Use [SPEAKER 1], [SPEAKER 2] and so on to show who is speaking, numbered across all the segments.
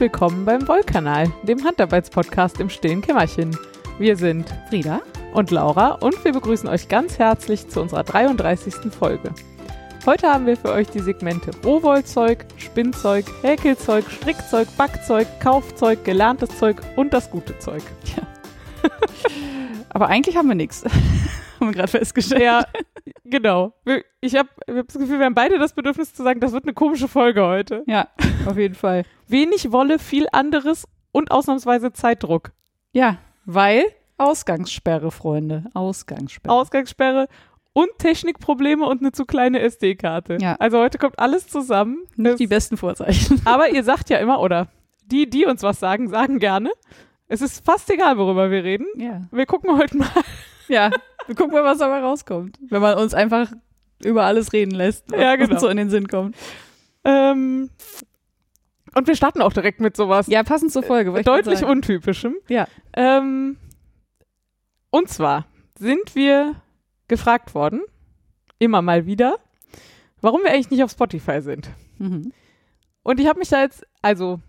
[SPEAKER 1] Willkommen beim Wollkanal, dem Handarbeitspodcast im stillen Kämmerchen. Wir sind
[SPEAKER 2] Frieda
[SPEAKER 1] und Laura und wir begrüßen euch ganz herzlich zu unserer 33. Folge. Heute haben wir für euch die Segmente Rohwollzeug, Spinnzeug, Häkelzeug, Strickzeug, Backzeug, Kaufzeug, gelerntes Zeug und das gute Zeug.
[SPEAKER 2] Ja. Aber eigentlich haben wir nichts. haben wir gerade festgestellt.
[SPEAKER 1] Ja, genau. Ich habe hab das Gefühl, wir haben beide das Bedürfnis zu sagen, das wird eine komische Folge heute.
[SPEAKER 2] Ja, auf jeden Fall.
[SPEAKER 1] Wenig Wolle, viel anderes und ausnahmsweise Zeitdruck.
[SPEAKER 2] Ja, weil Ausgangssperre, Freunde. Ausgangssperre.
[SPEAKER 1] Ausgangssperre und Technikprobleme und eine zu kleine SD-Karte.
[SPEAKER 2] Ja.
[SPEAKER 1] Also heute kommt alles zusammen.
[SPEAKER 2] Nicht die besten Vorzeichen.
[SPEAKER 1] Aber ihr sagt ja immer, oder die, die uns was sagen, sagen gerne. Es ist fast egal, worüber wir reden.
[SPEAKER 2] Ja.
[SPEAKER 1] Wir gucken heute mal.
[SPEAKER 2] Ja, wir gucken mal, was dabei rauskommt. Wenn man uns einfach über alles reden lässt, was
[SPEAKER 1] Ja, genau.
[SPEAKER 2] uns so in den Sinn kommt.
[SPEAKER 1] Ähm, und wir starten auch direkt mit sowas
[SPEAKER 2] Ja, passend zur Folge. grad
[SPEAKER 1] deutlich untypischem.
[SPEAKER 2] Ja.
[SPEAKER 1] Ähm, und zwar sind wir gefragt worden, immer mal wieder, warum wir eigentlich nicht auf Spotify sind.
[SPEAKER 2] Mhm.
[SPEAKER 1] Und ich habe mich da jetzt, also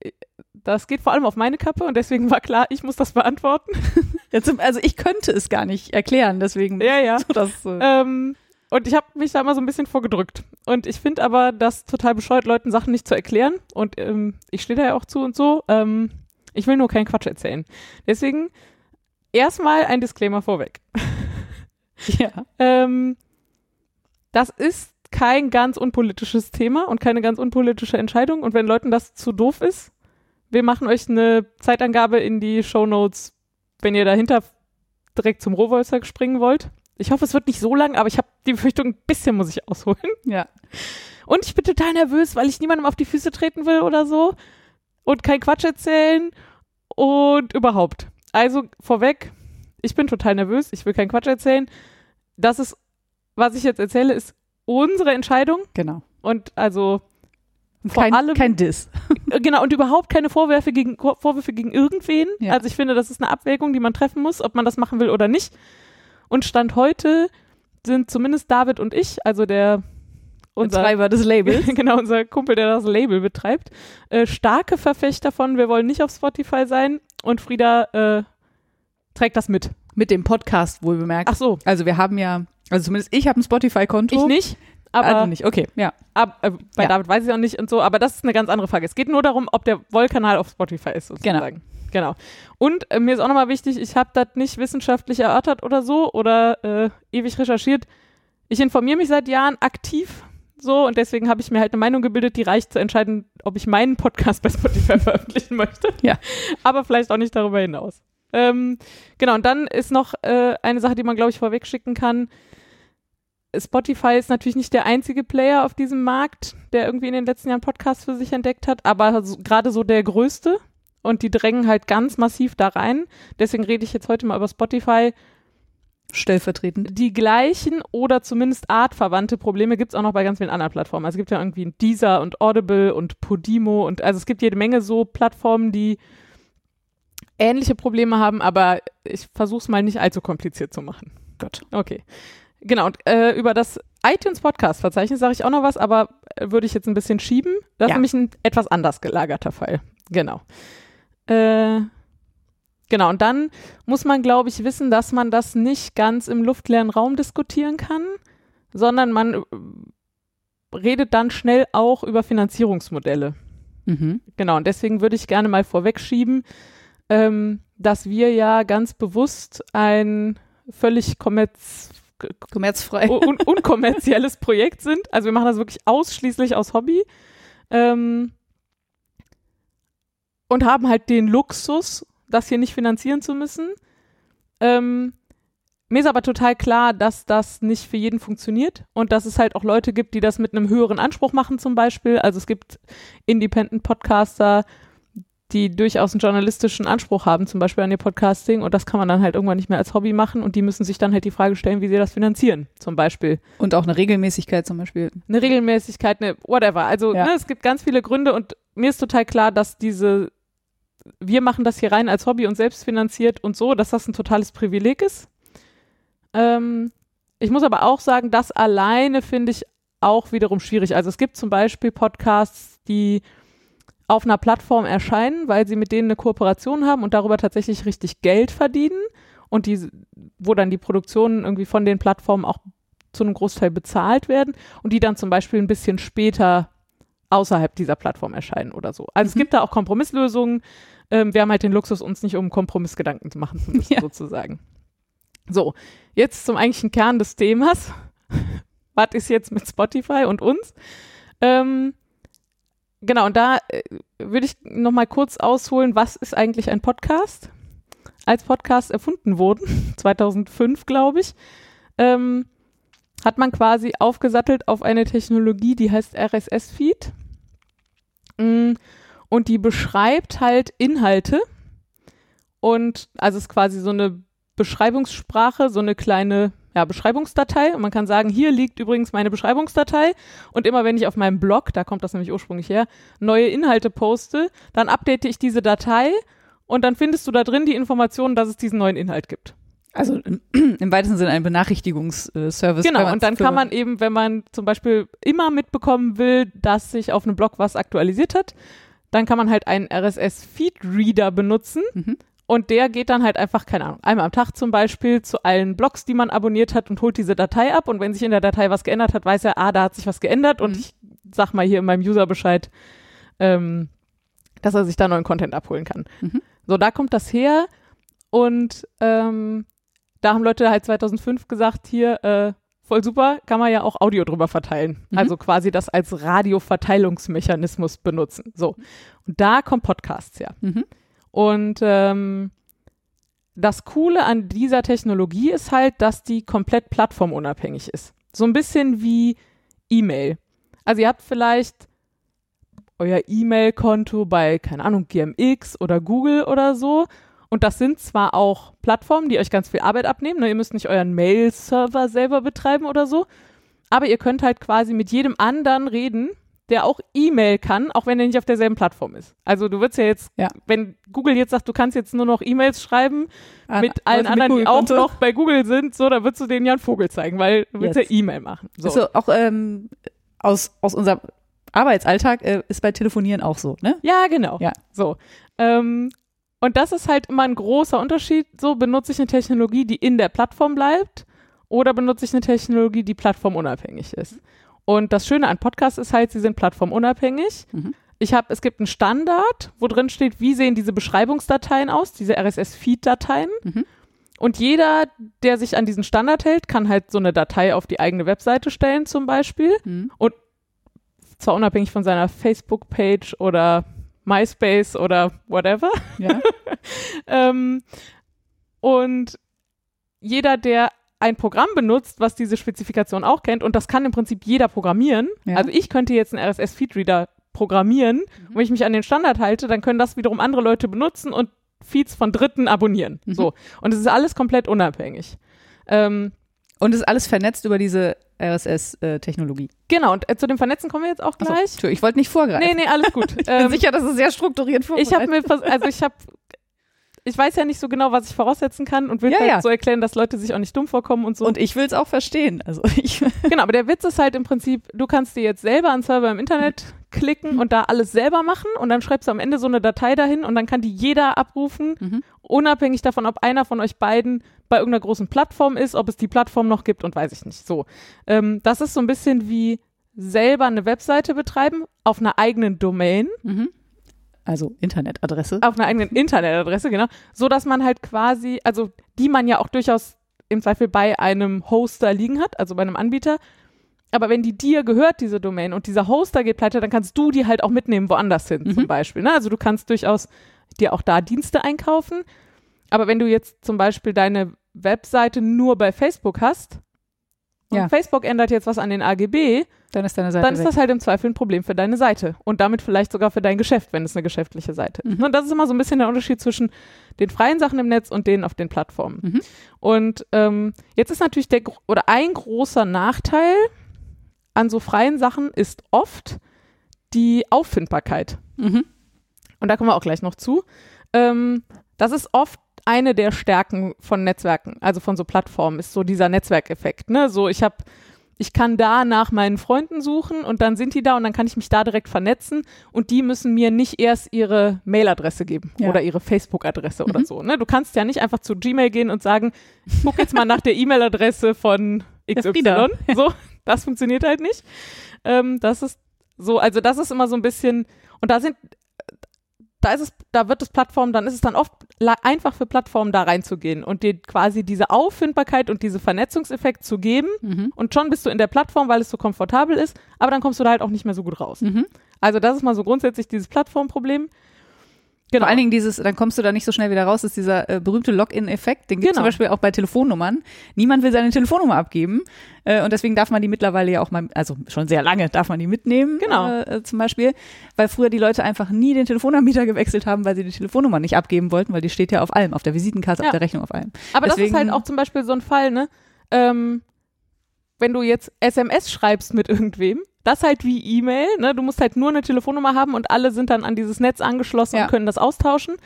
[SPEAKER 1] äh, das geht vor allem auf meine Kappe und deswegen war klar, ich muss das beantworten.
[SPEAKER 2] Jetzt, also ich könnte es gar nicht erklären, deswegen.
[SPEAKER 1] Ja, ja.
[SPEAKER 2] So, das, äh,
[SPEAKER 1] Ähm, und ich habe mich da immer so ein bisschen vorgedrückt. Und ich finde aber, das total bescheuert, Leuten Sachen nicht zu erklären. Und ähm, ich stehe da ja auch zu und so. Ähm, ich will nur keinen Quatsch erzählen. Deswegen erstmal ein Disclaimer vorweg.
[SPEAKER 2] ja.
[SPEAKER 1] Ähm, das ist kein ganz unpolitisches Thema und keine ganz unpolitische Entscheidung. Und wenn Leuten das zu doof ist, wir machen euch eine Zeitangabe in die Show Notes, wenn ihr dahinter direkt zum Rohwollzeug springen wollt. Ich hoffe, es wird nicht so lang, aber ich habe die Befürchtung, ein bisschen muss ich ausholen.
[SPEAKER 2] Ja.
[SPEAKER 1] Und ich bin total nervös, weil ich niemandem auf die Füße treten will oder so. Und kein Quatsch erzählen. Und überhaupt. Also vorweg, ich bin total nervös, ich will keinen Quatsch erzählen. Das ist, was ich jetzt erzähle, ist unsere Entscheidung.
[SPEAKER 2] Genau.
[SPEAKER 1] Und also, Vor
[SPEAKER 2] kein,
[SPEAKER 1] allem-
[SPEAKER 2] kein Diss.
[SPEAKER 1] genau, und überhaupt keine Vorwürfe gegen, Vorwürfe gegen irgendwen.
[SPEAKER 2] Ja.
[SPEAKER 1] Also ich finde, das ist eine Abwägung, die man treffen muss, ob man das machen will oder nicht. Und Stand heute sind zumindest David und ich, also der unser
[SPEAKER 2] Betreiber des Labels.
[SPEAKER 1] genau, unser Kumpel, der das Label betreibt, äh, starke Verfechter von, wir wollen nicht auf Spotify sein und Frieda äh, trägt das mit.
[SPEAKER 2] Mit dem Podcast wohl bemerkt.
[SPEAKER 1] Ach so,
[SPEAKER 2] Also wir haben ja, also zumindest ich habe ein Spotify-Konto.
[SPEAKER 1] ich nicht, aber
[SPEAKER 2] Aber nicht, okay, ja.
[SPEAKER 1] ab, äh, bei
[SPEAKER 2] Ja.
[SPEAKER 1] David weiß ich auch nicht und so, aber das ist eine ganz andere Frage. Es geht nur darum, ob der Wollkanal auf Spotify ist, sozusagen. Genau. Und äh, mir ist auch nochmal wichtig, ich habe das nicht wissenschaftlich erörtert oder so oder äh, ewig recherchiert. Ich informiere mich seit Jahren aktiv so und deswegen habe ich mir halt eine Meinung gebildet, die reicht zu entscheiden, ob ich meinen Podcast bei Spotify veröffentlichen möchte.
[SPEAKER 2] Ja.
[SPEAKER 1] Aber vielleicht auch nicht darüber hinaus. Ähm, genau, und dann ist noch äh, eine Sache, die man, glaube ich, vorweg schicken kann. Spotify ist natürlich nicht der einzige Player auf diesem Markt, der irgendwie in den letzten Jahren Podcasts für sich entdeckt hat, aber so, gerade so der größte. Und die drängen halt ganz massiv da rein. Deswegen rede ich jetzt heute mal über Spotify.
[SPEAKER 2] Stellvertretend.
[SPEAKER 1] Die gleichen oder zumindest artverwandte Probleme gibt es auch noch bei ganz vielen anderen Plattformen. Also es gibt ja irgendwie ein Deezer und Audible und Podimo und also es gibt jede Menge so Plattformen, die ähnliche Probleme haben, aber ich versuche es mal nicht allzu kompliziert zu machen.
[SPEAKER 2] Gott.
[SPEAKER 1] Okay. Genau, und äh, über das iTunes Podcast Verzeichnis sage ich auch noch was, aber äh, würde ich jetzt ein bisschen schieben. Das ist
[SPEAKER 2] Ja.
[SPEAKER 1] nämlich ein etwas anders gelagerter Fall. Genau. Äh, genau, und dann muss man, glaube ich, wissen, dass man das nicht ganz im luftleeren Raum diskutieren kann, sondern man äh, redet dann schnell auch über Finanzierungsmodelle.
[SPEAKER 2] Mhm.
[SPEAKER 1] Genau, und deswegen würde ich gerne mal vorwegschieben, ähm, dass wir ja ganz bewusst ein völlig kommerz
[SPEAKER 2] Kommerzfrei.
[SPEAKER 1] un unkommerzielles Projekt sind. Also wir machen das wirklich ausschließlich aus Hobby. Ähm, und haben halt den Luxus, das hier nicht finanzieren zu müssen. Ähm, mir ist aber total klar, dass das nicht für jeden funktioniert und dass es halt auch Leute gibt, die das mit einem höheren Anspruch machen zum Beispiel. Also es gibt Independent Podcaster, die durchaus einen journalistischen Anspruch haben, zum Beispiel an ihr Podcasting und das kann man dann halt irgendwann nicht mehr als Hobby machen und die müssen sich dann halt die Frage stellen, wie sie das finanzieren, zum Beispiel.
[SPEAKER 2] Und auch eine Regelmäßigkeit zum Beispiel.
[SPEAKER 1] Eine Regelmäßigkeit, eine whatever. Also
[SPEAKER 2] Ja.
[SPEAKER 1] ne, es gibt ganz viele Gründe und mir ist total klar, dass diese, wir machen das hier rein als Hobby und selbst finanziert und so, dass das ein totales Privileg ist. Ähm, ich muss aber auch sagen, das alleine finde ich auch wiederum schwierig. Also es gibt zum Beispiel Podcasts, die auf einer Plattform erscheinen, weil sie mit denen eine Kooperation haben und darüber tatsächlich richtig Geld verdienen und die, wo dann die Produktionen irgendwie von den Plattformen auch zu einem Großteil bezahlt werden und die dann zum Beispiel ein bisschen später außerhalb dieser Plattform erscheinen oder so. Also es
[SPEAKER 2] Mhm.
[SPEAKER 1] gibt da auch Kompromisslösungen. Ähm, wir haben halt den Luxus, uns nicht um Kompromissgedanken machen zu müssen,
[SPEAKER 2] Ja.
[SPEAKER 1] sozusagen. So, jetzt zum eigentlichen Kern des Themas. Was ist jetzt mit Spotify und uns? Ähm, genau, und da äh, würde ich noch mal kurz ausholen, was ist eigentlich ein Podcast? Als Podcast erfunden wurden, 2005, glaube ich, ähm, hat man quasi aufgesattelt auf eine Technologie, die heißt RSS-Feed. Mm, Und die beschreibt halt Inhalte. Und also es ist quasi so eine Beschreibungssprache, so eine kleine ja, Beschreibungsdatei. Und man kann sagen, hier liegt übrigens meine Beschreibungsdatei. Und immer wenn ich auf meinem Blog, da kommt das nämlich ursprünglich her, neue Inhalte poste, dann update ich diese Datei und dann findest du da drin die Informationen, dass es diesen neuen Inhalt gibt.
[SPEAKER 2] Also im, im weitesten Sinne ein Benachrichtigungsservice.
[SPEAKER 1] Genau, und dann kann man eben, wenn man zum Beispiel immer mitbekommen will, dass sich auf einem Blog was aktualisiert hat, dann kann man halt einen RSS-Feed-Reader benutzen
[SPEAKER 2] Mhm.
[SPEAKER 1] Und der geht dann halt einfach, keine Ahnung, einmal am Tag zum Beispiel zu allen Blogs, die man abonniert hat und holt diese Datei ab und wenn sich in der Datei was geändert hat, weiß er, ah, da hat sich was geändert und
[SPEAKER 2] Mhm.
[SPEAKER 1] ich sag mal hier in meinem User Bescheid, ähm, dass er sich da neuen Content abholen kann.
[SPEAKER 2] Mhm.
[SPEAKER 1] So, da kommt das her und ähm, da haben Leute halt 2005 gesagt, hier, äh, voll super, kann man ja auch Audio drüber verteilen.
[SPEAKER 2] Mhm.
[SPEAKER 1] Also quasi das als Radioverteilungsmechanismus benutzen. So. Und da kommen Podcasts her.
[SPEAKER 2] Mhm.
[SPEAKER 1] Und ähm, das Coole an dieser Technologie ist halt, dass die komplett plattformunabhängig ist. So ein bisschen wie E-Mail. Also ihr habt vielleicht euer E-Mail-Konto bei, keine Ahnung, GMX oder Google oder so. Und das sind zwar auch Plattformen, die euch ganz viel Arbeit abnehmen. Ne? Ihr müsst nicht euren Mail-Server selber betreiben oder so. Aber ihr könnt halt quasi mit jedem anderen reden, der auch E-Mail kann, auch wenn er nicht auf derselben Plattform ist. Also du würdest ja jetzt,
[SPEAKER 2] Ja.
[SPEAKER 1] wenn Google jetzt sagt, du kannst jetzt nur noch E-Mails schreiben
[SPEAKER 2] An-
[SPEAKER 1] mit allen
[SPEAKER 2] Leute mit
[SPEAKER 1] anderen, die auch noch bei Google sind, so, da würdest du denen ja einen Vogel zeigen, weil du willst
[SPEAKER 2] Jetzt.
[SPEAKER 1] ja E-Mail machen. So.
[SPEAKER 2] Also auch ähm, aus, aus unserem Arbeitsalltag äh, ist bei Telefonieren auch so, ne?
[SPEAKER 1] Ja, genau.
[SPEAKER 2] Ja.
[SPEAKER 1] So. Ähm, und das ist halt immer ein großer Unterschied. So benutze ich eine Technologie, die in der Plattform bleibt, oder benutze ich eine Technologie, die plattformunabhängig ist. Und das Schöne an Podcasts ist halt, sie sind plattformunabhängig.
[SPEAKER 2] Mhm.
[SPEAKER 1] Ich habe, es gibt einen Standard, wo drin steht, wie sehen diese Beschreibungsdateien aus, diese RSS-Feed-Dateien.
[SPEAKER 2] Mhm.
[SPEAKER 1] Und jeder, der sich an diesen Standard hält, kann halt so eine Datei auf die eigene Webseite stellen, zum Beispiel.
[SPEAKER 2] Mhm.
[SPEAKER 1] Zwar unabhängig von seiner Facebook-Page oder MySpace oder whatever.
[SPEAKER 2] Ja.
[SPEAKER 1] Ähm, und jeder, der ein Programm benutzt, was diese Spezifikation auch kennt, und das kann im Prinzip jeder programmieren.
[SPEAKER 2] Ja.
[SPEAKER 1] Also ich könnte jetzt einen RSS-Feed-Reader programmieren.
[SPEAKER 2] Mhm.
[SPEAKER 1] Und wenn ich mich an den Standard halte, dann können das wiederum andere Leute benutzen und Feeds von Dritten abonnieren.
[SPEAKER 2] Mhm.
[SPEAKER 1] So. Und es ist alles komplett unabhängig. Ähm,
[SPEAKER 2] Und ist alles vernetzt über diese RSS-Technologie.
[SPEAKER 1] genau, und äh, zu dem Vernetzen kommen wir jetzt auch gleich.
[SPEAKER 2] Entschuldigung, ich wollte nicht vorgreifen.
[SPEAKER 1] Nee, nee, alles gut.
[SPEAKER 2] Ich bin
[SPEAKER 1] Ähm,
[SPEAKER 2] sicher, dass es sehr strukturiert
[SPEAKER 1] ich habe
[SPEAKER 2] vorbereitet
[SPEAKER 1] mir, also ich habe, ich weiß ja nicht so genau, was ich voraussetzen kann und will
[SPEAKER 2] Ja,
[SPEAKER 1] halt
[SPEAKER 2] ja.
[SPEAKER 1] so erklären, dass Leute sich auch nicht dumm vorkommen und so.
[SPEAKER 2] Und ich will es auch verstehen. Also ich,
[SPEAKER 1] genau, aber der Witz ist halt im Prinzip, du kannst dir jetzt selber einen Server im Internet klicken und da alles selber machen und dann schreibst du am Ende so eine Datei dahin und dann kann die jeder abrufen,
[SPEAKER 2] Mhm.
[SPEAKER 1] unabhängig davon, ob einer von euch beiden bei irgendeiner großen Plattform ist, ob es die Plattform noch gibt und weiß ich nicht. So, ähm, das ist so ein bisschen wie selber eine Webseite betreiben auf einer eigenen Domain.
[SPEAKER 2] Mhm. Also Internetadresse.
[SPEAKER 1] auf einer eigenen Internetadresse, genau, so dass man halt quasi, also die man ja auch durchaus im Zweifel bei einem Hoster liegen hat, also bei einem Anbieter. Aber wenn die dir gehört, diese Domain, und dieser Hoster geht pleite, dann kannst du die halt auch mitnehmen woanders hin,
[SPEAKER 2] Mhm.
[SPEAKER 1] zum Beispiel. Ne? Also du kannst durchaus dir auch da Dienste einkaufen. Aber wenn du jetzt zum Beispiel deine Webseite nur bei Facebook hast und
[SPEAKER 2] Ja.
[SPEAKER 1] Facebook ändert jetzt was an den AGB,
[SPEAKER 2] Dann ist deine Seite
[SPEAKER 1] dann ist
[SPEAKER 2] weg.
[SPEAKER 1] das halt im Zweifel ein Problem für deine Seite und damit vielleicht sogar für dein Geschäft, wenn es eine geschäftliche Seite ist.
[SPEAKER 2] Mhm.
[SPEAKER 1] Und das ist immer so ein bisschen der Unterschied zwischen den freien Sachen im Netz und denen auf den Plattformen.
[SPEAKER 2] Mhm.
[SPEAKER 1] Und ähm, jetzt ist natürlich der oder ein großer Nachteil an so freien Sachen ist oft die Auffindbarkeit.
[SPEAKER 2] Mhm.
[SPEAKER 1] Und da kommen wir auch gleich noch zu. Ähm, das ist oft eine der Stärken von Netzwerken, also von so Plattformen, ist so dieser Netzwerkeffekt. Ne? So, ich habe ich kann da nach meinen Freunden suchen und dann sind die da und dann kann ich mich da direkt vernetzen und die müssen mir nicht erst ihre Mailadresse geben
[SPEAKER 2] Ja.
[SPEAKER 1] oder ihre Facebook-Adresse oder
[SPEAKER 2] Mhm.
[SPEAKER 1] so. Ne? Du kannst ja nicht einfach zu Gmail gehen und sagen, ich guck jetzt mal nach der E-Mail-Adresse von. XY. So, das funktioniert halt nicht. Ähm, das ist so, also das ist immer so ein bisschen, und da sind, da ist es, da wird es Plattformen, dann ist es dann oft einfach für Plattformen da reinzugehen und dir quasi diese Auffindbarkeit und diese Vernetzungseffekt zu geben.
[SPEAKER 2] Mhm.
[SPEAKER 1] Und schon bist du in der Plattform, weil es so komfortabel ist, aber dann kommst du da halt auch nicht mehr so gut raus.
[SPEAKER 2] Mhm.
[SPEAKER 1] Also das ist mal so grundsätzlich dieses Plattformproblem. Genau.
[SPEAKER 2] Vor allen Dingen dieses, dann kommst du da nicht so schnell wieder raus, ist dieser äh, berühmte Login-Effekt. Den gibt es
[SPEAKER 1] Genau.
[SPEAKER 2] zum Beispiel auch bei Telefonnummern. Niemand will seine Telefonnummer abgeben. Äh, und deswegen darf man die mittlerweile ja auch mal, also schon sehr lange darf man die mitnehmen.
[SPEAKER 1] Genau.
[SPEAKER 2] Äh, äh, zum Beispiel, weil früher die Leute einfach nie den Telefonanbieter gewechselt haben, weil sie die Telefonnummer nicht abgeben wollten, weil die steht ja auf allem, auf der Visitenkarte,
[SPEAKER 1] Ja.
[SPEAKER 2] auf der Rechnung, auf allem.
[SPEAKER 1] Aber das ist
[SPEAKER 2] Deswegen-
[SPEAKER 1] halt auch zum Beispiel so ein Fall, ne? Ähm, wenn du jetzt SMS schreibst mit irgendwem, das halt wie E-Mail, ne? Du musst halt nur eine Telefonnummer haben und alle sind dann an dieses Netz angeschlossen
[SPEAKER 2] Ja.
[SPEAKER 1] und können das austauschen.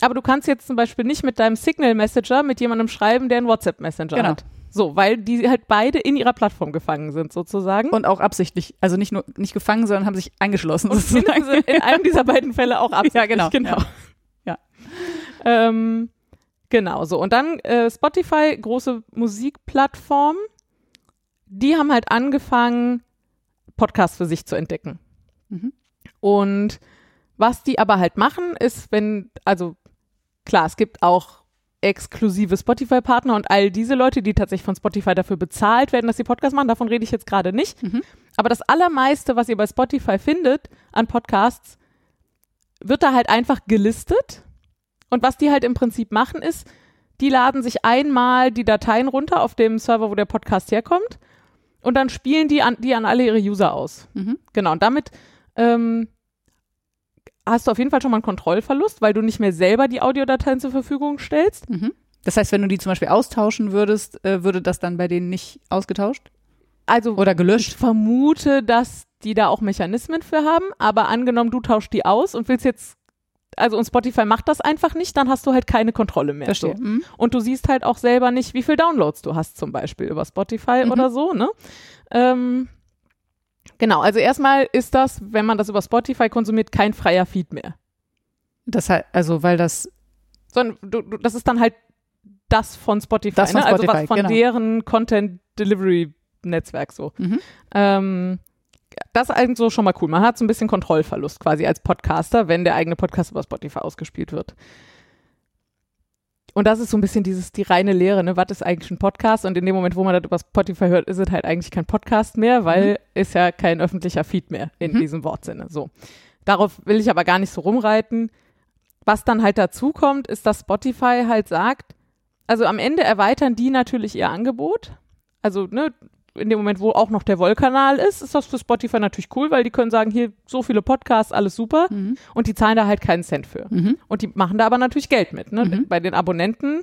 [SPEAKER 1] Aber du kannst jetzt zum Beispiel nicht mit deinem Signal Messenger mit jemandem schreiben, der einen WhatsApp Messenger
[SPEAKER 2] Genau.
[SPEAKER 1] hat. So, weil die halt beide in ihrer Plattform gefangen sind, sozusagen.
[SPEAKER 2] Und auch absichtlich, also nicht nur nicht gefangen, sondern haben sich eingeschlossen.
[SPEAKER 1] Und
[SPEAKER 2] sozusagen.
[SPEAKER 1] mindestens in einem dieser beiden Fälle auch absichtlich.
[SPEAKER 2] Ja, genau.
[SPEAKER 1] genau.
[SPEAKER 2] Ja.
[SPEAKER 1] Ähm, genau, so. Und dann äh, Spotify, große Musikplattform, die haben halt angefangen, Podcasts für sich zu entdecken.
[SPEAKER 2] Mhm.
[SPEAKER 1] Und was die aber halt machen, ist, wenn, also klar, es gibt auch exklusive Spotify-Partner und all diese Leute, die tatsächlich von Spotify dafür bezahlt werden, dass sie Podcasts machen, davon rede ich jetzt gerade nicht.
[SPEAKER 2] Mhm.
[SPEAKER 1] Aber das Allermeiste, was ihr bei Spotify findet an Podcasts, wird da halt einfach gelistet. Und was die halt im Prinzip machen, ist, die laden sich einmal die Dateien runter auf dem Server, wo der Podcast herkommt. Und dann spielen die an, die an alle ihre User aus.
[SPEAKER 2] Mhm.
[SPEAKER 1] Genau, und damit ähm, hast du auf jeden Fall schon mal einen Kontrollverlust, weil du nicht mehr selber die Audiodateien zur Verfügung stellst.
[SPEAKER 2] Mhm. Das heißt, wenn du die zum Beispiel austauschen würdest, äh, würde das dann bei denen nicht ausgetauscht
[SPEAKER 1] Also
[SPEAKER 2] oder
[SPEAKER 1] ich
[SPEAKER 2] gelöscht?
[SPEAKER 1] vermute, dass die da auch Mechanismen für haben, aber angenommen, du tauschst die aus und willst jetzt, also und Spotify macht das einfach nicht, dann hast du halt keine Kontrolle mehr.
[SPEAKER 2] Verstehe.
[SPEAKER 1] So.
[SPEAKER 2] Mhm.
[SPEAKER 1] Und du siehst halt auch selber nicht, wie viel Downloads du hast, zum Beispiel über Spotify
[SPEAKER 2] Mhm.
[SPEAKER 1] oder so, ne? Ähm, genau, also erstmal ist das, wenn man das über Spotify konsumiert, kein freier Feed mehr.
[SPEAKER 2] Das heißt, also weil das
[SPEAKER 1] sondern du, du, das ist dann halt das von Spotify,
[SPEAKER 2] Das von
[SPEAKER 1] ne? also
[SPEAKER 2] Spotify,
[SPEAKER 1] was von
[SPEAKER 2] genau.
[SPEAKER 1] deren Content Delivery Netzwerk so.
[SPEAKER 2] Mhm.
[SPEAKER 1] Ähm, das ist eigentlich so schon mal cool. Man hat so ein bisschen Kontrollverlust quasi als Podcaster, wenn der eigene Podcast über Spotify ausgespielt wird. Und das ist so ein bisschen dieses, die reine Lehre, ne? Was ist eigentlich ein Podcast? Und in dem Moment, wo man das über Spotify hört, ist es halt eigentlich kein Podcast mehr, weil ist ja kein öffentlicher Feed mehr in
[SPEAKER 2] Mhm.
[SPEAKER 1] diesem Wortsinne. So. Darauf will ich aber gar nicht so rumreiten. Was dann halt dazu kommt, ist, dass Spotify halt sagt, also am Ende erweitern die natürlich ihr Angebot. Also, ne, in dem Moment, wo auch noch der Wollkanal ist, ist das für Spotify natürlich cool, weil die können sagen, hier so viele Podcasts, alles super.
[SPEAKER 2] Mhm.
[SPEAKER 1] Und die zahlen da halt keinen Cent für.
[SPEAKER 2] Mhm.
[SPEAKER 1] Und die machen da aber natürlich Geld mit. Ne?
[SPEAKER 2] Mhm.
[SPEAKER 1] Bei den Abonnenten,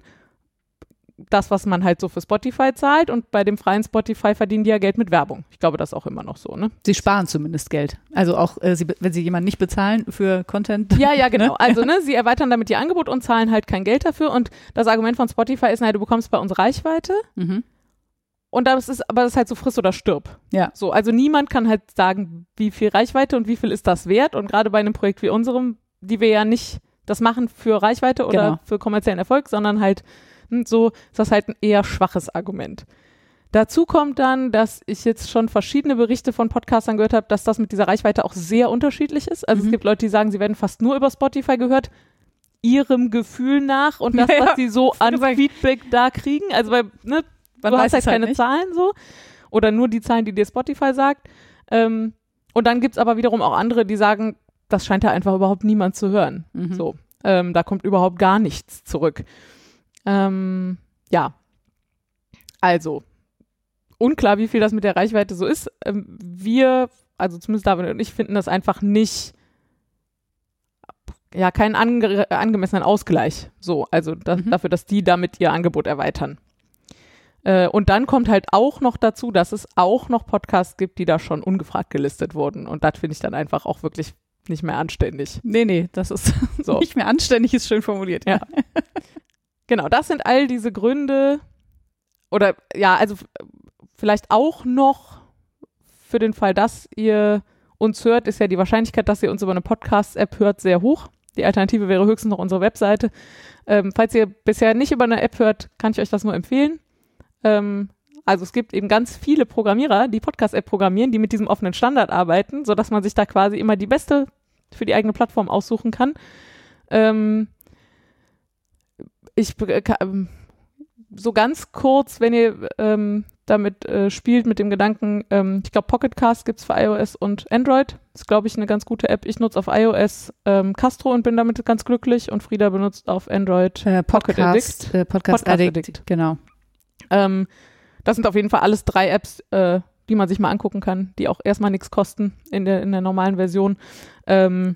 [SPEAKER 1] das, was man halt so für Spotify zahlt. Und bei dem freien Spotify verdienen die ja Geld mit Werbung. Ich glaube, das ist auch immer noch so. Ne?
[SPEAKER 2] Sie sparen zumindest Geld. Also auch, äh, sie, wenn sie jemanden nicht bezahlen für Content.
[SPEAKER 1] Ja, ja, genau.
[SPEAKER 2] Ne?
[SPEAKER 1] Also, ne, sie erweitern damit ihr Angebot und zahlen halt kein Geld dafür. Und das Argument von Spotify ist, naja, du bekommst bei uns Reichweite.
[SPEAKER 2] Mhm.
[SPEAKER 1] Und das ist, aber das ist halt so friss oder stirb.
[SPEAKER 2] Ja.
[SPEAKER 1] So, also niemand kann halt sagen, wie viel Reichweite und wie viel ist das wert. Und gerade bei einem Projekt wie unserem, die wir ja nicht das machen für Reichweite oder
[SPEAKER 2] Genau.
[SPEAKER 1] für kommerziellen Erfolg, sondern halt hm, so ist das halt ein eher schwaches Argument. Dazu kommt dann, dass ich jetzt schon verschiedene Berichte von Podcastern gehört habe, dass das mit dieser Reichweite auch sehr unterschiedlich ist. Also
[SPEAKER 2] Mhm.
[SPEAKER 1] es gibt Leute, die sagen, sie werden fast nur über Spotify gehört, ihrem Gefühl nach und das,
[SPEAKER 2] Ja,
[SPEAKER 1] was sie so an. Feedback da kriegen. Also weil, ne,
[SPEAKER 2] Man
[SPEAKER 1] du
[SPEAKER 2] weiß
[SPEAKER 1] hast halt
[SPEAKER 2] es
[SPEAKER 1] keine
[SPEAKER 2] nicht.
[SPEAKER 1] Zahlen so. Oder nur die Zahlen, die dir Spotify sagt. Ähm, und dann gibt's aber wiederum auch andere, die sagen, das scheint ja einfach überhaupt niemand zu hören.
[SPEAKER 2] Mhm.
[SPEAKER 1] So. Ähm, da kommt überhaupt gar nichts zurück. Ähm, ja. Also, unklar, wie viel das mit der Reichweite so ist. Ähm, wir, also zumindest David und ich, finden das einfach nicht, ja, keinen ange angemessenen Ausgleich. So, also da,
[SPEAKER 2] Mhm.
[SPEAKER 1] dafür, dass die damit ihr Angebot erweitern. Äh, und dann kommt halt auch noch dazu, dass es auch noch Podcasts gibt, die da schon ungefragt gelistet wurden. Und das finde ich dann einfach auch wirklich nicht mehr anständig.
[SPEAKER 2] Nee, nee, das ist
[SPEAKER 1] So.
[SPEAKER 2] nicht mehr anständig, ist schön formuliert.
[SPEAKER 1] Ja. Genau, das sind all diese Gründe oder ja, also vielleicht auch noch für den Fall, dass ihr uns hört, ist ja die Wahrscheinlichkeit, dass ihr uns über eine Podcast-App hört, sehr hoch. Die Alternative wäre höchstens noch unsere Webseite. Ähm, falls ihr bisher nicht über eine App hört, kann ich euch das nur empfehlen. Ähm, also es gibt eben ganz viele Programmierer, die Podcast-App programmieren, die mit diesem offenen Standard arbeiten, sodass man sich da quasi immer die beste für die eigene Plattform aussuchen kann. Ähm, ich äh, ähm, so ganz kurz, wenn ihr ähm, damit äh, spielt mit dem Gedanken, ähm, ich glaube Pocket Cast gibt es für iOS und Android. Ist, glaube ich, eine ganz gute App. Ich nutze auf iOS ähm, Castro und bin damit ganz glücklich und Frieda benutzt auf Android
[SPEAKER 2] äh, Podcast,
[SPEAKER 1] Pocket
[SPEAKER 2] Addict. Äh, Podcast, Podcast Addict. Addict. Genau.
[SPEAKER 1] Ähm, das sind auf jeden Fall alles drei Apps, äh, die man sich mal angucken kann, die auch erstmal nichts kosten in der, in der normalen Version. Ähm,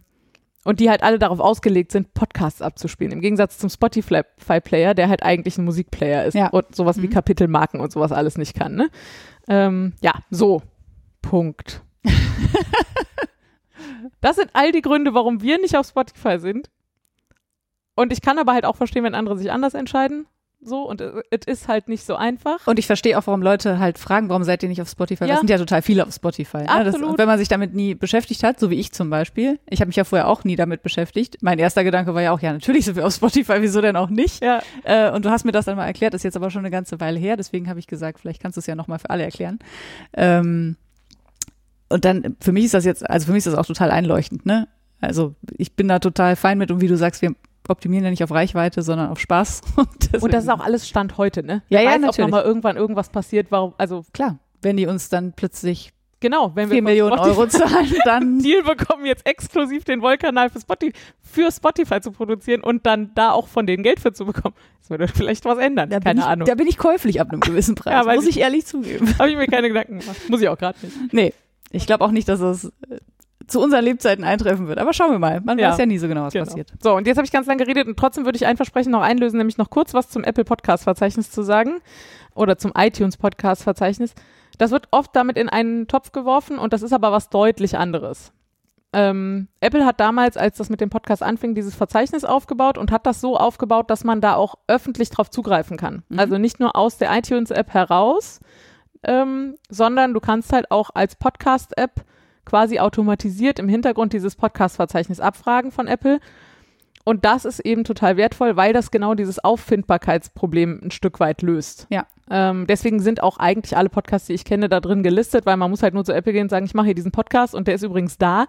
[SPEAKER 1] und die halt alle darauf ausgelegt sind, Podcasts abzuspielen. Im Gegensatz zum Spotify-Player, der halt eigentlich ein Musikplayer ist
[SPEAKER 2] ja.
[SPEAKER 1] und sowas
[SPEAKER 2] Mhm.
[SPEAKER 1] wie Kapitelmarken und sowas alles nicht kann. Ne? Ähm, ja, so. Punkt. das sind all die Gründe, warum wir nicht auf Spotify sind. Und ich kann aber halt auch verstehen, wenn andere sich anders entscheiden. So, und es ist halt nicht so einfach.
[SPEAKER 2] Und ich verstehe auch, warum Leute halt fragen, warum seid ihr nicht auf Spotify?
[SPEAKER 1] Ja.
[SPEAKER 2] Das sind ja total viele auf Spotify. Ne? Das,
[SPEAKER 1] Absolut.
[SPEAKER 2] und wenn man sich damit nie beschäftigt hat, so wie ich zum Beispiel, ich habe mich ja vorher auch nie damit beschäftigt. Mein erster Gedanke war ja auch, ja, natürlich sind wir auf Spotify, wieso denn auch nicht?
[SPEAKER 1] Ja,
[SPEAKER 2] Äh, und du hast mir das dann mal erklärt, das ist jetzt aber schon eine ganze Weile her, deswegen habe ich gesagt, vielleicht kannst du es ja nochmal für alle erklären. Ähm, und dann, für mich ist das jetzt, also für mich ist das auch total einleuchtend, ne? Also ich bin da total fein mit und wie du sagst, wir optimieren ja nicht auf Reichweite, sondern auf Spaß. Und,
[SPEAKER 1] und das ist auch alles Stand heute, ne?
[SPEAKER 2] Ja, ja,
[SPEAKER 1] Weiß, ob
[SPEAKER 2] natürlich.
[SPEAKER 1] nochmal irgendwann irgendwas passiert, warum, also
[SPEAKER 2] klar. Wenn die uns dann plötzlich
[SPEAKER 1] genau, wenn wir
[SPEAKER 2] 4
[SPEAKER 1] von
[SPEAKER 2] Millionen
[SPEAKER 1] Spotify
[SPEAKER 2] Euro zahlen, dann
[SPEAKER 1] Deal bekommen, jetzt exklusiv den Wollkanal für Spotify, für Spotify zu produzieren und dann da auch von denen Geld für zu bekommen. Das würde vielleicht was ändern.
[SPEAKER 2] da
[SPEAKER 1] keine
[SPEAKER 2] ich,
[SPEAKER 1] Ahnung.
[SPEAKER 2] Da bin ich käuflich ab einem gewissen Preis,
[SPEAKER 1] Ja,
[SPEAKER 2] muss ich ehrlich zugeben.
[SPEAKER 1] Habe ich mir keine Gedanken gemacht. Muss ich auch gerade nicht.
[SPEAKER 2] Nee, ich glaube auch nicht, dass es äh, zu unseren Lebzeiten eintreffen wird. Aber schauen wir mal. Man
[SPEAKER 1] Ja.
[SPEAKER 2] weiß ja nie so genau, was
[SPEAKER 1] Genau.
[SPEAKER 2] passiert.
[SPEAKER 1] So, und jetzt habe ich ganz lange geredet und trotzdem würde ich ein Versprechen noch einlösen, nämlich noch kurz was zum Apple Podcast Verzeichnis zu sagen oder zum iTunes Podcast Verzeichnis. Das wird oft damit in einen Topf geworfen und das ist aber was deutlich anderes. Ähm, Apple hat damals, als das mit dem Podcast anfing, dieses Verzeichnis aufgebaut und hat das so aufgebaut, dass man da auch öffentlich drauf zugreifen kann.
[SPEAKER 2] Mhm.
[SPEAKER 1] Also nicht nur aus der iTunes-App heraus, ähm, sondern du kannst halt auch als Podcast-App quasi automatisiert im Hintergrund dieses Podcast-Verzeichnis abfragen von Apple. Und das ist eben total wertvoll, weil das genau dieses Auffindbarkeitsproblem ein Stück weit löst.
[SPEAKER 2] Ja.
[SPEAKER 1] Ähm, deswegen sind auch eigentlich alle Podcasts, die ich kenne, da drin gelistet, weil man muss halt nur zu Apple gehen und sagen, ich mache hier diesen Podcast und der ist übrigens da.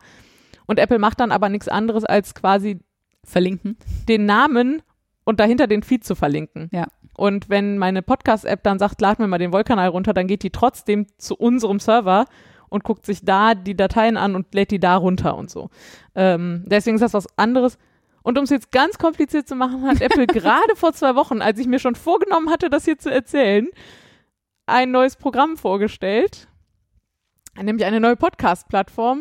[SPEAKER 1] Und Apple macht dann aber nichts anderes, als quasi
[SPEAKER 2] Verlinken.
[SPEAKER 1] den Namen und dahinter den Feed zu verlinken.
[SPEAKER 2] Ja.
[SPEAKER 1] Und wenn meine Podcast-App dann sagt, lad mir mal den Wollkanal runter, dann geht die trotzdem zu unserem Server und guckt sich da die Dateien an und lädt die da runter und so. Ähm, deswegen ist das was anderes. Und um es jetzt ganz kompliziert zu machen, hat Apple gerade vor zwei Wochen, als ich mir schon vorgenommen hatte, das hier zu erzählen, ein neues Programm vorgestellt, nämlich eine neue Podcast-Plattform,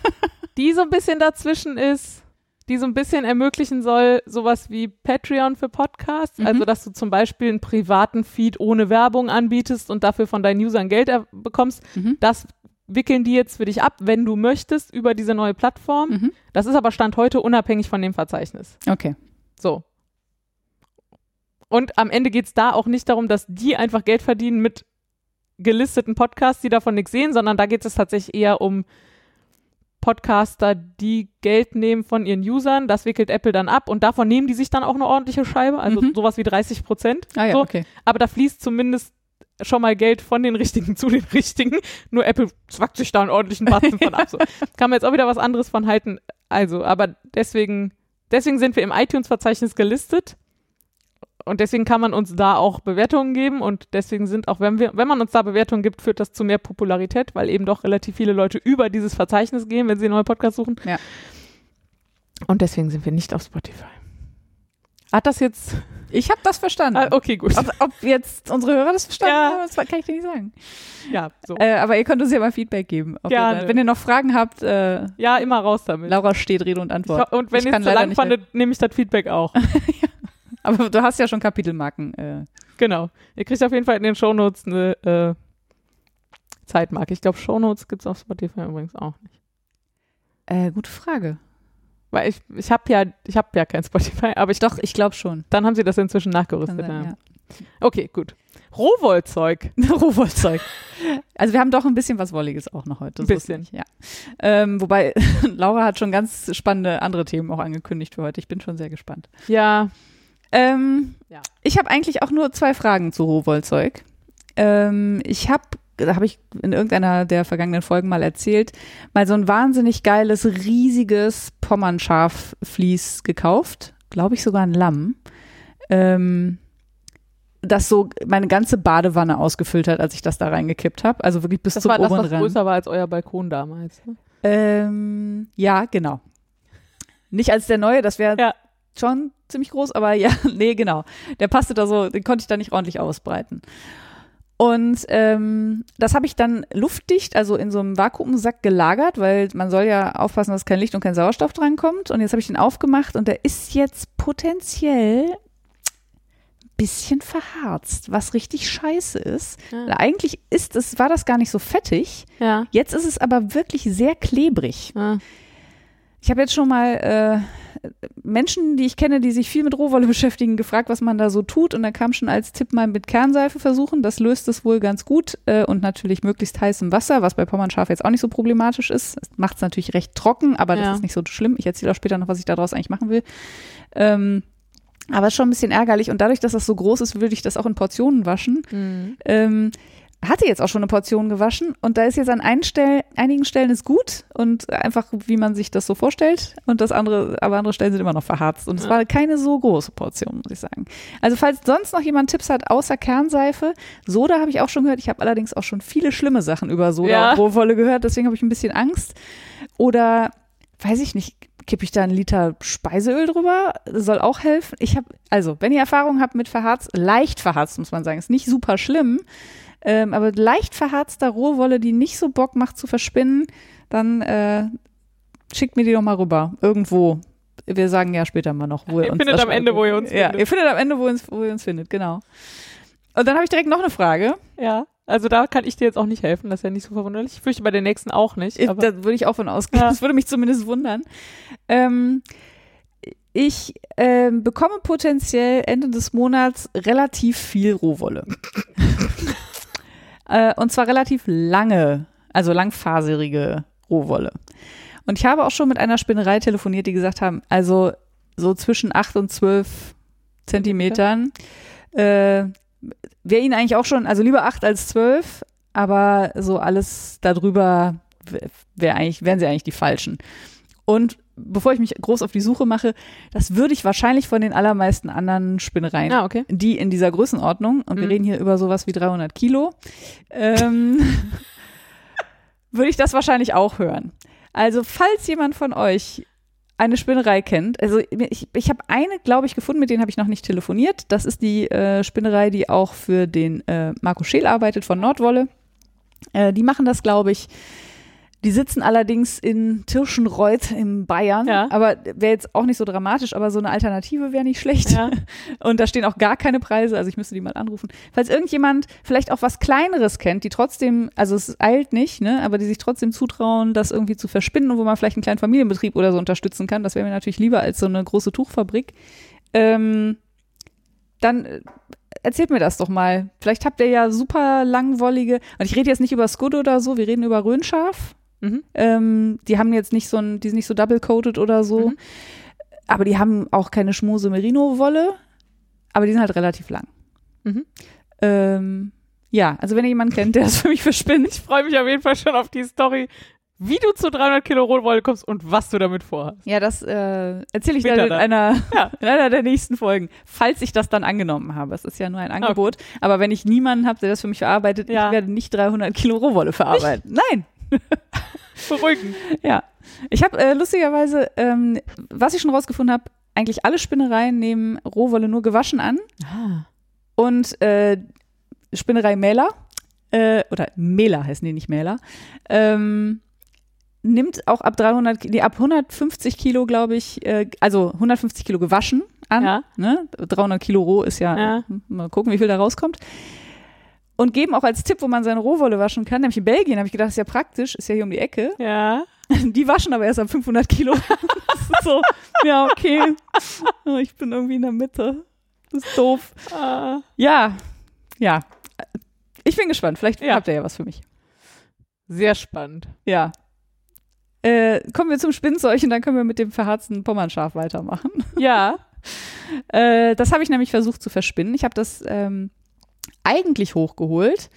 [SPEAKER 1] die so ein bisschen dazwischen ist, die so ein bisschen ermöglichen soll, sowas wie Patreon für Podcasts,
[SPEAKER 2] Mhm.
[SPEAKER 1] also dass du zum Beispiel einen privaten Feed ohne Werbung anbietest und dafür von deinen Usern Geld bekommst.
[SPEAKER 2] Mhm.
[SPEAKER 1] Das wickeln die jetzt für dich ab, wenn du möchtest, über diese neue Plattform.
[SPEAKER 2] Mhm.
[SPEAKER 1] Das ist aber Stand heute unabhängig von dem Verzeichnis.
[SPEAKER 2] Okay.
[SPEAKER 1] So. Und am Ende geht es da auch nicht darum, dass die einfach Geld verdienen mit gelisteten Podcasts, die davon nichts sehen, sondern da geht es tatsächlich eher um Podcaster, die Geld nehmen von ihren Usern. Das wickelt Apple dann ab und davon nehmen die sich dann auch eine ordentliche Scheibe, also
[SPEAKER 2] Mhm.
[SPEAKER 1] sowas wie 30 Prozent.
[SPEAKER 2] Ah ja,
[SPEAKER 1] So.
[SPEAKER 2] okay.
[SPEAKER 1] Aber da fließt zumindest schon mal Geld von den Richtigen zu den Richtigen. Nur Apple zwackt sich da einen ordentlichen Batzen von ab. So. Kann man jetzt auch wieder was anderes von halten. Also, aber deswegen, deswegen sind wir im iTunes-Verzeichnis gelistet. Und deswegen kann man uns da auch Bewertungen geben. Und deswegen sind auch, wenn wir, wenn man uns da Bewertungen gibt, führt das zu mehr Popularität, weil eben doch relativ viele Leute über dieses Verzeichnis gehen, wenn sie neue Podcasts suchen.
[SPEAKER 2] Ja.
[SPEAKER 1] Und deswegen sind wir nicht auf Spotify. Hat das jetzt.
[SPEAKER 2] Ich habe das verstanden.
[SPEAKER 1] Ah, okay, gut.
[SPEAKER 2] Ob, ob jetzt unsere Hörer das verstanden
[SPEAKER 1] Ja.
[SPEAKER 2] haben, das kann ich dir nicht sagen.
[SPEAKER 1] Ja, so.
[SPEAKER 2] Äh, aber ihr könnt uns ja mal Feedback geben.
[SPEAKER 1] Gerne.
[SPEAKER 2] Ihr, wenn ihr noch Fragen habt, äh,
[SPEAKER 1] Ja, immer raus damit.
[SPEAKER 2] Laura steht Rede und Antwort.
[SPEAKER 1] Und wenn
[SPEAKER 2] Ich
[SPEAKER 1] ihr es zu lang fandet, nehme ich das Feedback auch.
[SPEAKER 2] Aber du hast ja schon Kapitelmarken. Äh,
[SPEAKER 1] genau. Ihr kriegt auf jeden Fall in den Shownotes eine äh, Zeitmarke. Ich glaube, Shownotes gibt es auf Spotify übrigens auch nicht.
[SPEAKER 2] äh, gute Frage.
[SPEAKER 1] Weil ich, ich habe ja, ich habe ja kein Spotify, aber ich
[SPEAKER 2] Doch, ich glaube schon.
[SPEAKER 1] dann haben sie das inzwischen nachgerüstet.
[SPEAKER 2] sein,
[SPEAKER 1] ja. Okay, gut. Rohwollzeug.
[SPEAKER 2] Rohwollzeug. Also wir haben doch ein bisschen was Wolliges auch noch heute.
[SPEAKER 1] Ein bisschen.
[SPEAKER 2] ja. Ähm, wobei Laura hat schon ganz spannende andere Themen auch angekündigt für heute. Ich bin schon sehr gespannt.
[SPEAKER 1] Ja.
[SPEAKER 2] Ähm,
[SPEAKER 1] Ja.
[SPEAKER 2] Ich habe eigentlich auch nur zwei Fragen zu Rohwollzeug. Ähm, ich habe, habe ich in irgendeiner der vergangenen Folgen mal erzählt, mal so ein wahnsinnig geiles, riesiges Pommernschafvlies gekauft. Glaube ich sogar ein Lamm. Ähm, das so meine ganze Badewanne ausgefüllt hat, als ich das da reingekippt habe. Also wirklich bis
[SPEAKER 1] Das
[SPEAKER 2] zum
[SPEAKER 1] war das,
[SPEAKER 2] oberen
[SPEAKER 1] was
[SPEAKER 2] Rand.
[SPEAKER 1] größer war als euer Balkon damals. Ne?
[SPEAKER 2] Ähm, ja, genau. Nicht als der neue, das wäre
[SPEAKER 1] Ja.
[SPEAKER 2] schon ziemlich groß, aber ja, nee, genau. Der passte da so, den konnte ich da nicht ordentlich ausbreiten. Und ähm, das habe ich dann luftdicht, also in so einem Vakuumsack gelagert, weil man soll ja aufpassen, dass kein Licht und kein Sauerstoff drankommt. Und jetzt habe ich den aufgemacht und der ist jetzt potenziell ein bisschen verharzt, was richtig scheiße ist.
[SPEAKER 1] Ja.
[SPEAKER 2] Eigentlich ist es, war das gar nicht so fettig.
[SPEAKER 1] Ja.
[SPEAKER 2] Jetzt ist es aber wirklich sehr klebrig.
[SPEAKER 1] ja.
[SPEAKER 2] Ich habe jetzt schon mal äh, Menschen, die ich kenne, die sich viel mit Rohwolle beschäftigen, gefragt, was man da so tut. Und da kam schon als Tipp mal mit Kernseife versuchen. Das löst es wohl ganz gut. Äh, und natürlich möglichst heißem Wasser, was bei Pommernschaf jetzt auch nicht so problematisch ist. Macht es natürlich recht trocken, aber das
[SPEAKER 1] Ja.
[SPEAKER 2] ist nicht so schlimm. Ich erzähle auch später noch, was ich daraus eigentlich machen will. Ähm, aber ist schon ein bisschen ärgerlich. Und dadurch, dass das so groß ist, würde ich das auch in Portionen waschen.
[SPEAKER 1] Mhm.
[SPEAKER 2] Ähm, hatte jetzt auch schon eine Portion gewaschen und da ist jetzt an Stell, einigen Stellen ist gut und einfach, wie man sich das so vorstellt und das andere, aber andere Stellen sind immer noch verharzt und es
[SPEAKER 1] Ja.
[SPEAKER 2] war keine so große Portion, muss ich sagen. Also falls sonst noch jemand Tipps hat, außer Kernseife, Soda habe ich auch schon gehört, ich habe allerdings auch schon viele schlimme Sachen über Soda
[SPEAKER 1] Ja.
[SPEAKER 2] gehört, deswegen habe ich ein bisschen Angst oder, weiß ich nicht, kippe ich da einen Liter Speiseöl drüber, das soll auch helfen. Ich habe, also, wenn ihr Erfahrung habt mit verharzt, leicht verharzt, muss man sagen, ist nicht super schlimm, ähm, aber leicht verharzter Rohwolle, die nicht so Bock macht zu verspinnen, dann äh, schickt mir die doch mal rüber. Irgendwo. Wir sagen ja später mal noch, wo ihr,
[SPEAKER 1] Ihr
[SPEAKER 2] uns
[SPEAKER 1] findet am. Ende, wo ihr uns
[SPEAKER 2] Ja,
[SPEAKER 1] findet.
[SPEAKER 2] ihr findet am Ende, wo ihr uns, wo ihr uns findet, genau. Und dann habe ich direkt noch eine Frage.
[SPEAKER 1] Ja. Also da kann ich dir jetzt auch nicht helfen, das ist ja nicht so verwunderlich. Ich fürchte bei den nächsten auch nicht.
[SPEAKER 2] Da würde ich auch von ausgehen.
[SPEAKER 1] Ja.
[SPEAKER 2] Das würde mich zumindest wundern. Ähm, ich ähm, bekomme potenziell Ende des Monats relativ viel Rohwolle. äh, und zwar relativ lange, also langfaserige Rohwolle. Und ich habe auch schon mit einer Spinnerei telefoniert, die gesagt haben, also so zwischen 8 und 12 Zentimetern äh, wäre ihnen eigentlich auch schon, also lieber 8 als 12, aber so alles darüber wär eigentlich, wären sie eigentlich die Falschen. Und bevor ich mich groß auf die Suche mache, das würde ich wahrscheinlich von den allermeisten anderen Spinnereien,
[SPEAKER 1] Ah, okay.
[SPEAKER 2] die in dieser Größenordnung, und wir
[SPEAKER 1] Mhm.
[SPEAKER 2] reden hier über sowas wie 300 Kilo, ähm, würde ich das wahrscheinlich auch hören. Also falls jemand von euch eine Spinnerei kennt, also ich, ich habe eine, glaube ich, gefunden, mit denen habe ich noch nicht telefoniert. Das ist die äh, Spinnerei, die auch für den äh, Marco Scheel arbeitet von Nordwolle. Äh, die machen das, glaube ich. Die sitzen allerdings in Tirschenreuth in Bayern.
[SPEAKER 1] Ja.
[SPEAKER 2] Aber wäre jetzt auch nicht so dramatisch, aber so eine Alternative wäre nicht schlecht.
[SPEAKER 1] Ja.
[SPEAKER 2] Und da stehen auch gar keine Preise, also ich müsste die mal anrufen. Falls irgendjemand vielleicht auch was Kleineres kennt, die trotzdem, also es eilt nicht, ne, aber die sich trotzdem zutrauen, das irgendwie zu verspinnen und wo man vielleicht einen kleinen Familienbetrieb oder so unterstützen kann, das wäre mir natürlich lieber als so eine große Tuchfabrik. Ähm, dann äh, erzählt mir das doch mal. Vielleicht habt ihr ja super langwollige, und ich rede jetzt nicht über Scud oder so, wir reden über Röhnschaf.
[SPEAKER 1] Mhm.
[SPEAKER 2] Ähm, die haben jetzt nicht so ein, die sind nicht so double-coated oder so.
[SPEAKER 1] Mhm.
[SPEAKER 2] Aber die haben auch keine Schmuse Merino-Wolle. Aber die sind halt relativ lang.
[SPEAKER 1] Mhm.
[SPEAKER 2] Ähm, ja, also wenn ihr jemanden kennt, der das für mich verspinnt.
[SPEAKER 1] Ich freue mich auf jeden Fall schon auf die Story, wie du zu 300 Kilo Rohwolle kommst und was du damit vorhast.
[SPEAKER 2] Ja, das äh, erzähle ich dann in einer,
[SPEAKER 1] Ja.
[SPEAKER 2] in einer der nächsten Folgen, falls ich das dann angenommen habe. Es ist ja nur ein Angebot. Aber wenn ich niemanden habe, der das für mich verarbeitet,
[SPEAKER 1] Ja.
[SPEAKER 2] ich werde nicht 300 Kilo Rohwolle verarbeiten. Nein,
[SPEAKER 1] Beruhigen.
[SPEAKER 2] Ja, ich habe äh, lustigerweise, ähm, was ich schon rausgefunden habe, eigentlich alle Spinnereien nehmen Rohwolle nur gewaschen an
[SPEAKER 1] Ah.
[SPEAKER 2] und äh, Spinnerei Mähler äh, oder Mähler heißen die nicht Mähler, ähm, nimmt auch ab 300, Ki- nee, ab 150 Kilo, glaube ich, äh, also 150 Kilo gewaschen an.
[SPEAKER 1] Ja.
[SPEAKER 2] Ne? 300 Kilo roh ist ja,
[SPEAKER 1] Ja.
[SPEAKER 2] mal gucken, wie viel da rauskommt. Und geben auch als Tipp, wo man seine Rohwolle waschen kann, nämlich in Belgien, habe ich gedacht, ist ja praktisch, ist ja hier um die Ecke.
[SPEAKER 1] Ja.
[SPEAKER 2] Die waschen aber erst ab 500 Kilo. Das so, ja, okay. Ich bin irgendwie in der Mitte. Das ist doof.
[SPEAKER 1] Ah.
[SPEAKER 2] Ja, ja. Ich bin gespannt. Vielleicht
[SPEAKER 1] Ja.
[SPEAKER 2] habt ihr ja was für mich.
[SPEAKER 1] Sehr spannend.
[SPEAKER 2] Ja. Äh, kommen wir zum Spinnzeug und dann können wir mit dem verharzten Pommernschaf weitermachen.
[SPEAKER 1] Ja.
[SPEAKER 2] Äh, das habe ich nämlich versucht zu verspinnen. Ich habe das ähm, eigentlich hochgeholt,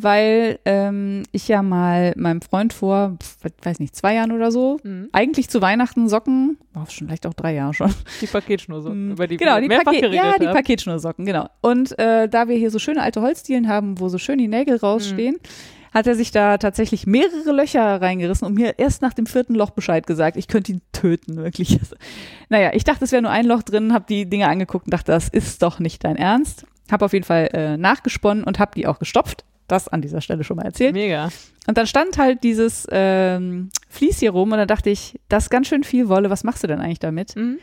[SPEAKER 2] weil ähm, ich ja mal meinem Freund vor, weiß nicht, zwei Jahren oder so,
[SPEAKER 1] Mhm.
[SPEAKER 2] eigentlich zu Weihnachten Socken, oh, schon vielleicht auch drei Jahre schon.
[SPEAKER 1] Die Paketschnursocken, über die
[SPEAKER 2] genau, die, Paket, ja, die. Paketschnursocken, genau. Und äh, da wir hier so schöne alte Holzdielen haben, wo so schön die Nägel rausstehen,
[SPEAKER 1] Mhm.
[SPEAKER 2] hat er sich da tatsächlich mehrere Löcher reingerissen und mir erst nach dem vierten Loch Bescheid gesagt, ich könnte ihn töten, wirklich. Naja, ich dachte, es wäre nur ein Loch drin, habe die Dinge angeguckt und dachte, das ist doch nicht dein Ernst. Habe auf jeden Fall äh, nachgesponnen und habe die auch gestopft. Das an dieser Stelle schon mal erzählt.
[SPEAKER 1] Mega.
[SPEAKER 2] Und dann stand halt dieses ähm, Vlies hier rum und dann dachte ich, das ist ganz schön viel Wolle, was machst du denn eigentlich damit?
[SPEAKER 1] Mhm.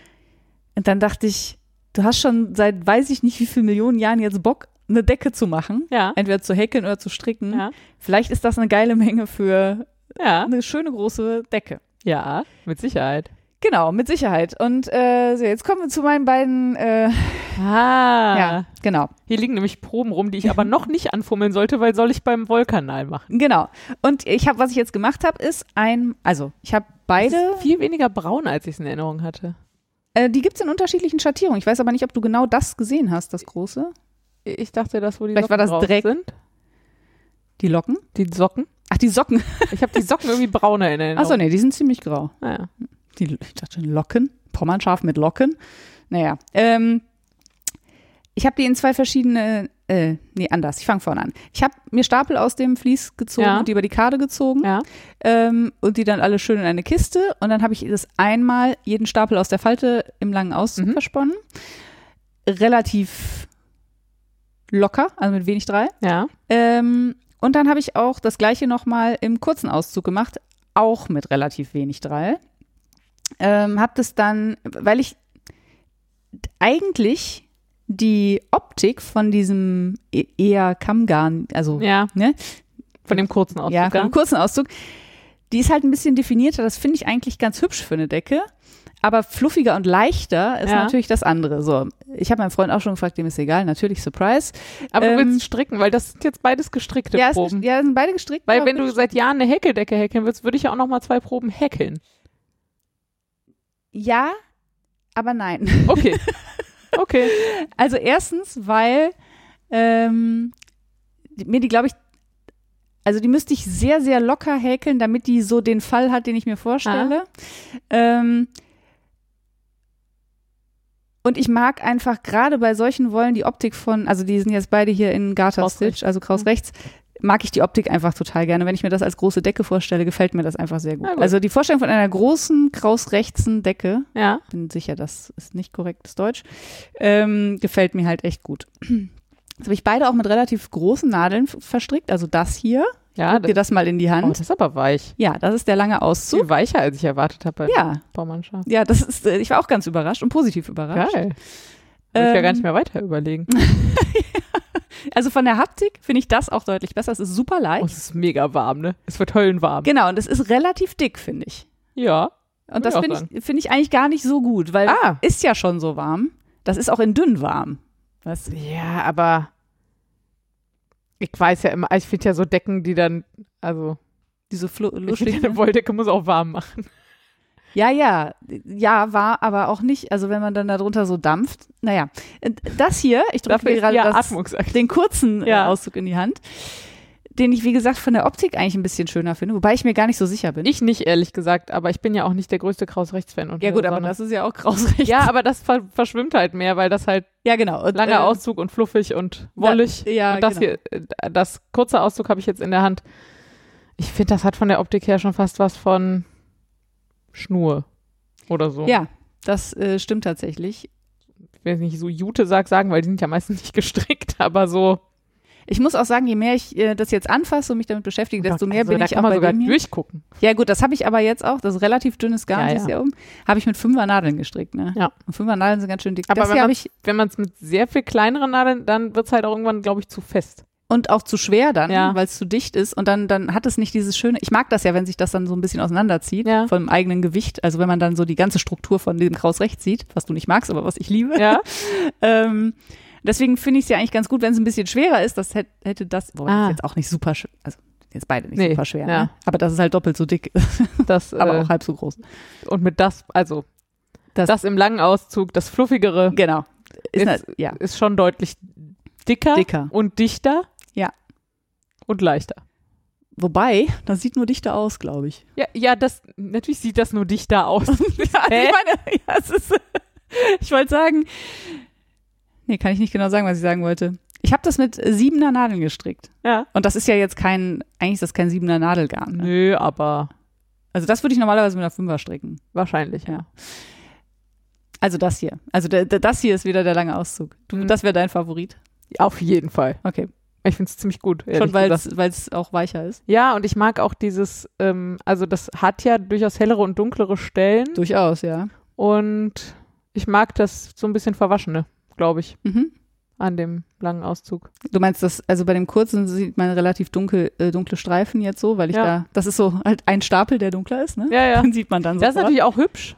[SPEAKER 2] Und dann dachte ich, du hast schon seit weiß ich nicht wie viel Millionen Jahren jetzt Bock, eine Decke zu machen.
[SPEAKER 1] Ja.
[SPEAKER 2] Entweder zu häkeln oder zu stricken.
[SPEAKER 1] Ja.
[SPEAKER 2] Vielleicht ist das eine geile Menge für
[SPEAKER 1] Ja.
[SPEAKER 2] eine schöne große Decke.
[SPEAKER 1] Ja, mit Sicherheit.
[SPEAKER 2] Genau, mit Sicherheit. Und äh, so, jetzt kommen wir zu meinen beiden. Äh,
[SPEAKER 1] Ah.
[SPEAKER 2] Ja, genau.
[SPEAKER 1] Hier liegen nämlich Proben rum, die ich aber noch nicht anfummeln sollte, weil soll ich beim Wollkanal machen.
[SPEAKER 2] Genau. Und ich habe, was ich jetzt gemacht habe, ist ein, also ich habe beide,
[SPEAKER 1] Das ist viel weniger braun, als ich es in Erinnerung hatte.
[SPEAKER 2] äh, die gibt's in unterschiedlichen Schattierungen. Ich weiß aber nicht, ob du genau das gesehen hast, das große.
[SPEAKER 1] Ich dachte, das, wo die
[SPEAKER 2] Vielleicht war
[SPEAKER 1] Socken
[SPEAKER 2] das
[SPEAKER 1] drauf
[SPEAKER 2] direkt-
[SPEAKER 1] sind.
[SPEAKER 2] Die Locken?
[SPEAKER 1] Die Socken.
[SPEAKER 2] Ach, die Socken.
[SPEAKER 1] Ich habe die Socken irgendwie brauner in Erinnerung.
[SPEAKER 2] Achso, nee, die sind ziemlich grau.
[SPEAKER 1] Naja.
[SPEAKER 2] Die, ich dachte schon Locken. Pommernschaf mit Locken. Naja, ähm, ich habe die in zwei verschiedene, äh, nee, anders. Ich fange vorne an. Ich habe mir Stapel aus dem Vlies gezogen
[SPEAKER 1] Ja.
[SPEAKER 2] und die über die Karte gezogen
[SPEAKER 1] Ja.
[SPEAKER 2] ähm, und die dann alle schön in eine Kiste und dann habe ich das einmal jeden Stapel aus der Falte im langen Auszug
[SPEAKER 1] Mhm.
[SPEAKER 2] versponnen. Relativ locker, also mit wenig drei.
[SPEAKER 1] Ja.
[SPEAKER 2] Ähm, und dann habe ich auch das gleiche nochmal im kurzen Auszug gemacht, auch mit relativ wenig drei. Ähm, habe das dann, weil ich eigentlich die Optik von diesem e- eher Kammgarn, also
[SPEAKER 1] Ja.
[SPEAKER 2] ne,
[SPEAKER 1] Von dem kurzen Auszug.
[SPEAKER 2] ja, von dem kurzen Auszug, die ist halt ein bisschen definierter. Das finde ich eigentlich ganz hübsch für eine Decke. Aber fluffiger und leichter ist
[SPEAKER 1] Ja.
[SPEAKER 2] natürlich das andere. So, ich habe meinen Freund auch schon gefragt, dem ist egal, natürlich Surprise.
[SPEAKER 1] Aber
[SPEAKER 2] Ähm,
[SPEAKER 1] du willst stricken, weil das sind jetzt beides gestrickte
[SPEAKER 2] Ja,
[SPEAKER 1] Proben.
[SPEAKER 2] ja, sind beide gestrickt.
[SPEAKER 1] weil wenn du seit Jahren eine Häkeldecke häkeln willst, würde ich ja auch noch mal zwei Proben häkeln.
[SPEAKER 2] Ja, aber nein.
[SPEAKER 1] Okay. Okay.
[SPEAKER 2] Also erstens, weil ähm, die- mir die, glaube ich, also die müsste ich sehr, sehr locker häkeln, damit die so den Fall hat, den ich mir vorstelle. Ähm, und ich mag einfach gerade bei solchen Wollen die Optik von, also die sind jetzt beide hier in Garter Stitch, also Kraus
[SPEAKER 1] Mhm.
[SPEAKER 2] rechts, mag ich die Optik einfach total gerne. Wenn ich mir das als große Decke vorstelle, gefällt mir das einfach sehr gut.
[SPEAKER 1] Gut.
[SPEAKER 2] Also die Vorstellung von einer großen Kraus rechtsen Decke,
[SPEAKER 1] Ja.
[SPEAKER 2] bin sicher, das ist nicht korrektes Deutsch, ähm, gefällt mir halt echt gut. Jetzt habe ich beide auch mit relativ großen Nadeln verstrickt, also das hier.
[SPEAKER 1] Ja,
[SPEAKER 2] Guck dir
[SPEAKER 1] das,
[SPEAKER 2] das mal in die
[SPEAKER 1] oh,
[SPEAKER 2] Hand.
[SPEAKER 1] das ist aber weich.
[SPEAKER 2] Ja, das ist der lange Auszug.
[SPEAKER 1] Viel weicher, als ich erwartet habe bei
[SPEAKER 2] Ja,
[SPEAKER 1] der Baumannschaft.
[SPEAKER 2] ja, das ist, äh, ich war auch ganz überrascht und positiv überrascht.
[SPEAKER 1] Geil. Würde ich ja gar
[SPEAKER 2] Ähm,
[SPEAKER 1] nicht mehr weiter überlegen.
[SPEAKER 2] Also von der Haptik finde ich das auch deutlich besser. Es ist super
[SPEAKER 1] Oh,
[SPEAKER 2] leicht.
[SPEAKER 1] es ist mega warm, ne? Es wird höllenwarm.
[SPEAKER 2] Genau, und es ist relativ dick, finde ich.
[SPEAKER 1] Ja.
[SPEAKER 2] Und das finde ich, finde ich eigentlich gar nicht so gut, weil
[SPEAKER 1] Ah.
[SPEAKER 2] ist ja schon so warm. Das ist auch in dünn warm. Das,
[SPEAKER 1] Ja, aber ich weiß ja immer, ich finde ja so Decken, die dann, also,
[SPEAKER 2] diese Flo
[SPEAKER 1] eine Wolldecke muss auch warm machen.
[SPEAKER 2] Ja, ja, ja, war aber auch nicht, also wenn man dann darunter so dampft. Naja, das hier, ich drücke mir gerade
[SPEAKER 1] ja
[SPEAKER 2] das, den kurzen äh,
[SPEAKER 1] Ja.
[SPEAKER 2] Auszug in die Hand, den ich, wie gesagt, von der Optik eigentlich ein bisschen schöner finde, wobei ich mir gar nicht so sicher bin.
[SPEAKER 1] Ich nicht, ehrlich gesagt, aber ich bin ja auch nicht der größte Kraus-Rechts-Fan.
[SPEAKER 2] ja gut, aber
[SPEAKER 1] Sonne.
[SPEAKER 2] das ist ja auch grausrecht.
[SPEAKER 1] Ja, aber das ver verschwimmt halt mehr, weil das halt
[SPEAKER 2] ja genau. Und,
[SPEAKER 1] langer
[SPEAKER 2] äh,
[SPEAKER 1] Auszug und fluffig und wollig.
[SPEAKER 2] Da, ja,
[SPEAKER 1] und das
[SPEAKER 2] genau.
[SPEAKER 1] hier, äh, das kurze Auszug habe ich jetzt in der Hand. Ich finde, das hat von der Optik her schon fast was von Schnur oder so.
[SPEAKER 2] Ja, das äh, stimmt tatsächlich.
[SPEAKER 1] Ich will nicht so Jute sag sagen, weil die sind ja meistens nicht gestrickt, aber so.
[SPEAKER 2] Ich muss auch sagen, je mehr ich äh, das jetzt anfasse und mich damit beschäftige, desto mehr
[SPEAKER 1] also,
[SPEAKER 2] bin
[SPEAKER 1] da
[SPEAKER 2] ich
[SPEAKER 1] kann
[SPEAKER 2] auch
[SPEAKER 1] man
[SPEAKER 2] bei
[SPEAKER 1] sogar
[SPEAKER 2] dem hier.
[SPEAKER 1] durchgucken.
[SPEAKER 2] Ja gut, das habe ich aber jetzt auch. Das ist relativ dünnes Garn,
[SPEAKER 1] Ja,
[SPEAKER 2] du
[SPEAKER 1] ja.
[SPEAKER 2] ja oben. Habe ich mit fünfer Nadeln gestrickt, ne?
[SPEAKER 1] Ja.
[SPEAKER 2] Und fünfer Nadeln sind ganz schön dick.
[SPEAKER 1] Aber
[SPEAKER 2] das hier
[SPEAKER 1] Wenn man es mit sehr viel kleineren Nadeln, dann wird es halt auch irgendwann, glaube ich, zu fest.
[SPEAKER 2] Und auch zu schwer dann,
[SPEAKER 1] Ja.
[SPEAKER 2] weil es zu dicht ist und dann, dann hat es nicht dieses schöne, ich mag das ja, wenn sich das dann so ein bisschen auseinanderzieht
[SPEAKER 1] Ja.
[SPEAKER 2] vom eigenen Gewicht, also wenn man dann so die ganze Struktur von dem Kraus rechts sieht, was du nicht magst, aber was ich liebe.
[SPEAKER 1] Ja.
[SPEAKER 2] Ähm, deswegen finde ich es ja eigentlich ganz gut, wenn es ein bisschen schwerer ist, das hätte, hätte das, das
[SPEAKER 1] Ah.
[SPEAKER 2] ist jetzt auch nicht super, also jetzt beide nicht
[SPEAKER 1] Nee,
[SPEAKER 2] super schwer,
[SPEAKER 1] ja.
[SPEAKER 2] ne? aber das ist halt doppelt so dick,
[SPEAKER 1] Das,
[SPEAKER 2] aber
[SPEAKER 1] äh,
[SPEAKER 2] auch halb so groß.
[SPEAKER 1] und mit das, also
[SPEAKER 2] Das-
[SPEAKER 1] das, im langen Auszug, das fluffigere
[SPEAKER 2] Genau. Ist,
[SPEAKER 1] Ist-
[SPEAKER 2] halt- ja,
[SPEAKER 1] ist schon deutlich dicker,
[SPEAKER 2] dicker.
[SPEAKER 1] und dichter.
[SPEAKER 2] Ja.
[SPEAKER 1] Und leichter.
[SPEAKER 2] Wobei, das sieht nur dichter aus, glaube ich.
[SPEAKER 1] Ja, ja, das natürlich sieht das nur dichter aus.
[SPEAKER 2] Ja, ich meine, ja, es ist, ich wollte sagen, nee, kann ich nicht genau sagen, was ich sagen wollte. Ich habe das mit siebener Nadeln gestrickt.
[SPEAKER 1] ja.
[SPEAKER 2] Und das ist ja jetzt kein, eigentlich ist das kein siebener Nadelgarn. Ne?
[SPEAKER 1] Nö, aber
[SPEAKER 2] Also das würde ich normalerweise mit einer Fünfer stricken.
[SPEAKER 1] wahrscheinlich, ja.
[SPEAKER 2] Ja. Also das hier. Also der, der, das hier ist wieder der lange Auszug. Du,
[SPEAKER 1] Mhm.
[SPEAKER 2] Das wäre dein Favorit.
[SPEAKER 1] Auf jeden Fall.
[SPEAKER 2] Okay.
[SPEAKER 1] Ich finde es ziemlich gut.
[SPEAKER 2] Schon weil es auch weicher ist.
[SPEAKER 1] Ja, und ich mag auch dieses, ähm, also das hat ja durchaus hellere und dunklere Stellen.
[SPEAKER 2] Durchaus, ja.
[SPEAKER 1] Und ich mag das so ein bisschen Verwaschene, glaube ich,
[SPEAKER 2] Mhm.
[SPEAKER 1] an dem langen Auszug.
[SPEAKER 2] Du meinst das, also bei dem kurzen sieht man relativ dunkel, äh, dunkle Streifen jetzt so, weil ich
[SPEAKER 1] Ja.
[SPEAKER 2] da, das ist so halt ein Stapel, der dunkler ist, ne?
[SPEAKER 1] Ja, ja.
[SPEAKER 2] Den sieht man dann so.
[SPEAKER 1] Das ist natürlich auch hübsch.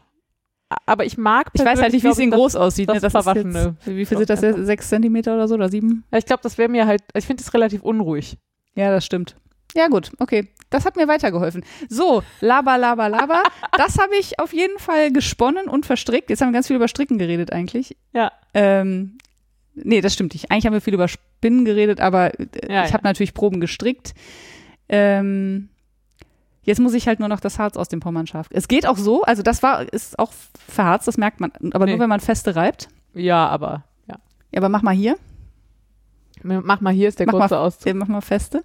[SPEAKER 1] Aber ich mag
[SPEAKER 2] Ich weiß halt nicht, wie es
[SPEAKER 1] persönlich,
[SPEAKER 2] groß aussieht.
[SPEAKER 1] das
[SPEAKER 2] ne? Das
[SPEAKER 1] Verwaschene.
[SPEAKER 2] Jetzt, wie viel sind das? jetzt? Sechs Zentimeter oder so oder sieben?
[SPEAKER 1] Ja, ich glaube, das wäre mir halt, ich finde es relativ unruhig.
[SPEAKER 2] Ja, das stimmt. Ja, gut, okay. Das hat mir weitergeholfen. So, laber, laber, laber. das habe ich auf jeden Fall gesponnen und verstrickt. Jetzt haben wir ganz viel über Stricken geredet eigentlich.
[SPEAKER 1] Ja.
[SPEAKER 2] Ähm, nee, das stimmt nicht. Eigentlich haben wir viel über Spinnen geredet, aber äh,
[SPEAKER 1] Ja,
[SPEAKER 2] ich
[SPEAKER 1] ja.
[SPEAKER 2] habe natürlich Proben gestrickt. Ähm, jetzt muss ich halt nur noch das Harz aus dem Pommernschaf. Es geht auch so, also das war, ist auch verharzt, das merkt man, aber
[SPEAKER 1] Nee.
[SPEAKER 2] nur wenn man feste reibt.
[SPEAKER 1] Ja, aber ja.
[SPEAKER 2] Ja, aber mach mal hier,
[SPEAKER 1] Mach mal, hier ist der
[SPEAKER 2] Mach
[SPEAKER 1] kurze
[SPEAKER 2] mal,
[SPEAKER 1] Auszug.
[SPEAKER 2] mach mal feste.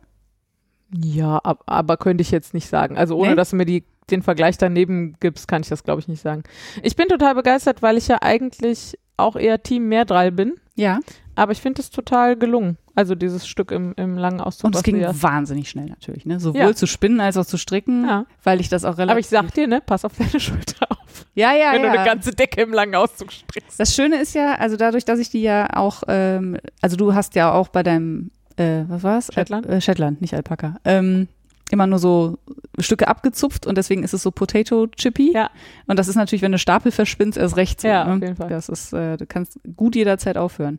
[SPEAKER 1] Ja, ab, aber könnte ich jetzt nicht sagen. Also ohne,
[SPEAKER 2] Nee?
[SPEAKER 1] dass du mir die, den Vergleich daneben gibst, kann ich das, glaube ich, nicht sagen. Ich bin total begeistert, weil ich ja eigentlich auch eher Team Mehrdrall bin.
[SPEAKER 2] Ja.
[SPEAKER 1] Aber ich finde es total gelungen. Also dieses Stück im, im langen Auszug.
[SPEAKER 2] Und es ging wahnsinnig schnell natürlich, ne? Sowohl
[SPEAKER 1] Ja.
[SPEAKER 2] zu spinnen als auch zu stricken,
[SPEAKER 1] Ja.
[SPEAKER 2] weil ich das auch relativ.
[SPEAKER 1] Aber ich sag dir, ne, pass auf deine Schulter auf.
[SPEAKER 2] ja, ja,
[SPEAKER 1] wenn
[SPEAKER 2] ja.
[SPEAKER 1] du eine ganze Decke im langen Auszug strickst.
[SPEAKER 2] das Schöne ist ja, also dadurch, dass ich die ja auch, ähm, also du hast ja auch bei deinem, äh, was war's?
[SPEAKER 1] Shetland?
[SPEAKER 2] Äh, Shetland, nicht Alpaka. Ähm, immer nur so Stücke abgezupft und deswegen ist es so Potato Chippy.
[SPEAKER 1] Ja.
[SPEAKER 2] Und das ist natürlich, wenn du Stapel verspinnst, erst recht so.
[SPEAKER 1] Ja,
[SPEAKER 2] ne?
[SPEAKER 1] auf jeden Fall.
[SPEAKER 2] Das ist, äh, du kannst gut jederzeit aufhören.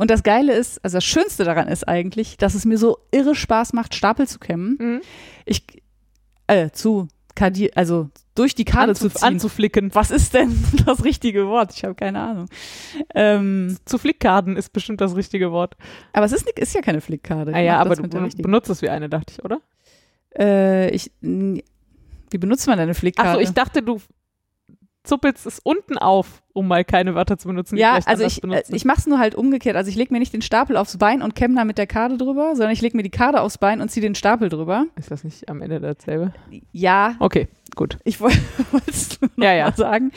[SPEAKER 2] Und das Geile ist, also das Schönste daran ist eigentlich, dass es mir so irre Spaß macht, Stapel zu kämmen.
[SPEAKER 1] Mhm.
[SPEAKER 2] Ich, äh, zu kadi also durch die Karte
[SPEAKER 1] Anzu,
[SPEAKER 2] zu ziehen.
[SPEAKER 1] anzuflicken.
[SPEAKER 2] Was ist denn das richtige Wort? Ich habe keine Ahnung. Ähm,
[SPEAKER 1] Zu Flickkarten ist bestimmt das richtige Wort.
[SPEAKER 2] aber es ist, ist ja keine Flickkarte.
[SPEAKER 1] Ah ja, aber du benutzt es wie eine, dachte ich, oder?
[SPEAKER 2] Äh, ich, wie benutzt man denn eine Flickkarte?
[SPEAKER 1] Achso, ich dachte, du zuppelst es unten auf, um mal keine Wörter zu benutzen,
[SPEAKER 2] ja, also ich, äh,
[SPEAKER 1] benutzt sind.
[SPEAKER 2] ich mache es nur halt umgekehrt. Also ich lege mir nicht den Stapel aufs Bein und kämme da mit der Karte drüber, sondern ich lege mir die Karte aufs Bein und ziehe den Stapel drüber.
[SPEAKER 1] Ist das nicht am Ende dasselbe?
[SPEAKER 2] Ja,
[SPEAKER 1] Okay, gut.
[SPEAKER 2] ich wollte es nur
[SPEAKER 1] Ja, ja.
[SPEAKER 2] mal sagen.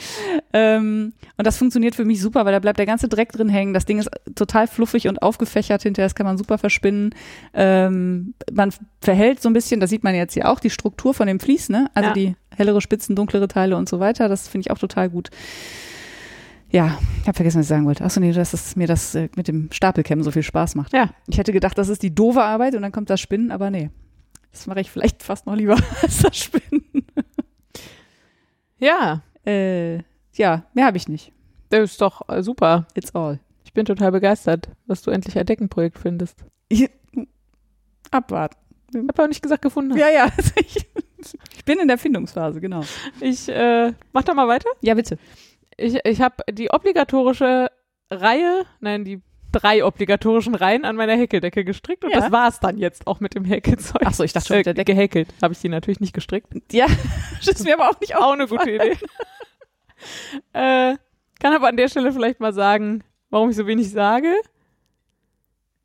[SPEAKER 2] Ähm, und das funktioniert für mich super, weil da bleibt der ganze Dreck drin hängen. Das Ding ist total fluffig und aufgefächert hinterher. Das kann man super verspinnen. Ähm, man verhält so ein bisschen, das sieht man jetzt hier auch, die Struktur von dem Vlies, ne? Also
[SPEAKER 1] Ja.
[SPEAKER 2] die hellere Spitzen, dunklere Teile und so weiter. Das finde ich auch total gut. Ja, ich habe vergessen, was ich sagen wollte. Achso, nee, dass es mir das äh, mit dem Stapelkämmen so viel Spaß macht.
[SPEAKER 1] Ja.
[SPEAKER 2] Ich hätte gedacht, das ist die doofe Arbeit und dann kommt das Spinnen, aber nee. Das mache ich vielleicht fast noch lieber als das Spinnen.
[SPEAKER 1] Ja,
[SPEAKER 2] Äh, ja, mehr habe ich nicht.
[SPEAKER 1] das ist doch äh, super.
[SPEAKER 2] It's all.
[SPEAKER 1] Ich bin total begeistert, dass du endlich ein Deckenprojekt findest.
[SPEAKER 2] Abwarten.
[SPEAKER 1] Ich habe auch nicht gesagt gefunden.
[SPEAKER 2] Ja, ja. Ich, bin in der Findungsphase, genau.
[SPEAKER 1] Ich äh, mach da mal weiter.
[SPEAKER 2] Ja, bitte.
[SPEAKER 1] Ich, ich habe die obligatorische Reihe, nein, die drei obligatorischen Reihen an meiner Häkeldecke gestrickt und
[SPEAKER 2] Ja.
[SPEAKER 1] das war's dann jetzt auch mit dem Häkelzeug.
[SPEAKER 2] Ach so, ich dachte schon mit der Decke.
[SPEAKER 1] Gehäkelt habe ich die natürlich nicht gestrickt.
[SPEAKER 2] Ja, das ist mir aber auch nicht
[SPEAKER 1] Auch eine gute Idee. äh, kann aber an der Stelle vielleicht mal sagen, warum ich so wenig sage.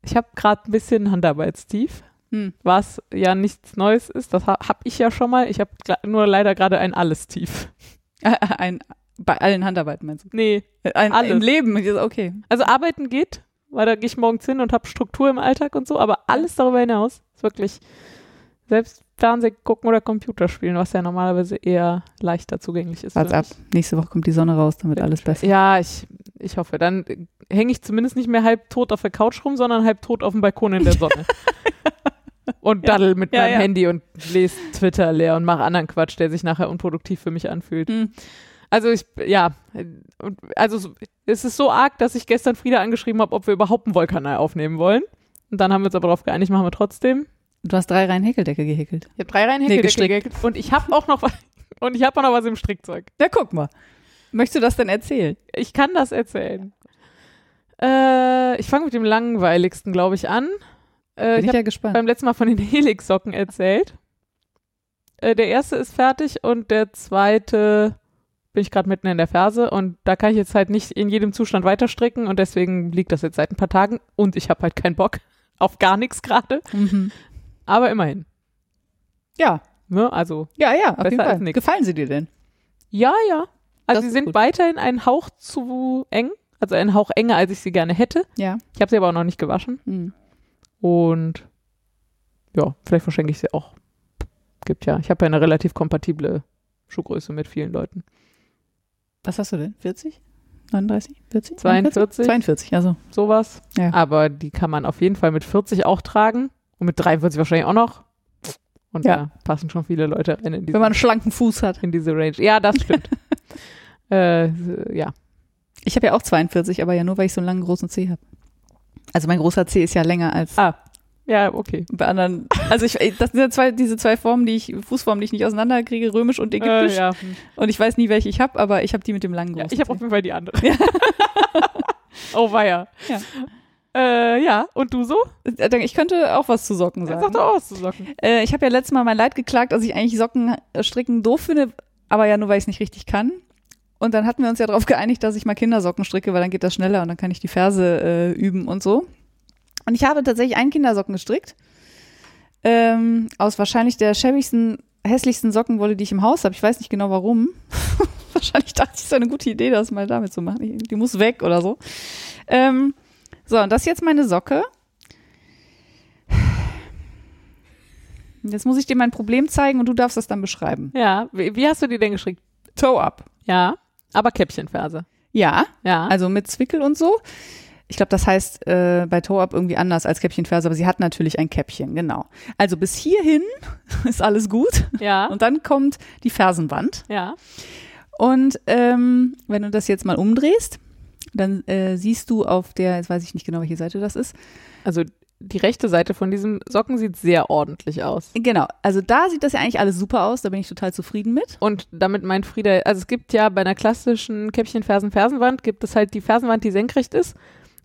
[SPEAKER 1] Ich habe gerade ein bisschen Handarbeitstief,
[SPEAKER 2] Hm.
[SPEAKER 1] was ja nichts Neues ist. Das ha habe ich ja schon mal. Ich habe nur leider gerade ein Alles-Tief.
[SPEAKER 2] Ein, bei allen Handarbeiten meinst du?
[SPEAKER 1] Nee,
[SPEAKER 2] Ein,
[SPEAKER 1] Alles.
[SPEAKER 2] Im Leben, okay.
[SPEAKER 1] also arbeiten geht, weil da gehe ich morgens hin und habe Struktur im Alltag und so, aber alles darüber hinaus ist wirklich selbst Fernseh gucken oder Computer spielen, was ja normalerweise eher leichter zugänglich ist.
[SPEAKER 2] Warte ab. Nächste Woche kommt die Sonne raus, dann wird alles besser.
[SPEAKER 1] Ja, ich, ich hoffe. Dann hänge ich zumindest nicht mehr halb tot auf der Couch rum, sondern halb tot auf dem Balkon in der Sonne. und daddel mit
[SPEAKER 2] Ja,
[SPEAKER 1] meinem
[SPEAKER 2] ja.
[SPEAKER 1] Handy und lese Twitter leer und mache anderen Quatsch, der sich nachher unproduktiv für mich anfühlt.
[SPEAKER 2] Hm.
[SPEAKER 1] Also ich, ja, also so- es ist so arg, dass ich gestern Frieda angeschrieben habe, ob wir überhaupt einen Wollkanal aufnehmen wollen. Und dann haben wir uns aber darauf geeinigt, machen wir trotzdem.
[SPEAKER 2] Du hast drei Reihen Häkeldecke gehäkelt.
[SPEAKER 1] Ich habe drei Reihen
[SPEAKER 2] Nee,
[SPEAKER 1] Häkeldecke
[SPEAKER 2] gestrickt.
[SPEAKER 1] gehäkelt und ich habe auch noch was, und ich habe auch noch was im Strickzeug.
[SPEAKER 2] Na, guck mal. Möchtest du das denn erzählen?
[SPEAKER 1] Ich kann das erzählen. Äh, ich fange mit dem langweiligsten, glaube ich, an. Äh,
[SPEAKER 2] Bin
[SPEAKER 1] ich
[SPEAKER 2] ich
[SPEAKER 1] habe
[SPEAKER 2] ja gespannt.
[SPEAKER 1] beim letzten Mal von den Helix-Socken erzählt. Äh, der erste ist fertig und der zweite bin ich gerade mitten in der Ferse und da kann ich jetzt halt nicht in jedem Zustand weiter stricken und deswegen liegt das jetzt seit ein paar Tagen und ich habe halt keinen Bock auf gar nichts gerade,
[SPEAKER 2] Mhm.
[SPEAKER 1] aber immerhin.
[SPEAKER 2] Ja,
[SPEAKER 1] Ne? Also,
[SPEAKER 2] ja, ja, auf jeden Fall. Gefallen sie dir denn?
[SPEAKER 1] ja, ja. Also
[SPEAKER 2] Das
[SPEAKER 1] sie sind
[SPEAKER 2] gut.
[SPEAKER 1] weiterhin ein Hauch zu eng, also ein Hauch enger, als ich sie gerne hätte.
[SPEAKER 2] Ja.
[SPEAKER 1] Ich habe sie aber auch noch nicht gewaschen.
[SPEAKER 2] Mhm.
[SPEAKER 1] Und ja, vielleicht verschenke ich sie auch. Gibt ja. Ich habe ja eine relativ kompatible Schuhgröße mit vielen Leuten.
[SPEAKER 2] Was hast du denn? 40? 39? 40?
[SPEAKER 1] 42.
[SPEAKER 2] 42, also.
[SPEAKER 1] Sowas.
[SPEAKER 2] Ja.
[SPEAKER 1] Aber die kann man auf jeden Fall mit 40 auch tragen. Und mit 43 wahrscheinlich auch noch. Und
[SPEAKER 2] Ja.
[SPEAKER 1] da passen schon viele Leute rein in diese,
[SPEAKER 2] Wenn man einen schlanken Fuß hat.
[SPEAKER 1] in diese Range. Ja, das stimmt. äh, ja.
[SPEAKER 2] Ich habe ja auch 42, aber ja nur, weil ich so einen langen großen Zeh habe. Also mein großer Zeh ist ja länger als
[SPEAKER 1] Ah. Ja, okay.
[SPEAKER 2] bei anderen. Also ich, das sind ja zwei, diese zwei Formen, die ich, Fußformen, die ich nicht auseinanderkriege, römisch und
[SPEAKER 1] Äh,
[SPEAKER 2] ägyptisch.
[SPEAKER 1] ja.
[SPEAKER 2] Und ich weiß nie, welche ich habe, aber ich habe die mit dem langen
[SPEAKER 1] ja,
[SPEAKER 2] großen
[SPEAKER 1] ich habe auf jeden Fall die andere. oh, weia.
[SPEAKER 2] Ja.
[SPEAKER 1] Äh, ja, und du so?
[SPEAKER 2] Äh, Ich könnte auch was zu Socken
[SPEAKER 1] Sag
[SPEAKER 2] sagen.
[SPEAKER 1] doch auch was zu Socken.
[SPEAKER 2] Äh, ich habe ja letztes Mal mein Leid geklagt, dass ich eigentlich Socken äh, stricken doof finde, aber ja nur, weil ich es nicht richtig kann. Und dann hatten wir uns ja darauf geeinigt, dass ich mal Kindersocken stricke, weil dann geht das schneller und dann kann ich die Ferse äh, üben und so. Und ich habe tatsächlich einen Kindersocken gestrickt. Ähm, aus wahrscheinlich der schäbigsten, hässlichsten Sockenwolle, die ich im Haus habe. Ich weiß nicht genau warum. wahrscheinlich dachte ich, es ist eine gute Idee, das mal damit zu machen. Die muss weg oder so. Ähm, so, und das ist jetzt meine Socke. Jetzt muss ich dir mein Problem zeigen und du darfst das dann beschreiben.
[SPEAKER 1] Ja, wie, wie hast du die denn gestrickt?
[SPEAKER 2] Toe up.
[SPEAKER 1] Ja, aber Käppchenferse.
[SPEAKER 2] Ja,
[SPEAKER 1] Ja.
[SPEAKER 2] also mit Zwickel und so. Ich glaube, das heißt äh, bei Toe up irgendwie anders als Käppchenferse, aber sie hat natürlich ein Käppchen, genau. Also bis hierhin ist alles gut.
[SPEAKER 1] ja.
[SPEAKER 2] Und dann kommt die Fersenwand.
[SPEAKER 1] ja.
[SPEAKER 2] Und ähm, wenn du das jetzt mal umdrehst, dann äh, siehst du auf der, jetzt weiß ich nicht genau, welche Seite das ist.
[SPEAKER 1] Also die rechte Seite von diesem Socken sieht sehr ordentlich aus.
[SPEAKER 2] Genau, also da sieht das ja eigentlich alles super aus, da bin ich total zufrieden mit.
[SPEAKER 1] Und damit meint Frieda, also es gibt ja bei einer klassischen Käppchen-Fersen-Fersenwand, gibt es halt die Fersenwand, die senkrecht ist.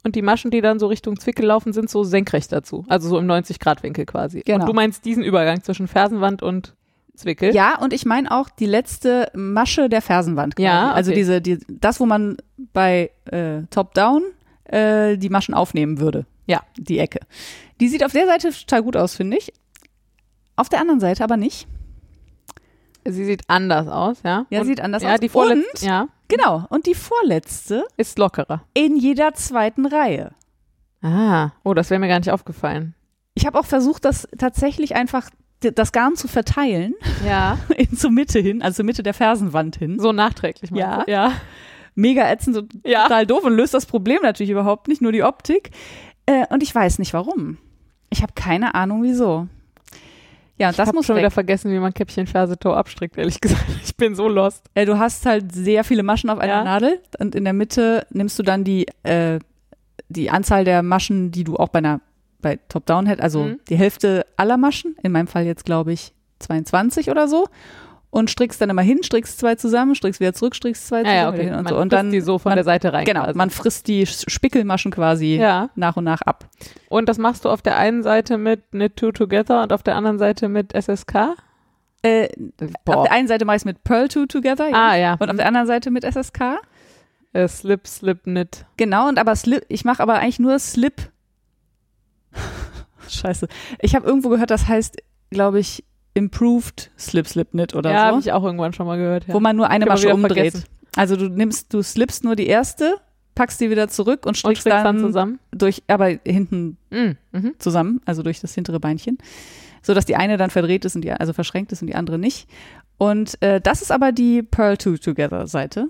[SPEAKER 1] Und die Maschen, die dann so Richtung Zwickel laufen, sind so senkrecht dazu. Also so im 90-Grad-Winkel quasi.
[SPEAKER 2] Genau.
[SPEAKER 1] Und du meinst diesen Übergang zwischen Fersenwand und Zwickel?
[SPEAKER 2] Ja, und ich meine auch die letzte Masche der Fersenwand. Quasi.
[SPEAKER 1] Ja,
[SPEAKER 2] Also
[SPEAKER 1] okay.
[SPEAKER 2] diese, die, das, wo man bei äh, Top-Down äh, die Maschen aufnehmen würde.
[SPEAKER 1] Ja.
[SPEAKER 2] Die Ecke. Die sieht auf der Seite total gut aus, finde ich. Auf der anderen Seite aber nicht.
[SPEAKER 1] Sie sieht anders aus, ja?
[SPEAKER 2] Ja,
[SPEAKER 1] und,
[SPEAKER 2] sieht anders
[SPEAKER 1] ja,
[SPEAKER 2] aus.
[SPEAKER 1] Die vorletzte,
[SPEAKER 2] Und-
[SPEAKER 1] ja,
[SPEAKER 2] Genau. Und die vorletzte
[SPEAKER 1] ist lockerer.
[SPEAKER 2] in jeder zweiten Reihe.
[SPEAKER 1] Ah, oh, das wäre mir gar nicht aufgefallen.
[SPEAKER 2] Ich habe auch versucht, das tatsächlich einfach das Garn zu verteilen
[SPEAKER 1] Ja.
[SPEAKER 2] in zur Mitte hin, also zur Mitte der Fersenwand hin.
[SPEAKER 1] So nachträglich
[SPEAKER 2] Ja.
[SPEAKER 1] Ja.
[SPEAKER 2] Mega ätzend und
[SPEAKER 1] Ja.
[SPEAKER 2] total doof und löst das Problem natürlich überhaupt nicht, nur die Optik. Äh, und ich weiß nicht warum. Ich habe keine Ahnung wieso. Ja, und das
[SPEAKER 1] ich
[SPEAKER 2] muss
[SPEAKER 1] schon
[SPEAKER 2] weg.
[SPEAKER 1] wieder vergessen, wie man Käppchenferse Tor abstrickt, ehrlich gesagt. Ich bin so lost.
[SPEAKER 2] Äh, du hast halt sehr viele Maschen auf einer
[SPEAKER 1] Ja.
[SPEAKER 2] Nadel und in der Mitte nimmst du dann die, äh, die Anzahl der Maschen, die du auch bei einer bei Top-Down hättest, also
[SPEAKER 1] Mhm.
[SPEAKER 2] die Hälfte aller Maschen, in meinem Fall jetzt glaube ich 22 oder so und strickst dann immer hin, strickst zwei zusammen, strickst wieder zurück, strickst zwei
[SPEAKER 1] Ja,
[SPEAKER 2] zusammen
[SPEAKER 1] ja, okay.
[SPEAKER 2] hin und
[SPEAKER 1] man
[SPEAKER 2] so und dann
[SPEAKER 1] die so von
[SPEAKER 2] man,
[SPEAKER 1] der Seite rein.
[SPEAKER 2] genau,
[SPEAKER 1] quasi.
[SPEAKER 2] man frisst die Spickelmaschen quasi
[SPEAKER 1] ja.
[SPEAKER 2] nach und nach ab.
[SPEAKER 1] Und das machst du auf der einen Seite mit Knit Two Together und auf der anderen Seite mit SSK?
[SPEAKER 2] Äh, auf der einen Seite mache ich es mit Pearl Two Together ja.
[SPEAKER 1] ah, ja.
[SPEAKER 2] und auf der anderen Seite mit SSK.
[SPEAKER 1] äh, Slip, Slip, Knit.
[SPEAKER 2] Genau, und aber Slip, ich mache aber eigentlich nur Slip. Scheiße. Ich habe irgendwo gehört, das heißt, glaube ich, Improved Slip Slip Knit oder
[SPEAKER 1] ja, habe
[SPEAKER 2] so,
[SPEAKER 1] ich auch irgendwann schon mal gehört. Ja.
[SPEAKER 2] wo man nur eine Masche umdreht.
[SPEAKER 1] vergessen.
[SPEAKER 2] Also du nimmst, du slippst nur die erste, packst die wieder zurück und
[SPEAKER 1] und
[SPEAKER 2] strickst,
[SPEAKER 1] strickst
[SPEAKER 2] dann,
[SPEAKER 1] dann zusammen.
[SPEAKER 2] durch, aber hinten
[SPEAKER 1] Mhm. Mhm.
[SPEAKER 2] zusammen, also durch das hintere Beinchen, so dass die eine dann verdreht ist und die also verschränkt ist und die andere nicht. Und äh, das ist aber die Pearl Two Together Seite.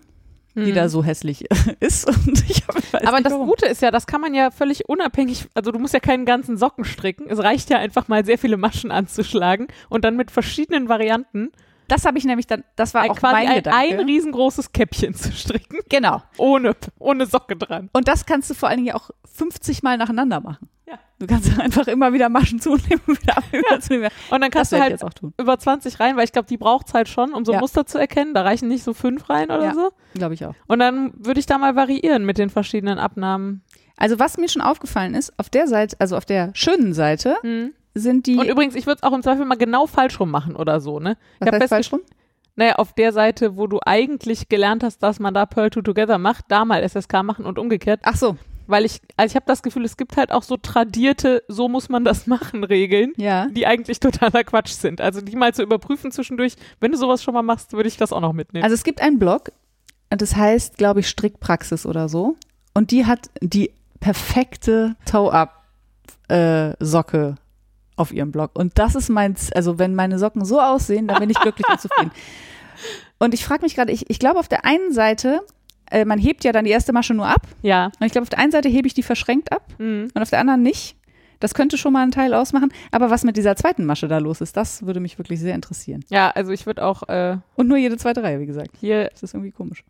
[SPEAKER 2] Die
[SPEAKER 1] Mhm.
[SPEAKER 2] da so hässlich ist. Und ich hab-
[SPEAKER 1] Aber das
[SPEAKER 2] warum.
[SPEAKER 1] Gute ist ja, das kann man ja völlig unabhängig, also du musst ja keinen ganzen Socken stricken. Es reicht ja einfach mal sehr viele Maschen anzuschlagen und dann mit verschiedenen Varianten
[SPEAKER 2] Das habe ich nämlich dann, das war
[SPEAKER 1] ein,
[SPEAKER 2] auch
[SPEAKER 1] quasi
[SPEAKER 2] mein
[SPEAKER 1] ein,
[SPEAKER 2] Gedanke.
[SPEAKER 1] ein riesengroßes Käppchen zu stricken.
[SPEAKER 2] genau.
[SPEAKER 1] Ohne, ohne Socke dran.
[SPEAKER 2] Und das kannst du vor allen Dingen auch 50 Mal nacheinander machen.
[SPEAKER 1] Ja.
[SPEAKER 2] Du kannst einfach immer wieder Maschen zunehmen und wieder, wieder zunehmen.
[SPEAKER 1] Und dann
[SPEAKER 2] Das
[SPEAKER 1] kannst du
[SPEAKER 2] werde ich
[SPEAKER 1] halt
[SPEAKER 2] jetzt auch tun.
[SPEAKER 1] über 20 rein, weil ich glaube, die braucht's halt schon, um so
[SPEAKER 2] Ja.
[SPEAKER 1] Muster zu erkennen. Da reichen nicht so fünf rein oder
[SPEAKER 2] Ja.
[SPEAKER 1] so.
[SPEAKER 2] Glaube ich auch.
[SPEAKER 1] Und dann würde ich da mal variieren mit den verschiedenen Abnahmen.
[SPEAKER 2] Also was mir schon aufgefallen ist, auf der Seite, also auf der schönen Seite
[SPEAKER 1] Hm.
[SPEAKER 2] sind die,
[SPEAKER 1] Und übrigens, ich würde es auch im Zweifel mal genau falsch rum machen oder so, ne?
[SPEAKER 2] was
[SPEAKER 1] ich
[SPEAKER 2] heißt falsch rum?
[SPEAKER 1] Naja, auf der Seite, wo du eigentlich gelernt hast, dass man da Pearl 2 Together macht, da mal SSK machen und umgekehrt.
[SPEAKER 2] Ach so,
[SPEAKER 1] Weil ich, also ich habe das Gefühl, es gibt halt auch so tradierte, so muss man das machen, Regeln,
[SPEAKER 2] ja.
[SPEAKER 1] die eigentlich totaler Quatsch sind. Also die mal zu überprüfen zwischendurch, wenn du sowas schon mal machst, würde ich das auch noch mitnehmen.
[SPEAKER 2] Also es gibt einen Blog, das heißt, glaube ich, Strickpraxis oder so. Und die hat die perfekte Toe-Up-Socke auf ihrem Blog. Und das ist mein, Z- also wenn meine Socken so aussehen, dann bin ich glücklich und zufrieden. Und ich frage mich gerade, ich, ich glaube auf der einen Seite, äh, man hebt ja dann die erste Masche nur ab.
[SPEAKER 1] ja.
[SPEAKER 2] Und ich glaube auf der einen Seite hebe ich die verschränkt ab
[SPEAKER 1] Mhm.
[SPEAKER 2] und auf der anderen nicht. Das könnte schon mal einen Teil ausmachen. Aber was mit dieser zweiten Masche da los ist, das würde mich wirklich sehr interessieren.
[SPEAKER 1] Ja, also ich würde auch äh,
[SPEAKER 2] Und nur jede zweite Reihe, wie gesagt.
[SPEAKER 1] hier,
[SPEAKER 2] Das ist irgendwie komisch.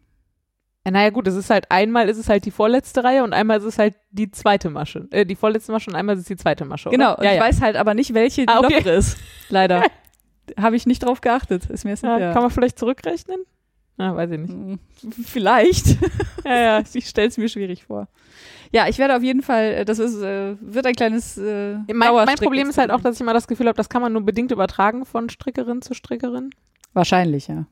[SPEAKER 1] ja, naja gut, es ist halt einmal ist es halt die vorletzte Reihe und einmal ist es halt die zweite Masche. Äh, die vorletzte Masche und einmal ist es die zweite Masche.
[SPEAKER 2] Genau,
[SPEAKER 1] oder?
[SPEAKER 2] und
[SPEAKER 1] ja,
[SPEAKER 2] ich
[SPEAKER 1] ja.
[SPEAKER 2] weiß halt aber nicht, welche die
[SPEAKER 1] Ah, okay.
[SPEAKER 2] ist. Leider. Habe ich nicht drauf geachtet. Ist mir jetzt
[SPEAKER 1] ja, Kann man vielleicht zurückrechnen? Ah, weiß ich nicht.
[SPEAKER 2] Mm, Vielleicht.
[SPEAKER 1] Ja, ja.
[SPEAKER 2] Ich stelle es mir schwierig vor. Ja, ich werde auf jeden Fall, äh, das ist, äh, wird ein kleines äh,
[SPEAKER 1] Mein, mein Problem ist halt auch, dass ich immer das Gefühl habe, das kann man nur bedingt übertragen von Strickerin zu Strickerin.
[SPEAKER 2] Wahrscheinlich, ja.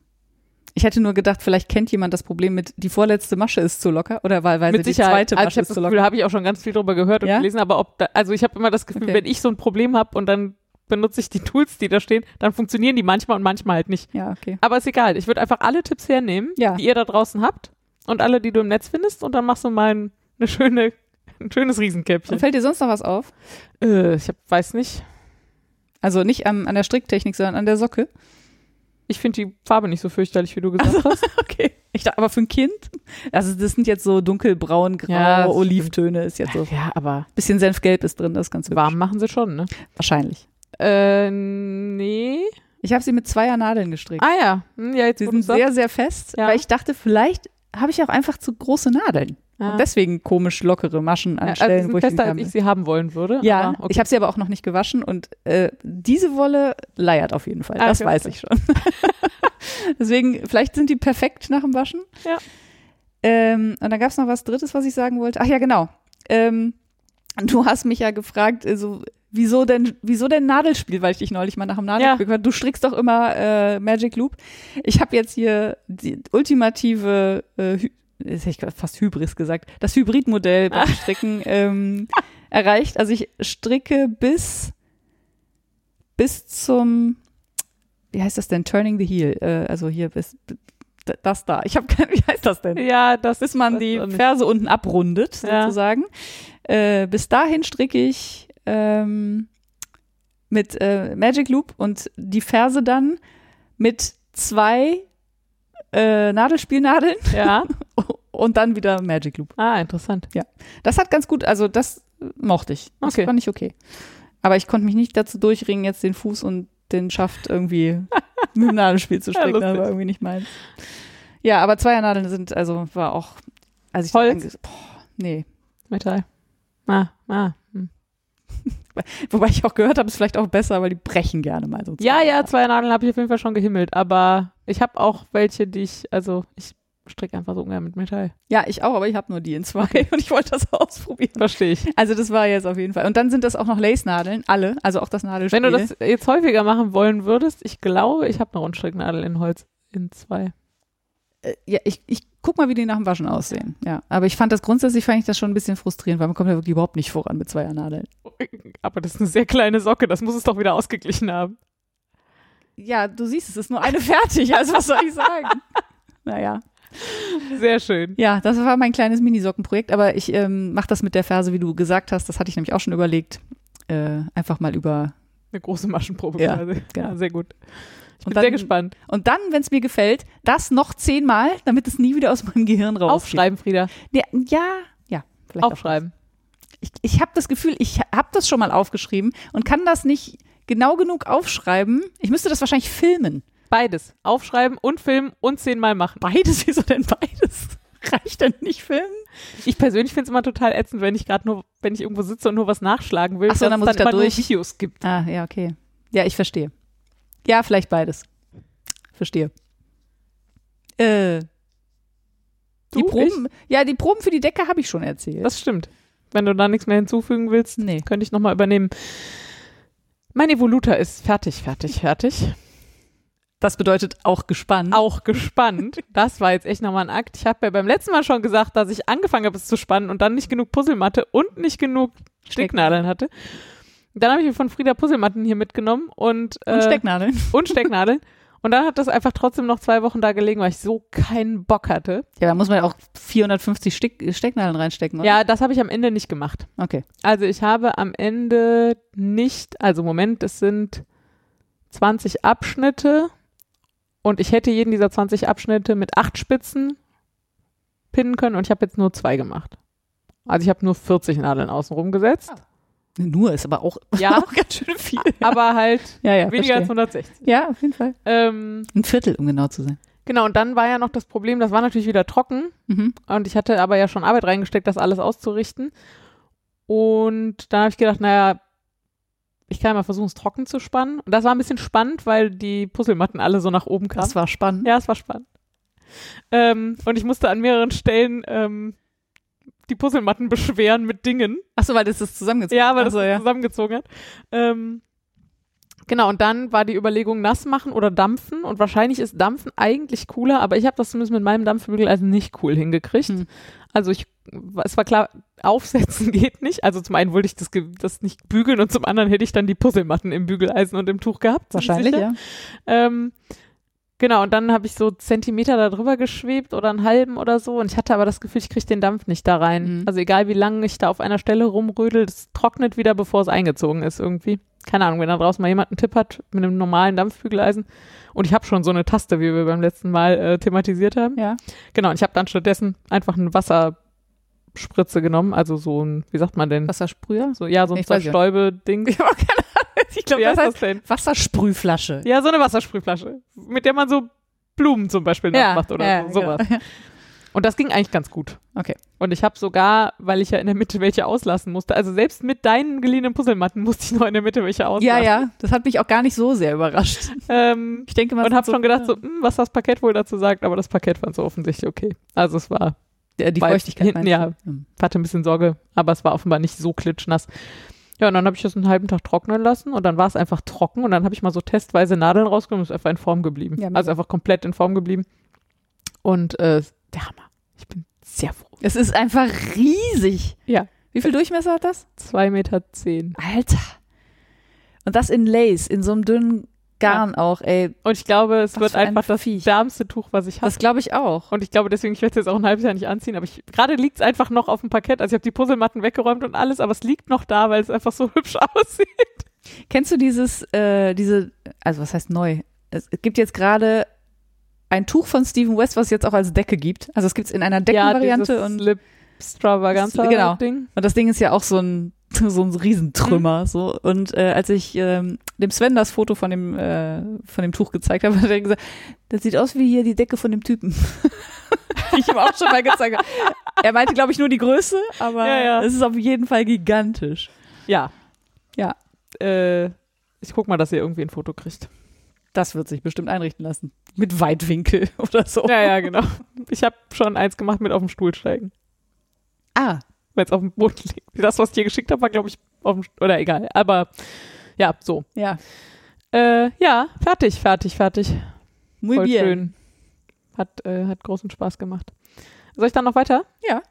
[SPEAKER 2] Ich hätte nur gedacht, vielleicht kennt jemand das Problem mit, die vorletzte Masche ist zu locker oder weil, weil
[SPEAKER 1] Mit
[SPEAKER 2] die zweite
[SPEAKER 1] Also
[SPEAKER 2] Masche ist zu locker.
[SPEAKER 1] habe ich auch schon ganz viel drüber gehört und
[SPEAKER 2] Ja?
[SPEAKER 1] gelesen, aber ob da, also ich habe immer das Gefühl,
[SPEAKER 2] Okay.
[SPEAKER 1] wenn ich so ein Problem habe und dann benutze ich die Tools, die da stehen, dann funktionieren die manchmal und manchmal halt nicht.
[SPEAKER 2] Ja, okay.
[SPEAKER 1] Aber ist egal. Ich würde einfach alle Tipps hernehmen,
[SPEAKER 2] Ja.
[SPEAKER 1] die ihr da draußen habt und alle, die du im Netz findest und dann machst du mal ein, eine schöne, ein schönes Riesenkäppchen.
[SPEAKER 2] Und fällt dir sonst noch was auf?
[SPEAKER 1] Äh, ich hab, weiß nicht.
[SPEAKER 2] Also nicht am, an der Stricktechnik, sondern an der Socke.
[SPEAKER 1] Ich finde die Farbe nicht so fürchterlich, wie du gesagt hast.
[SPEAKER 2] Okay. Ich dachte, aber für ein Kind? Also das sind jetzt so dunkelbraun, grau,
[SPEAKER 1] Ja,
[SPEAKER 2] Olivtöne, ist jetzt so.
[SPEAKER 1] Ja, aber
[SPEAKER 2] Bisschen Senfgelb ist drin, das ist ganz hübsch.
[SPEAKER 1] warm machen sie schon, ne?
[SPEAKER 2] Wahrscheinlich.
[SPEAKER 1] Äh, nee.
[SPEAKER 2] Ich habe sie mit zweier Nadeln gestrickt.
[SPEAKER 1] Ah ja. Hm, ja, jetzt du's
[SPEAKER 2] sind sehr, sehr fest,
[SPEAKER 1] Ja.
[SPEAKER 2] weil ich dachte, vielleicht habe ich auch einfach zu große Nadeln.
[SPEAKER 1] Ah.
[SPEAKER 2] Und deswegen komisch lockere Maschen an
[SPEAKER 1] Ja, also
[SPEAKER 2] Stellen,
[SPEAKER 1] die
[SPEAKER 2] wo ich
[SPEAKER 1] fester, als ich sie haben wollen würde.
[SPEAKER 2] Ja,
[SPEAKER 1] okay.
[SPEAKER 2] ich habe sie aber auch noch nicht gewaschen und äh, diese Wolle leiert auf jeden Fall.
[SPEAKER 1] Ah,
[SPEAKER 2] Das
[SPEAKER 1] okay,
[SPEAKER 2] weiß
[SPEAKER 1] okay.
[SPEAKER 2] ich schon. Deswegen, vielleicht sind die perfekt nach dem Waschen.
[SPEAKER 1] Ja.
[SPEAKER 2] Ähm, und dann gab es noch was Drittes, was ich sagen wollte. Ach ja, genau. Ähm, du hast mich ja gefragt, also, wieso denn, wieso denn Nadelspiel, weil ich dich neulich mal nach dem Nadelspiel gefragt habe. Du strickst doch immer äh, Magic Loop. Ich habe jetzt hier die ultimative, äh, jetzt hätte ich fast Hybris gesagt, das Hybridmodell beim Stricken ähm, erreicht. Also ich stricke bis bis zum wie heißt das denn? Turning the Heel. Äh, also hier bis das da. Ich habe keine, wie heißt das denn?
[SPEAKER 1] ja, das
[SPEAKER 2] bis man
[SPEAKER 1] weiß
[SPEAKER 2] die. Ferse unten abrundet,
[SPEAKER 1] Ja.
[SPEAKER 2] sozusagen. Äh, bis dahin stricke ich ähm, mit äh, Magic Loop und die Ferse dann mit zwei äh, Nadelspielnadeln
[SPEAKER 1] Ja.
[SPEAKER 2] und dann wieder Magic Loop.
[SPEAKER 1] Ah, interessant.
[SPEAKER 2] Das hat ganz gut, also das mochte ich. Das
[SPEAKER 1] Okay.
[SPEAKER 2] fand ich okay. Aber ich konnte mich nicht dazu durchringen, jetzt den Fuß und den Schaft irgendwie mit dem Nadelspiel zu
[SPEAKER 1] Ja,
[SPEAKER 2] stricken. das war irgendwie nicht meins. Ja, aber Zweiernadeln sind, also war auch, als ich
[SPEAKER 1] Holz?
[SPEAKER 2] boah, nee.
[SPEAKER 1] Metall. Ah, ah.
[SPEAKER 2] Wobei ich auch gehört habe, ist vielleicht auch besser, weil die brechen gerne mal so.
[SPEAKER 1] Ja, ja, zwei Nadeln habe ich auf jeden Fall schon gehimmelt, aber ich habe auch welche, die ich, also ich stricke einfach so ungern mit Metall.
[SPEAKER 2] Ja, ich auch, aber ich habe nur die in zwei und ich wollte das ausprobieren.
[SPEAKER 1] Verstehe ich.
[SPEAKER 2] Also das war jetzt auf jeden Fall. Und dann sind das auch noch Lace-Nadeln, alle, also auch das Nadelspiel.
[SPEAKER 1] Wenn du das jetzt häufiger machen wollen würdest, ich glaube, ich habe eine Rundstricknadel in Holz in zwei.
[SPEAKER 2] Äh, ja, ich, ich guck mal, wie die nach dem Waschen aussehen. Ja, aber ich fand das grundsätzlich, fand ich das schon ein bisschen frustrierend, weil man kommt ja wirklich überhaupt nicht voran mit Zweiernadeln.
[SPEAKER 1] Aber das ist eine sehr kleine Socke, das muss es doch wieder ausgeglichen haben.
[SPEAKER 2] Ja, du siehst, es ist nur eine fertig, also was soll ich sagen? naja.
[SPEAKER 1] Sehr schön.
[SPEAKER 2] Ja, das war mein kleines Minisockenprojekt, aber ich ähm, mache das mit der Ferse, wie du gesagt hast, das hatte ich nämlich auch schon überlegt, äh, einfach mal über
[SPEAKER 1] Eine große Maschenprobe
[SPEAKER 2] Ja, genau.
[SPEAKER 1] Ja, sehr gut. Bin
[SPEAKER 2] dann-
[SPEAKER 1] sehr gespannt.
[SPEAKER 2] Und dann, wenn es mir gefällt, das noch zehnmal, damit es nie wieder aus meinem Gehirn rausgeht.
[SPEAKER 1] Aufschreiben, Frieda.
[SPEAKER 2] Ja, ja, ja vielleicht auch.
[SPEAKER 1] Aufschreiben.
[SPEAKER 2] Ich, ich habe das Gefühl, ich habe das schon mal aufgeschrieben und kann das nicht genau genug aufschreiben. Ich müsste das wahrscheinlich filmen.
[SPEAKER 1] Beides. Aufschreiben und filmen und zehnmal machen.
[SPEAKER 2] Beides, wieso denn beides? Reicht denn nicht filmen?
[SPEAKER 1] Ich persönlich finde es immer total ätzend, wenn ich gerade nur, wenn ich irgendwo sitze und nur was nachschlagen will,
[SPEAKER 2] Ach so, dann
[SPEAKER 1] es
[SPEAKER 2] muss ich da durch.
[SPEAKER 1] Videos gibt.
[SPEAKER 2] Ah, ja, okay. Ja, ich verstehe. Ja, vielleicht beides. Verstehe. Äh, die
[SPEAKER 1] Du,
[SPEAKER 2] Proben, ja, die Proben für die Decke habe ich schon erzählt.
[SPEAKER 1] Das stimmt. Wenn du da nichts mehr hinzufügen willst,
[SPEAKER 2] nee.
[SPEAKER 1] könnte ich nochmal übernehmen. Mein Evoluter ist fertig, fertig, fertig.
[SPEAKER 2] Das bedeutet auch gespannt.
[SPEAKER 1] Auch gespannt. Das war jetzt echt nochmal ein Akt. Ich habe ja beim letzten Mal schon gesagt, dass ich angefangen habe, es zu spannen und dann nicht genug Puzzlematte und nicht genug Stecknadeln hatte. Dann habe ich mir von Frieda Puzzlematten hier mitgenommen und, äh,
[SPEAKER 2] Und Stecknadeln.
[SPEAKER 1] und Stecknadeln. Und dann hat das einfach trotzdem noch zwei Wochen da gelegen, weil ich so keinen Bock hatte.
[SPEAKER 2] Ja, da muss man ja auch 450 Steck, Stecknadeln reinstecken, oder?
[SPEAKER 1] Ja, das habe ich am Ende nicht gemacht.
[SPEAKER 2] Okay.
[SPEAKER 1] Also ich habe am Ende nicht, also Moment, es sind 20 Abschnitte und ich hätte jeden dieser 20 Abschnitte mit acht Spitzen pinnen können und ich habe jetzt nur zwei gemacht. Also ich habe nur 40 Nadeln außenrum gesetzt,
[SPEAKER 2] Nur ist aber auch,
[SPEAKER 1] Ja.
[SPEAKER 2] auch ganz schön viel.
[SPEAKER 1] aber halt
[SPEAKER 2] Ja, ja,
[SPEAKER 1] weniger als
[SPEAKER 2] verstehe.
[SPEAKER 1] 160.
[SPEAKER 2] Ja, auf jeden Fall.
[SPEAKER 1] Ähm,
[SPEAKER 2] Ein Viertel, um genau zu sein.
[SPEAKER 1] genau, und dann war ja noch das Problem, das war natürlich wieder trocken
[SPEAKER 2] Mhm.
[SPEAKER 1] Und ich hatte aber ja schon Arbeit reingesteckt, das alles auszurichten. Und dann habe ich gedacht, naja, ich kann ja mal versuchen, es trocken zu spannen. Und das war ein bisschen spannend, weil die Puzzlematten alle so nach oben kamen.
[SPEAKER 2] Das war spannend.
[SPEAKER 1] ja, es war spannend. Ähm, und ich musste an mehreren Stellen ähm, die Puzzlematten beschweren mit Dingen.
[SPEAKER 2] Achso, weil das ist zusammengezogen
[SPEAKER 1] Ja, weil das
[SPEAKER 2] ja.
[SPEAKER 1] zusammengezogen hat. Ähm, genau, und dann war die Überlegung, nass machen oder dampfen. Und wahrscheinlich ist Dampfen eigentlich cooler, aber ich habe das zumindest mit meinem Dampfbügeleisen nicht cool hingekriegt.
[SPEAKER 2] Hm.
[SPEAKER 1] Also ich, es war klar, aufsetzen geht nicht. Also zum einen wollte ich das, das nicht bügeln und zum anderen hätte ich dann die Puzzlematten im Bügeleisen und im Tuch gehabt.
[SPEAKER 2] Wahrscheinlich, ja.
[SPEAKER 1] Ähm, genau, und dann habe ich so Zentimeter da drüber geschwebt oder einen halben oder so. Und ich hatte aber das Gefühl, ich kriege den Dampf nicht da rein.
[SPEAKER 2] Mhm.
[SPEAKER 1] Also egal wie lange ich da auf einer Stelle rumrödel, das trocknet wieder, bevor es eingezogen ist irgendwie. Keine Ahnung, wenn da draußen mal jemand einen Tipp hat mit einem normalen Dampfbügeleisen. Und ich habe schon so eine Taste, wie wir beim letzten Mal äh, thematisiert haben.
[SPEAKER 2] Ja.
[SPEAKER 1] Genau, und ich habe dann stattdessen einfach eine Wasserspritze genommen, also so ein, wie sagt man denn?
[SPEAKER 2] Wassersprüher?
[SPEAKER 1] So, ja, so ein. Zerstäube-Ding.
[SPEAKER 2] Ich habe keine Ahnung. Ich glaube,
[SPEAKER 1] heißt
[SPEAKER 2] das
[SPEAKER 1] das
[SPEAKER 2] heißt
[SPEAKER 1] denn?
[SPEAKER 2] Wassersprühflasche.
[SPEAKER 1] Ja, so eine Wassersprühflasche, mit der man so Blumen zum Beispiel nachmacht oder
[SPEAKER 2] ja,
[SPEAKER 1] so, sowas.
[SPEAKER 2] genau.
[SPEAKER 1] Und das ging eigentlich ganz gut.
[SPEAKER 2] Okay.
[SPEAKER 1] Und ich habe sogar, weil ich ja in der Mitte welche auslassen musste, also selbst mit deinen geliehenen Puzzlematten musste ich noch in der Mitte welche
[SPEAKER 2] Ja,
[SPEAKER 1] auslassen.
[SPEAKER 2] ja, das hat mich auch gar nicht so sehr überrascht.
[SPEAKER 1] Ähm,
[SPEAKER 2] Ich denke mal,
[SPEAKER 1] und habe schon gedacht, so, hm, was das Parkett wohl dazu sagt, aber das Parkett fand so offensichtlich okay. Also es war,
[SPEAKER 2] Ja, die
[SPEAKER 1] Weil
[SPEAKER 2] Feuchtigkeit
[SPEAKER 1] hinten, ja.
[SPEAKER 2] Hm.
[SPEAKER 1] hatte ein bisschen Sorge, aber es war offenbar nicht so klitschnass. Ja, und dann habe ich das einen halben Tag trocknen lassen und dann war es einfach trocken und dann habe ich mal so testweise Nadeln rausgenommen und es ist einfach in Form geblieben.
[SPEAKER 2] Ja,
[SPEAKER 1] also einfach komplett in Form geblieben. Und äh, der Hammer. Ich bin sehr froh.
[SPEAKER 2] Es ist einfach riesig.
[SPEAKER 1] Ja.
[SPEAKER 2] Wie viel Durchmesser hat das?
[SPEAKER 1] Zwei Meter zehn.
[SPEAKER 2] Alter. Und das in Lace, in so einem dünnen Garn auch, ey.
[SPEAKER 1] Und ich glaube, es
[SPEAKER 2] Was
[SPEAKER 1] wird
[SPEAKER 2] für ein
[SPEAKER 1] einfach das
[SPEAKER 2] Viech.
[SPEAKER 1] wärmste Tuch, was ich habe.
[SPEAKER 2] Das glaube ich auch.
[SPEAKER 1] Und ich glaube deswegen, ich werde es jetzt auch ein halbes Jahr nicht anziehen, aber gerade liegt es einfach noch auf dem Parkett. Also ich habe die Puzzlematten weggeräumt und alles, aber es liegt noch da, weil es einfach so hübsch aussieht.
[SPEAKER 2] Kennst du dieses, äh, diese, also was heißt neu? Es gibt jetzt gerade ein Tuch von Steven West, was es jetzt auch als Decke gibt. Also es gibt es in einer Deckenvariante
[SPEAKER 1] ja,
[SPEAKER 2] und,
[SPEAKER 1] Lip Stravaganza
[SPEAKER 2] Genau.
[SPEAKER 1] Ding.
[SPEAKER 2] und das Ding ist ja auch so ein so ein Riesentrümmer so und äh, als ich ähm, dem Sven das Foto von dem äh, von dem Tuch gezeigt habe, hat er gesagt, das sieht aus wie hier die Decke von dem Typen. Die ich ihm auch schon mal gezeigt habe. Er meinte, glaube ich, nur die Größe, aber
[SPEAKER 1] Ja, ja.
[SPEAKER 2] es ist auf jeden Fall gigantisch.
[SPEAKER 1] Ja.
[SPEAKER 2] Ja.
[SPEAKER 1] Äh, ich guck mal, dass ihr irgendwie ein Foto kriegt.
[SPEAKER 2] Das wird sich bestimmt einrichten lassen. Mit Weitwinkel oder so.
[SPEAKER 1] Ja, ja, genau. Ich habe schon eins gemacht mit auf dem Stuhl steigen,
[SPEAKER 2] Ah,
[SPEAKER 1] wenn es auf dem Boden liegt. Das, was ich dir geschickt habe, war, glaube ich, auf dem, oder egal. Aber ja, so.
[SPEAKER 2] ja.
[SPEAKER 1] Äh, ja, fertig, fertig, fertig.
[SPEAKER 2] Muy
[SPEAKER 1] Voll
[SPEAKER 2] bien.
[SPEAKER 1] schön. Hat, äh, hat großen Spaß gemacht. Soll ich dann noch weiter?
[SPEAKER 2] Ja.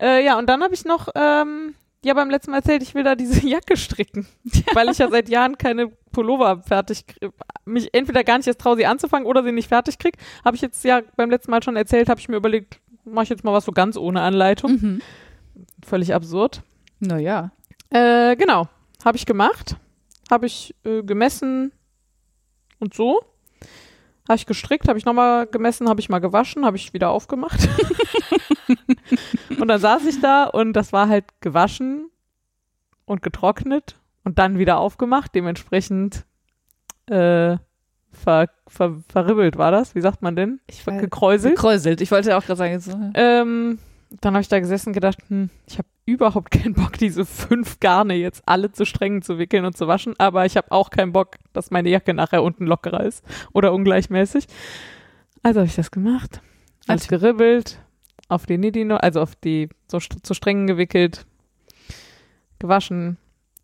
[SPEAKER 1] Äh, ja, und dann habe ich noch, ähm, ja, beim letzten Mal erzählt, ich will da diese Jacke stricken. weil ich ja seit Jahren keine Pullover fertig, krie- mich entweder gar nicht erst traue, sie anzufangen oder sie nicht fertig krieg. Habe ich jetzt ja beim letzten Mal schon erzählt, habe ich mir überlegt, mache ich jetzt mal was so ganz ohne Anleitung.
[SPEAKER 2] Mhm.
[SPEAKER 1] Völlig absurd.
[SPEAKER 2] Naja.
[SPEAKER 1] Äh, genau, habe ich gemacht. habe ich äh, gemessen und so. Habe ich gestrickt, habe ich nochmal gemessen, habe ich mal gewaschen, habe ich wieder aufgemacht. und dann saß ich da und das war halt gewaschen und getrocknet und dann wieder aufgemacht. Dementsprechend äh, ver, ver, verribbelt war das. Wie sagt man denn?
[SPEAKER 2] Ich
[SPEAKER 1] Gekräuselt.
[SPEAKER 2] Gekräuselt. Ich wollte auch gerade sagen, so,
[SPEAKER 1] Ähm, dann habe ich da gesessen und gedacht, hm, ich habe überhaupt keinen Bock, diese fünf Garne jetzt alle zu Strängen zu wickeln und zu waschen, aber ich habe auch keinen Bock, dass meine Jacke nachher unten lockerer ist oder ungleichmäßig. Also habe ich das gemacht, alles geribbelt, auf die Nidino, also auf die so zu Strängen gewickelt, gewaschen.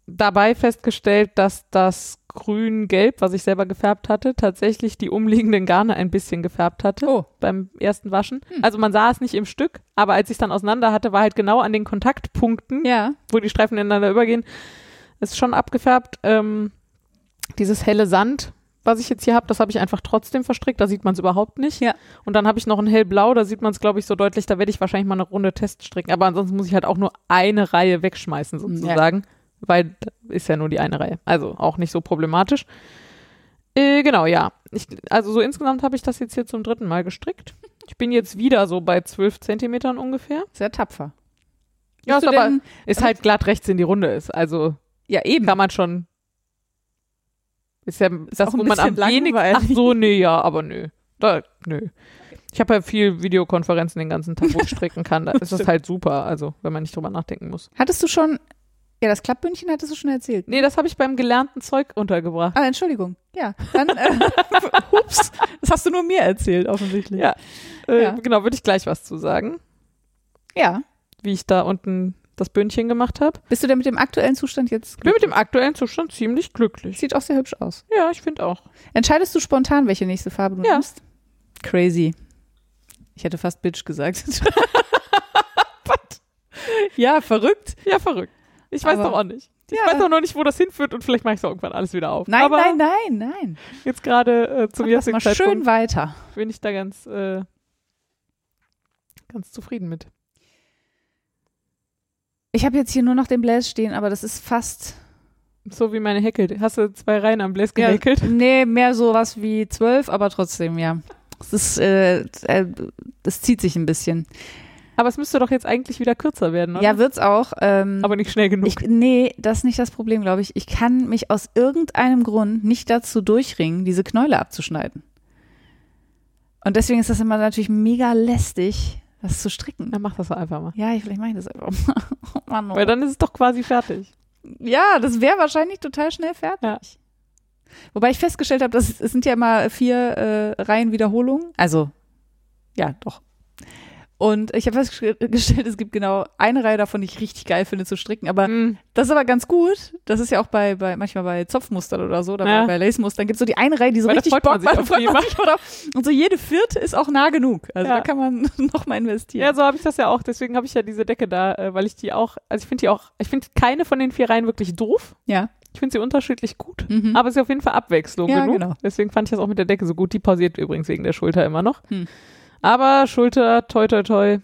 [SPEAKER 1] Dabei festgestellt, dass das Grün-Gelb, was ich selber gefärbt hatte, tatsächlich die umliegenden Garne ein bisschen gefärbt hatte
[SPEAKER 2] oh,
[SPEAKER 1] beim ersten Waschen.
[SPEAKER 2] Hm.
[SPEAKER 1] Also man sah es nicht im Stück, aber als ich es dann auseinander hatte, war halt genau an den Kontaktpunkten,
[SPEAKER 2] ja.
[SPEAKER 1] wo die Streifen ineinander übergehen, ist schon abgefärbt. Ähm, dieses helle Sand, was ich jetzt hier habe, das habe ich einfach trotzdem verstrickt, da sieht man es überhaupt nicht.
[SPEAKER 2] Ja.
[SPEAKER 1] Und dann habe ich noch ein hellblau, da sieht man es, glaube ich, so deutlich, da werde ich wahrscheinlich mal eine Runde Test stricken. Aber ansonsten muss ich halt auch nur eine Reihe wegschmeißen, sozusagen. Weil ist ja nur die eine Reihe. Also auch nicht so problematisch. Äh, genau, ja. Ich, also so insgesamt habe ich das jetzt hier zum dritten Mal gestrickt. Ich bin jetzt wieder so bei 12 Zentimetern ungefähr.
[SPEAKER 2] Sehr tapfer.
[SPEAKER 1] Ja, ist aber,
[SPEAKER 2] denn-
[SPEAKER 1] ist halt glatt rechts in die Runde ist. Also
[SPEAKER 2] Ja, eben.
[SPEAKER 1] kann man schon. Ist ja das,
[SPEAKER 2] auch ein
[SPEAKER 1] wo man am wenigsten. Ach so, nee, ja, aber nö. Da, nö. Ich habe ja viel Videokonferenzen den ganzen Tag, wo ich stricken kann. Da ist es halt super, also wenn man nicht drüber nachdenken muss.
[SPEAKER 2] Hattest du schon, ja, das Klappbündchen hattest du schon erzählt.
[SPEAKER 1] Nee, das habe ich beim gelernten Zeug untergebracht.
[SPEAKER 2] Ah, Entschuldigung. Ja, dann, äh, ups, das hast du nur mir erzählt, offensichtlich.
[SPEAKER 1] Ja. Äh,
[SPEAKER 2] Ja.
[SPEAKER 1] Genau, würde ich gleich was zu sagen,
[SPEAKER 2] Ja.
[SPEAKER 1] wie ich da unten das Bündchen gemacht habe.
[SPEAKER 2] Bist du denn mit dem aktuellen Zustand jetzt
[SPEAKER 1] Ich bin mit dem aktuellen Zustand ziemlich glücklich.
[SPEAKER 2] Sieht auch sehr hübsch aus.
[SPEAKER 1] Ja, ich finde auch.
[SPEAKER 2] Entscheidest du spontan, welche nächste Farbe du
[SPEAKER 1] Ja.
[SPEAKER 2] nimmst? Crazy. Ich hätte fast Bitch gesagt. ja, verrückt.
[SPEAKER 1] Ja, verrückt. Ich weiß
[SPEAKER 2] Aber-
[SPEAKER 1] doch auch nicht. Ich
[SPEAKER 2] Ja.
[SPEAKER 1] weiß doch noch nicht, wo das hinführt und vielleicht mache ich es irgendwann alles wieder auf.
[SPEAKER 2] Nein,
[SPEAKER 1] Aber
[SPEAKER 2] nein, nein, nein.
[SPEAKER 1] jetzt gerade äh, zum
[SPEAKER 2] Mach das
[SPEAKER 1] jetzigen
[SPEAKER 2] mal schön
[SPEAKER 1] Zeitpunkt
[SPEAKER 2] weiter.
[SPEAKER 1] bin ich da ganz, äh, ganz zufrieden mit.
[SPEAKER 2] Ich habe jetzt hier nur noch den Bläs stehen, aber das ist fast.
[SPEAKER 1] So wie meine Häkel. Hast du zwei Reihen am Bläs gehäkelt?
[SPEAKER 2] nee, mehr sowas wie zwölf, aber trotzdem, ja. Es ist, äh, äh, das zieht sich ein bisschen.
[SPEAKER 1] Aber es müsste doch jetzt eigentlich wieder kürzer werden, oder?
[SPEAKER 2] Ja, wird's auch. Ähm,
[SPEAKER 1] Aber nicht schnell genug.
[SPEAKER 2] Ich, nee, das ist nicht das Problem, glaube ich. Ich kann mich aus irgendeinem Grund nicht dazu durchringen, diese Knäule abzuschneiden. Und deswegen ist das immer natürlich mega lästig, das zu stricken.
[SPEAKER 1] Dann mach das doch einfach mal.
[SPEAKER 2] Ja, ich, vielleicht mache ich das einfach mal. Oh Mann, oh.
[SPEAKER 1] Weil dann ist es doch quasi fertig.
[SPEAKER 2] Ja, das wäre wahrscheinlich total schnell fertig.
[SPEAKER 1] Ja.
[SPEAKER 2] Wobei ich festgestellt habe, es sind ja immer vier äh, Reihen Wiederholungen. Also, ja, doch. Und ich habe festgestellt, es gibt genau eine Reihe davon, die ich richtig geil finde zu stricken. Aber
[SPEAKER 1] Hm.
[SPEAKER 2] das ist aber ganz gut. Das ist ja auch bei, bei manchmal bei Zopfmustern oder so, oder
[SPEAKER 1] Ja.
[SPEAKER 2] bei, Lace-Mustern gibt es so die eine Reihe, die so
[SPEAKER 1] Weil
[SPEAKER 2] richtig Bock
[SPEAKER 1] sich
[SPEAKER 2] macht. Und so jede vierte ist auch nah genug. Also
[SPEAKER 1] Ja.
[SPEAKER 2] da kann man noch mal investieren.
[SPEAKER 1] Ja, so habe ich das ja auch. Deswegen habe ich ja diese Decke da, äh, weil ich die auch, also ich finde die auch, ich finde keine von den vier Reihen wirklich doof.
[SPEAKER 2] ja.
[SPEAKER 1] Ich finde sie unterschiedlich gut.
[SPEAKER 2] Mhm.
[SPEAKER 1] Aber es ist auf jeden Fall Abwechslung
[SPEAKER 2] Ja,
[SPEAKER 1] genug.
[SPEAKER 2] genau.
[SPEAKER 1] Deswegen fand ich das auch mit der Decke so gut. Die pausiert übrigens wegen der Schulter immer noch.
[SPEAKER 2] Hm.
[SPEAKER 1] Aber Schulter, toi, toi, toi,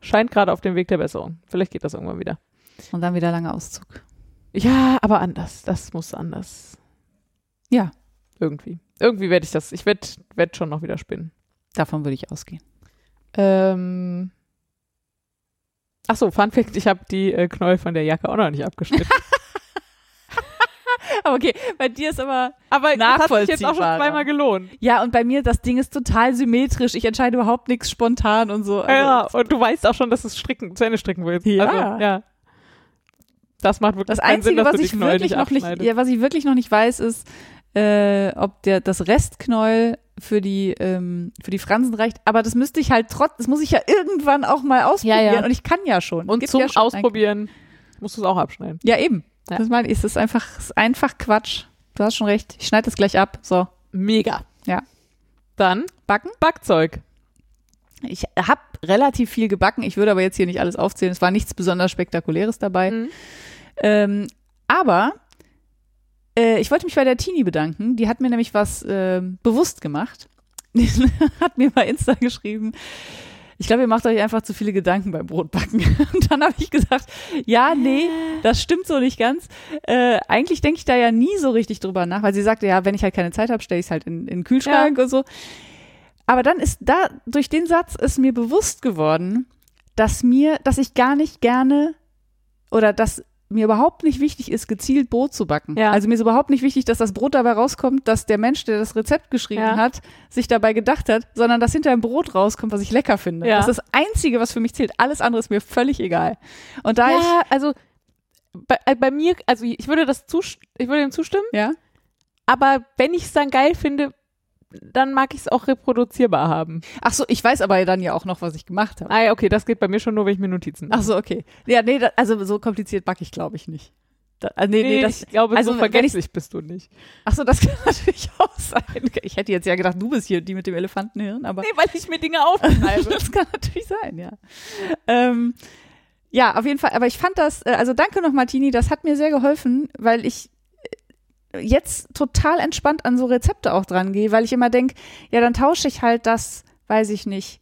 [SPEAKER 1] scheint gerade auf dem Weg der Besserung. Vielleicht geht das irgendwann wieder.
[SPEAKER 2] Und dann wieder langer Auszug.
[SPEAKER 1] Ja, aber anders. Das muss anders.
[SPEAKER 2] Ja.
[SPEAKER 1] Irgendwie. Irgendwie werde ich das, ich werde werd schon noch wieder spinnen.
[SPEAKER 2] Davon würde ich ausgehen.
[SPEAKER 1] Ähm. Ach so, Fun Fact, ich habe die äh, Knäuel von der Jacke auch noch nicht abgeschnitten.
[SPEAKER 2] Aber okay, bei dir ist aber.
[SPEAKER 1] Aber das hat sich jetzt auch schon zweimal gelohnt.
[SPEAKER 2] Ja, und bei mir, das Ding ist total symmetrisch. Ich entscheide überhaupt nichts spontan und so. Also,
[SPEAKER 1] ja, und du weißt auch schon, dass du es stricken, zu Ende stricken willst.
[SPEAKER 2] Ja.
[SPEAKER 1] Also, ja. Das macht wirklich
[SPEAKER 2] Das
[SPEAKER 1] keinen Sinn,
[SPEAKER 2] Einzige,
[SPEAKER 1] dass
[SPEAKER 2] was
[SPEAKER 1] du
[SPEAKER 2] ich wirklich
[SPEAKER 1] nicht
[SPEAKER 2] noch nicht, ja, was ich wirklich noch nicht weiß, ist, äh, ob der das Restknäuel für die ähm, für die Fransen reicht. Aber das müsste ich halt trotz, das muss ich ja irgendwann auch mal ausprobieren.
[SPEAKER 1] Ja, ja.
[SPEAKER 2] Und ich kann ja schon.
[SPEAKER 1] Und
[SPEAKER 2] Gibt
[SPEAKER 1] zum
[SPEAKER 2] ja schon
[SPEAKER 1] Ausprobieren musst du es auch abschneiden.
[SPEAKER 2] Ja, eben.
[SPEAKER 1] Ja.
[SPEAKER 2] Das meine ich, es ist einfach, es ist einfach Quatsch. Du hast schon recht. Ich schneide das gleich ab. So.
[SPEAKER 1] Mega.
[SPEAKER 2] Ja.
[SPEAKER 1] Dann
[SPEAKER 2] Backen?
[SPEAKER 1] Backzeug.
[SPEAKER 2] Ich habe relativ viel gebacken. Ich würde aber jetzt hier nicht alles aufzählen. Es war nichts besonders Spektakuläres dabei.
[SPEAKER 1] Mhm.
[SPEAKER 2] Ähm, aber äh, ich wollte mich bei der Tini bedanken. Die hat mir nämlich was ähm, bewusst gemacht. Die hat mir bei Insta geschrieben. Ich glaube, ihr macht euch einfach zu viele Gedanken beim Brotbacken. Und dann habe ich gesagt, ja, nee, das stimmt so nicht ganz. Äh, eigentlich denke ich da ja nie so richtig drüber nach, weil sie sagte, ja, wenn ich halt keine Zeit habe, stelle ich es halt in, in den Kühlschrank und so. Aber dann ist da, durch den Satz ist mir bewusst geworden, dass mir, dass ich gar nicht gerne oder dass mir überhaupt nicht wichtig ist, gezielt Brot zu backen.
[SPEAKER 1] Ja.
[SPEAKER 2] Also mir ist überhaupt nicht wichtig, dass das Brot dabei rauskommt, dass der Mensch, der das Rezept geschrieben
[SPEAKER 1] Ja.
[SPEAKER 2] hat, sich dabei gedacht hat, sondern dass hinter ein Brot rauskommt, was ich lecker finde.
[SPEAKER 1] Ja.
[SPEAKER 2] Das ist das Einzige, was für mich zählt. Alles andere ist mir völlig egal. Und da
[SPEAKER 1] ja, also bei, äh, bei mir, also ich würde das ich würde dem zustimmen,
[SPEAKER 2] ich, ja,
[SPEAKER 1] aber wenn ich es dann geil finde, dann mag ich es auch reproduzierbar haben.
[SPEAKER 2] ach so, ich weiß aber dann ja auch noch, was ich gemacht habe.
[SPEAKER 1] Ah ja, okay, das geht bei mir schon nur, wenn ich mir Notizen mache.
[SPEAKER 2] Ach so, okay. Ja, nee, da, also so kompliziert backe ich, glaube ich, nicht. Da, äh, nee, nee, das,
[SPEAKER 1] ich glaube,
[SPEAKER 2] also
[SPEAKER 1] so
[SPEAKER 2] wenn ich-
[SPEAKER 1] vergesslich bist du nicht.
[SPEAKER 2] ach so, das kann natürlich auch sein. Ich hätte jetzt ja gedacht, du bist hier die mit dem Elefantenhirn, aber
[SPEAKER 1] Nee, weil ich mir Dinge aufschreibe.
[SPEAKER 2] das kann natürlich sein, ja. Ähm, ja, auf jeden Fall. Aber ich fand das, äh, also danke noch, Martini, das hat mir sehr geholfen, weil ich jetzt total entspannt an so Rezepte auch dran gehe, weil ich immer denke, ja, dann tausche ich halt das, weiß ich nicht,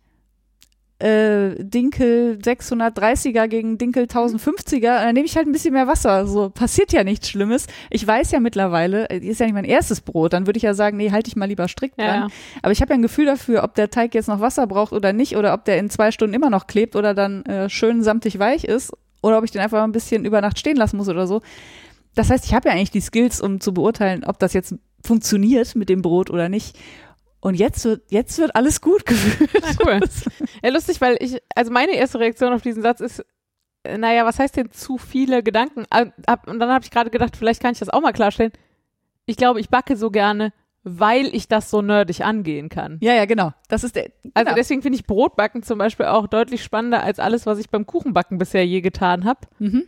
[SPEAKER 2] äh, Dinkel 630er gegen Dinkel 1050er, und dann nehme ich halt ein bisschen mehr Wasser. So passiert ja nichts Schlimmes. Ich weiß ja mittlerweile, äh, ist ja nicht mein erstes Brot, dann würde ich ja sagen, nee, halte ich mal lieber strikt dran.
[SPEAKER 1] Ja.
[SPEAKER 2] Aber ich habe ja ein Gefühl dafür, ob der Teig jetzt noch Wasser braucht oder nicht, oder ob der in zwei Stunden immer noch klebt oder dann äh, schön samtig weich ist, oder ob ich den einfach mal ein bisschen über Nacht stehen lassen muss oder so. Das heißt, ich habe ja eigentlich die Skills, um zu beurteilen, ob das jetzt funktioniert mit dem Brot oder nicht. Und jetzt wird, jetzt wird alles gut gefühlt.
[SPEAKER 1] Na, cool. Ja, lustig, weil ich, also meine erste Reaktion auf diesen Satz ist, äh, naja, was heißt denn zu viele Gedanken? Ah, Und dann habe ich gerade gedacht, vielleicht kann ich das auch mal klarstellen. Ich glaube, ich backe so gerne, weil ich das so nerdig angehen kann.
[SPEAKER 2] Ja, ja, genau. Das ist der.
[SPEAKER 1] Also
[SPEAKER 2] genau.
[SPEAKER 1] deswegen finde ich Brotbacken zum Beispiel auch deutlich spannender als alles, was ich beim Kuchenbacken bisher je getan habe.
[SPEAKER 2] Mhm.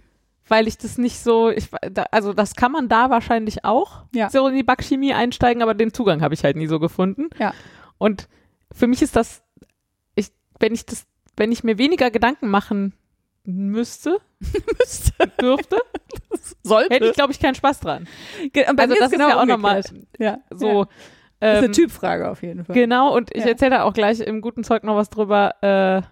[SPEAKER 1] Weil ich das nicht so, ich, da, also das kann man da wahrscheinlich auch
[SPEAKER 2] Ja.
[SPEAKER 1] so in die Backchemie einsteigen, aber den Zugang habe ich halt nie so gefunden.
[SPEAKER 2] Ja.
[SPEAKER 1] Und für mich ist das, ich, wenn ich das, wenn ich mir weniger Gedanken machen müsste, dürfte,
[SPEAKER 2] Sollte.
[SPEAKER 1] hätte ich, glaube ich, keinen Spaß dran.
[SPEAKER 2] Ge- bei
[SPEAKER 1] also das ist
[SPEAKER 2] genau
[SPEAKER 1] ja auch nochmal.
[SPEAKER 2] Ja.
[SPEAKER 1] so.
[SPEAKER 2] Das ist eine
[SPEAKER 1] ähm,
[SPEAKER 2] Typfrage auf jeden Fall.
[SPEAKER 1] Genau, und ich
[SPEAKER 2] Ja.
[SPEAKER 1] erzähle da auch gleich im guten Zeug noch was drüber. Äh,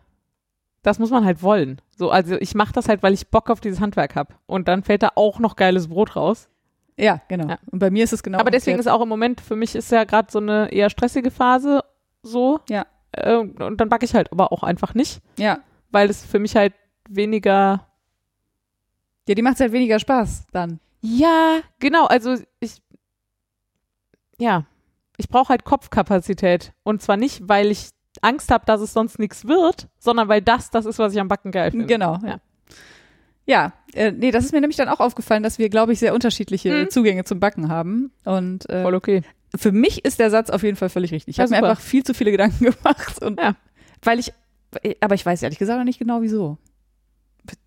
[SPEAKER 1] das muss man halt wollen. So, also ich mache das halt, weil ich Bock auf dieses Handwerk habe. Und dann fällt da auch noch geiles Brot raus.
[SPEAKER 2] Ja, genau.
[SPEAKER 1] Ja.
[SPEAKER 2] Und bei mir ist es genau
[SPEAKER 1] Aber deswegen ist auch im Moment, für mich ist ja gerade so eine eher stressige Phase so.
[SPEAKER 2] Ja.
[SPEAKER 1] Äh, und dann backe ich halt aber auch einfach nicht,
[SPEAKER 2] Ja.
[SPEAKER 1] weil es für mich halt weniger.
[SPEAKER 2] Ja, die macht halt weniger Spaß dann.
[SPEAKER 1] Ja, genau. Also ich. Ja. Ich brauche halt Kopfkapazität. Und zwar nicht, weil ich Angst habe, dass es sonst nichts wird, sondern weil das das ist, was ich am Backen geil finde.
[SPEAKER 2] Genau.
[SPEAKER 1] Ja.
[SPEAKER 2] Ja. Äh, nee, das ist mir nämlich dann auch aufgefallen, dass wir, glaube ich, sehr unterschiedliche
[SPEAKER 1] Mhm.
[SPEAKER 2] Zugänge zum Backen haben. Und äh,
[SPEAKER 1] Voll okay.
[SPEAKER 2] für mich ist der Satz auf jeden Fall völlig richtig. Ich
[SPEAKER 1] Ja,
[SPEAKER 2] habe mir einfach viel zu viele Gedanken gemacht. Und
[SPEAKER 1] Ja.
[SPEAKER 2] weil ich, aber ich weiß ehrlich gesagt auch nicht genau wieso.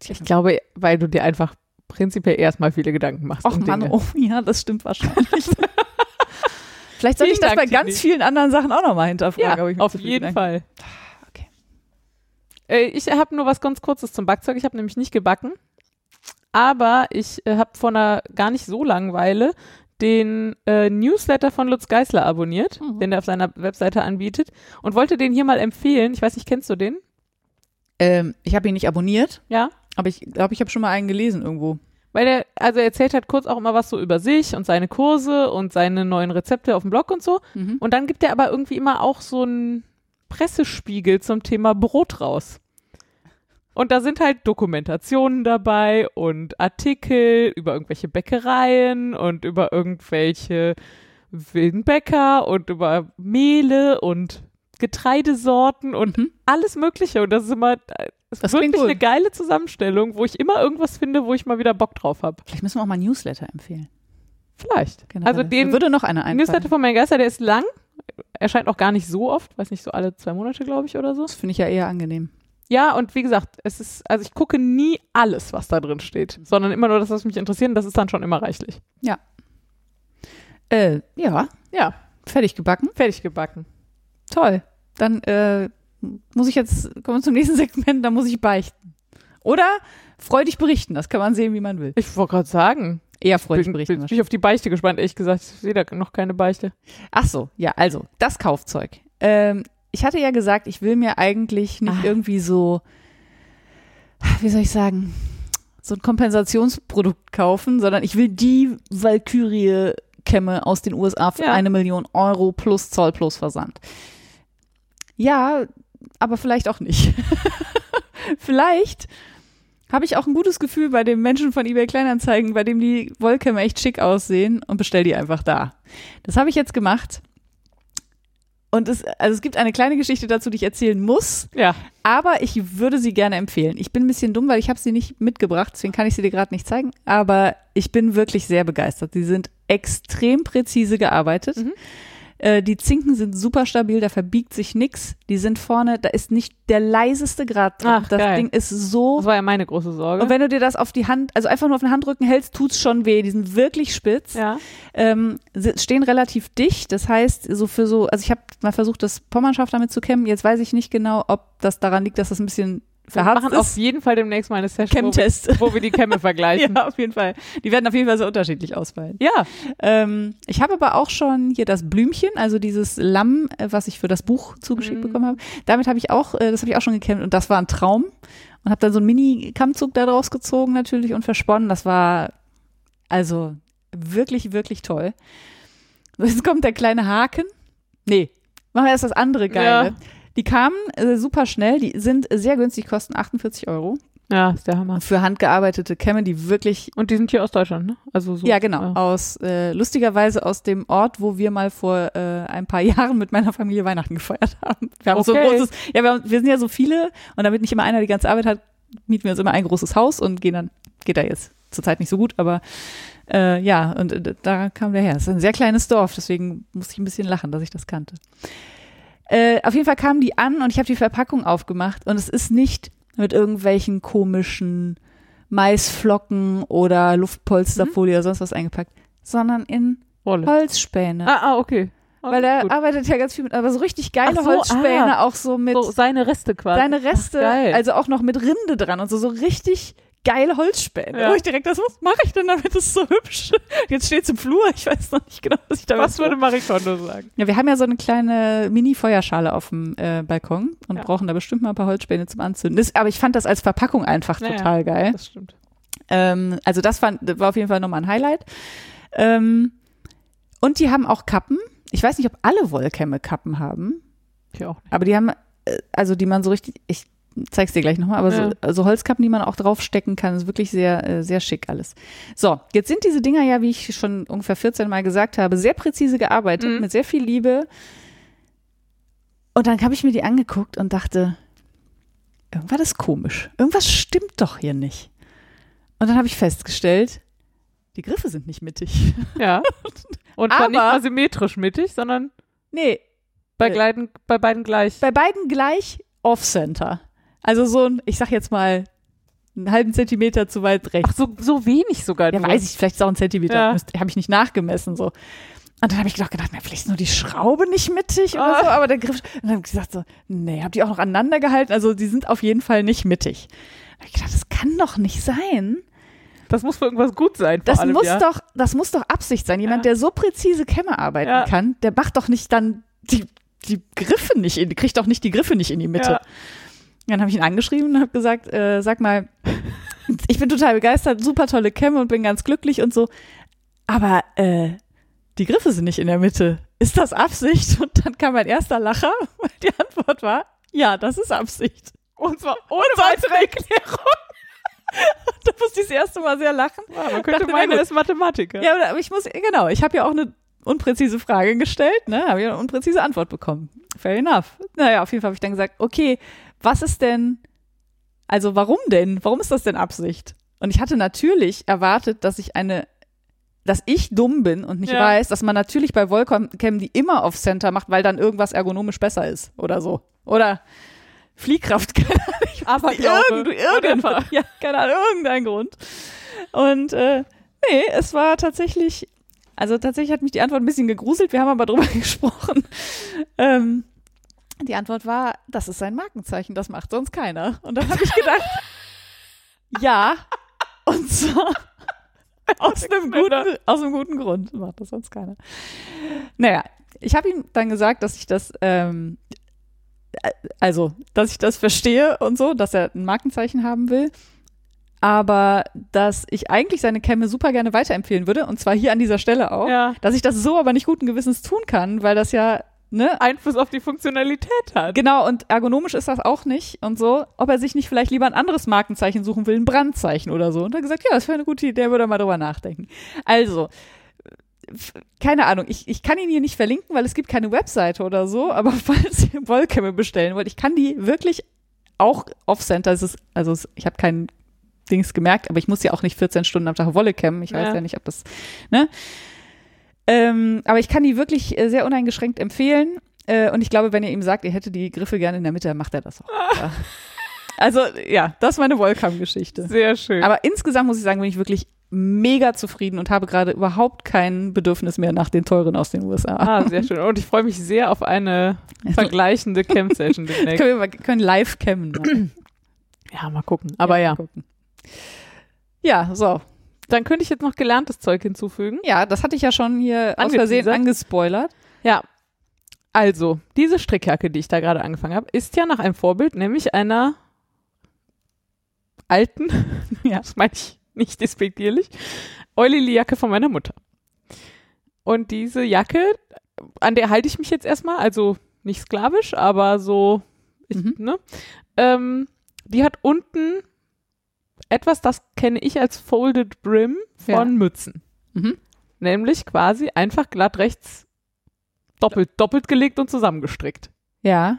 [SPEAKER 1] Ich glaube, weil du dir einfach prinzipiell erstmal viele Gedanken machst. Um
[SPEAKER 2] Mann,
[SPEAKER 1] Dinge.
[SPEAKER 2] oh ja, das stimmt wahrscheinlich. Vielleicht sollte ich das bei
[SPEAKER 1] Dank,
[SPEAKER 2] ganz
[SPEAKER 1] Tini.
[SPEAKER 2] vielen anderen Sachen auch nochmal hinterfragen.
[SPEAKER 1] Ja, auf jeden Fall.
[SPEAKER 2] Okay.
[SPEAKER 1] Äh, ich habe nur was ganz Kurzes zum Backzeug. Ich habe nämlich nicht gebacken, aber ich äh, habe vor einer gar nicht so langen Weile den äh, Newsletter von Lutz Geisler abonniert,
[SPEAKER 2] Mhm.
[SPEAKER 1] den er auf seiner Webseite anbietet und wollte den hier mal empfehlen. Ich weiß nicht, kennst du den?
[SPEAKER 2] Ähm, ich habe ihn nicht abonniert,
[SPEAKER 1] Ja.
[SPEAKER 2] aber ich glaube, ich habe schon mal einen gelesen irgendwo.
[SPEAKER 1] Weil er, also er erzählt halt kurz auch immer was so über sich und seine Kurse und seine neuen Rezepte auf dem Blog und so.
[SPEAKER 2] Mhm.
[SPEAKER 1] Und dann gibt er aber irgendwie immer auch so einen Pressespiegel zum Thema Brot raus. Und da sind halt Dokumentationen dabei und Artikel über irgendwelche Bäckereien und über irgendwelche wilden Bäcker und über Mehle und Getreidesorten und
[SPEAKER 2] Mhm.
[SPEAKER 1] alles Mögliche. Und das ist immer, es
[SPEAKER 2] Das
[SPEAKER 1] ist wirklich eine geile Zusammenstellung, wo ich immer irgendwas finde, wo ich mal wieder Bock drauf habe.
[SPEAKER 2] Vielleicht müssen wir auch mal Newsletter empfehlen.
[SPEAKER 1] Vielleicht.
[SPEAKER 2] Generell.
[SPEAKER 1] Also den
[SPEAKER 2] würde noch eine einfallen.
[SPEAKER 1] Newsletter von Mein Geister, der ist lang, erscheint auch gar nicht so oft, weiß nicht, so alle zwei Monate, glaube ich, oder so.
[SPEAKER 2] Das finde ich ja eher angenehm.
[SPEAKER 1] Ja, und wie gesagt, es ist, also ich gucke nie alles, was da drin steht, sondern immer nur das, was mich interessiert, und das ist dann schon immer reichlich.
[SPEAKER 2] Äh, ja,
[SPEAKER 1] Ja,
[SPEAKER 2] fertig gebacken.
[SPEAKER 1] fertig gebacken.
[SPEAKER 2] Toll. Dann äh, muss ich jetzt, kommen wir zum nächsten Segment, da muss ich beichten. Oder freudig berichten, das kann man sehen, wie man will.
[SPEAKER 1] Ich wollte gerade sagen,
[SPEAKER 2] Eher freudig
[SPEAKER 1] bin,
[SPEAKER 2] berichten.
[SPEAKER 1] bin ich auf die Beichte gespannt, ehrlich gesagt. Ich sehe da noch keine Beichte.
[SPEAKER 2] Ach so, ja, also, das Kaufzeug. Ähm, ich hatte ja gesagt, ich will mir eigentlich nicht
[SPEAKER 1] Ah.
[SPEAKER 2] irgendwie so, wie soll ich sagen, so ein Kompensationsprodukt kaufen, sondern ich will die Valkyrie-Kämme aus den USA für
[SPEAKER 1] Ja.
[SPEAKER 2] eine Million Euro plus Zoll plus Versand. Ja, aber vielleicht auch nicht. vielleicht habe ich auch ein gutes Gefühl bei dem Menschen von eBay Kleinanzeigen, bei dem die Wollkämme echt schick aussehen und bestell die einfach da. Das habe ich jetzt gemacht. Und es, also es gibt eine kleine Geschichte dazu, die ich erzählen muss,
[SPEAKER 1] Ja.
[SPEAKER 2] aber ich würde sie gerne empfehlen. Ich bin ein bisschen dumm, weil ich habe sie nicht mitgebracht, deswegen kann ich sie dir gerade nicht zeigen, aber ich bin wirklich sehr begeistert. Sie sind extrem präzise gearbeitet.
[SPEAKER 1] Mhm.
[SPEAKER 2] Äh, die Zinken sind super stabil, da verbiegt sich nix. Die sind vorne, da ist nicht der leiseste Grad drin.
[SPEAKER 1] Ach,
[SPEAKER 2] das
[SPEAKER 1] geil.
[SPEAKER 2] Ding ist so
[SPEAKER 1] Das war ja meine große Sorge.
[SPEAKER 2] und wenn du dir das auf die Hand, also einfach nur auf den Handrücken hältst, tut's schon weh. Die sind wirklich spitz.
[SPEAKER 1] ja.
[SPEAKER 2] Ähm, stehen relativ dicht. Das heißt, so für so, also ich habe mal versucht, das Pommernschaft damit zu kämmen. Jetzt weiß ich nicht genau, ob das daran liegt, dass das ein bisschen
[SPEAKER 1] Wir machen auf jeden Fall demnächst mal eine Session, wo wir, wo wir die Kämme vergleichen.
[SPEAKER 2] Ja, auf jeden Fall. Die werden auf jeden Fall so unterschiedlich ausfallen.
[SPEAKER 1] Ja.
[SPEAKER 2] Ähm, ich habe aber auch schon hier das Blümchen, also dieses Lamm, äh, was ich für das Buch zugeschickt
[SPEAKER 1] Mhm.
[SPEAKER 2] bekommen habe. Damit habe ich auch, äh, das habe ich auch schon gekämmt und das war ein Traum. Und habe dann so einen Mini-Kammzug da draus gezogen natürlich und versponnen. Das war also wirklich, wirklich toll. Jetzt kommt der kleine Haken. Nee, machen wir erst das andere Geile.
[SPEAKER 1] Ja.
[SPEAKER 2] Die kamen äh, super schnell, die sind sehr günstig, kosten 48 Euro.
[SPEAKER 1] Ja, ist der Hammer.
[SPEAKER 2] Für handgearbeitete Kämme, die wirklich
[SPEAKER 1] Und die sind hier aus Deutschland, ne? Also so.
[SPEAKER 2] ja, genau.
[SPEAKER 1] Ja.
[SPEAKER 2] Aus äh, lustigerweise aus dem Ort, wo wir mal vor äh, ein paar Jahren mit meiner Familie Weihnachten gefeiert haben. Wir haben so ein
[SPEAKER 1] Okay.
[SPEAKER 2] großes, ja, wir, haben, wir sind ja so viele und damit nicht immer einer die ganze Arbeit hat, mieten wir uns immer ein großes Haus und gehen dann, geht da jetzt zurzeit nicht so gut, aber äh, ja, und äh, da kam der her. Es ist ein sehr kleines Dorf, deswegen musste ich ein bisschen lachen, dass ich das kannte. Äh, auf jeden Fall kamen die an und ich habe die Verpackung aufgemacht und es ist nicht mit irgendwelchen komischen Maisflocken oder Luftpolsterfolie oder sonst was eingepackt, sondern in
[SPEAKER 1] Wolle.
[SPEAKER 2] Holzspäne.
[SPEAKER 1] Ah, ah, okay. okay
[SPEAKER 2] Weil er
[SPEAKER 1] gut.
[SPEAKER 2] arbeitet ja ganz viel mit, aber so richtig geile
[SPEAKER 1] so,
[SPEAKER 2] Holzspäne, auch so mit
[SPEAKER 1] so seine Reste quasi.
[SPEAKER 2] seine Reste,
[SPEAKER 1] Ach,
[SPEAKER 2] also auch noch mit Rinde dran und so, so richtig geile Holzspäne.
[SPEAKER 1] Ja.
[SPEAKER 2] Wo ich direkt das, was mache ich denn damit? Das ist so hübsch. Jetzt steht's im Flur, ich weiß noch nicht genau, was ich damit
[SPEAKER 1] Was würde Marie Kondo sagen?
[SPEAKER 2] Ja, wir haben ja so eine kleine Mini-Feuerschale auf dem äh, Balkon und
[SPEAKER 1] Ja.
[SPEAKER 2] brauchen da bestimmt mal ein paar Holzspäne zum Anzünden. Das, aber ich fand das als Verpackung einfach
[SPEAKER 1] Naja.
[SPEAKER 2] total geil.
[SPEAKER 1] Das stimmt.
[SPEAKER 2] Ähm, also das fand, war auf jeden Fall nochmal ein Highlight. Ähm, und die haben auch Kappen. Ich weiß nicht, ob alle Wollkämme Kappen haben,
[SPEAKER 1] Ich auch nicht.
[SPEAKER 2] aber die haben, äh, also die man so richtig, ich zeig's dir gleich nochmal, aber so,
[SPEAKER 1] Ja.
[SPEAKER 2] also Holzkappen, die man auch draufstecken kann, ist wirklich sehr, äh, sehr schick alles. So, jetzt sind diese Dinger ja, wie ich schon ungefähr 14 Mal gesagt habe, sehr präzise gearbeitet,
[SPEAKER 1] Mhm.
[SPEAKER 2] mit sehr viel Liebe. Und dann habe ich mir die angeguckt und dachte, irgendwas ist komisch. Irgendwas stimmt doch hier nicht. Und dann habe ich festgestellt, die Griffe sind nicht mittig.
[SPEAKER 1] Ja. Und zwar nicht mal symmetrisch mittig, sondern
[SPEAKER 2] Nee,
[SPEAKER 1] bei,
[SPEAKER 2] Äh,
[SPEAKER 1] bei beiden gleich.
[SPEAKER 2] bei beiden gleich Off-Center. Also so ein, ich sag jetzt mal, einen halben Zentimeter zu weit rechts.
[SPEAKER 1] Ach, so, so wenig sogar.
[SPEAKER 2] ja,
[SPEAKER 1] nur.
[SPEAKER 2] weiß ich, vielleicht ist auch ein Zentimeter.
[SPEAKER 1] Ja.
[SPEAKER 2] Habe ich nicht nachgemessen so. Und dann habe ich gedacht, gedacht, na, vielleicht ist nur die Schraube nicht mittig oder
[SPEAKER 1] Ah.
[SPEAKER 2] so, aber der Griff. Und dann habe ich gesagt so, nee, habt ihr auch noch aneinander gehalten? Also die sind auf jeden Fall nicht mittig. Da habe ich gedacht, das kann doch nicht sein.
[SPEAKER 1] Das muss für irgendwas gut sein.
[SPEAKER 2] Das
[SPEAKER 1] allem,
[SPEAKER 2] muss
[SPEAKER 1] ja.
[SPEAKER 2] doch, das muss doch Absicht sein. Jemand,
[SPEAKER 1] Ja.
[SPEAKER 2] der so präzise Kämme arbeiten
[SPEAKER 1] Ja.
[SPEAKER 2] kann, der macht doch nicht dann die, die Griffe nicht in, kriegt doch nicht die Griffe nicht in die Mitte. Dann habe ich ihn angeschrieben und habe gesagt, äh, sag mal, ich bin total begeistert, super tolle Kämme und bin ganz glücklich und so. Aber äh, die Griffe sind nicht in der Mitte. Ist das Absicht? Und dann kam mein erster Lacher, weil die Antwort war, ja, das ist Absicht.
[SPEAKER 1] Und zwar ohne weitere Erklärung.
[SPEAKER 2] Da musste ich das erste Mal sehr lachen.
[SPEAKER 1] Ja, man könnte
[SPEAKER 2] Dachte,
[SPEAKER 1] meinen, er ist Mathematiker.
[SPEAKER 2] Ja, aber ich muss, genau, ich habe ja auch eine unpräzise Frage gestellt, ne? Habe ja eine unpräzise Antwort bekommen. Fair enough. Naja, auf jeden Fall habe ich dann gesagt, okay, was ist denn, also warum denn? Warum ist das denn Absicht? Und ich hatte natürlich erwartet, dass ich eine, dass ich dumm bin und nicht
[SPEAKER 1] Ja.
[SPEAKER 2] weiß, dass man natürlich bei Volcom die immer auf Center macht, weil dann irgendwas ergonomisch besser ist oder so. Oder Fliehkraft, keine Ahnung. ich weiß
[SPEAKER 1] Aber
[SPEAKER 2] irgend, irgend, ja, keine Ahnung, irgendein Grund. Und äh, nee, es war tatsächlich, also tatsächlich hat mich die Antwort ein bisschen gegruselt, wir haben aber drüber gesprochen. Ähm, die Antwort war, das ist sein Markenzeichen, das macht sonst keiner. Und dann habe ich gedacht, ja, und zwar aus einem, guten, aus einem guten Grund macht das sonst keiner. Naja, ich habe ihm dann gesagt, dass ich das ähm, also, dass ich das verstehe und so, dass er ein Markenzeichen haben will. Aber dass ich eigentlich seine Kämme super gerne weiterempfehlen würde, und zwar hier an dieser Stelle auch,
[SPEAKER 1] Ja.
[SPEAKER 2] dass ich das so aber nicht guten Gewissens tun kann, weil das ja, ne,
[SPEAKER 1] Einfluss auf die Funktionalität hat.
[SPEAKER 2] Genau, und ergonomisch ist das auch nicht und so. Ob er sich nicht vielleicht lieber ein anderes Markenzeichen suchen will, ein Brandzeichen oder so. Und er hat gesagt, ja, das wäre eine gute Idee, würde er mal drüber nachdenken. Also, keine Ahnung, ich, ich kann ihn hier nicht verlinken, weil es gibt keine Webseite oder so, aber falls ihr Wollkämme bestellen wollt, ich kann die wirklich auch off-center, also es, ich habe kein Dings gemerkt, aber ich muss ja auch nicht 14 Stunden am Tag Wolle kämmen. Ich weiß
[SPEAKER 1] Ja.
[SPEAKER 2] ja nicht, ob das, ne? Ähm, aber ich kann die wirklich äh, sehr uneingeschränkt empfehlen. Äh, und ich glaube, wenn ihr ihm sagt, ihr hättet die Griffe gerne in der Mitte, macht er das auch. Ja. Also, ja, das ist meine Wollkamm-Geschichte.
[SPEAKER 1] Sehr schön.
[SPEAKER 2] Aber insgesamt muss ich sagen, bin ich wirklich mega zufrieden und habe gerade überhaupt kein Bedürfnis mehr nach den teuren aus den USA.
[SPEAKER 1] ah, sehr schön. Und ich freue mich sehr auf eine vergleichende Camp-Session demnächst.
[SPEAKER 2] können wir können live cammen.
[SPEAKER 1] Ja, mal gucken. Aber ja.
[SPEAKER 2] mal gucken. Ja, so.
[SPEAKER 1] Dann könnte ich jetzt noch gelerntes Zeug hinzufügen.
[SPEAKER 2] Ja, das hatte ich ja schon hier aus Versehen angespoilert.
[SPEAKER 1] Ja. Also, diese Strickjacke, die ich da gerade angefangen habe, ist ja nach einem Vorbild, nämlich einer alten,
[SPEAKER 2] Ja.
[SPEAKER 1] das meine ich nicht despektierlich, Eulili-Jacke von meiner Mutter. Und diese Jacke, an der halte ich mich jetzt erstmal, also nicht sklavisch, aber so, ich,
[SPEAKER 2] Mhm.
[SPEAKER 1] ne? Ähm, die hat unten etwas, das kenne ich als Folded Brim von
[SPEAKER 2] Ja.
[SPEAKER 1] Mützen.
[SPEAKER 2] Mhm.
[SPEAKER 1] Nämlich quasi einfach glatt rechts doppelt, doppelt gelegt und zusammengestrickt.
[SPEAKER 2] Ja.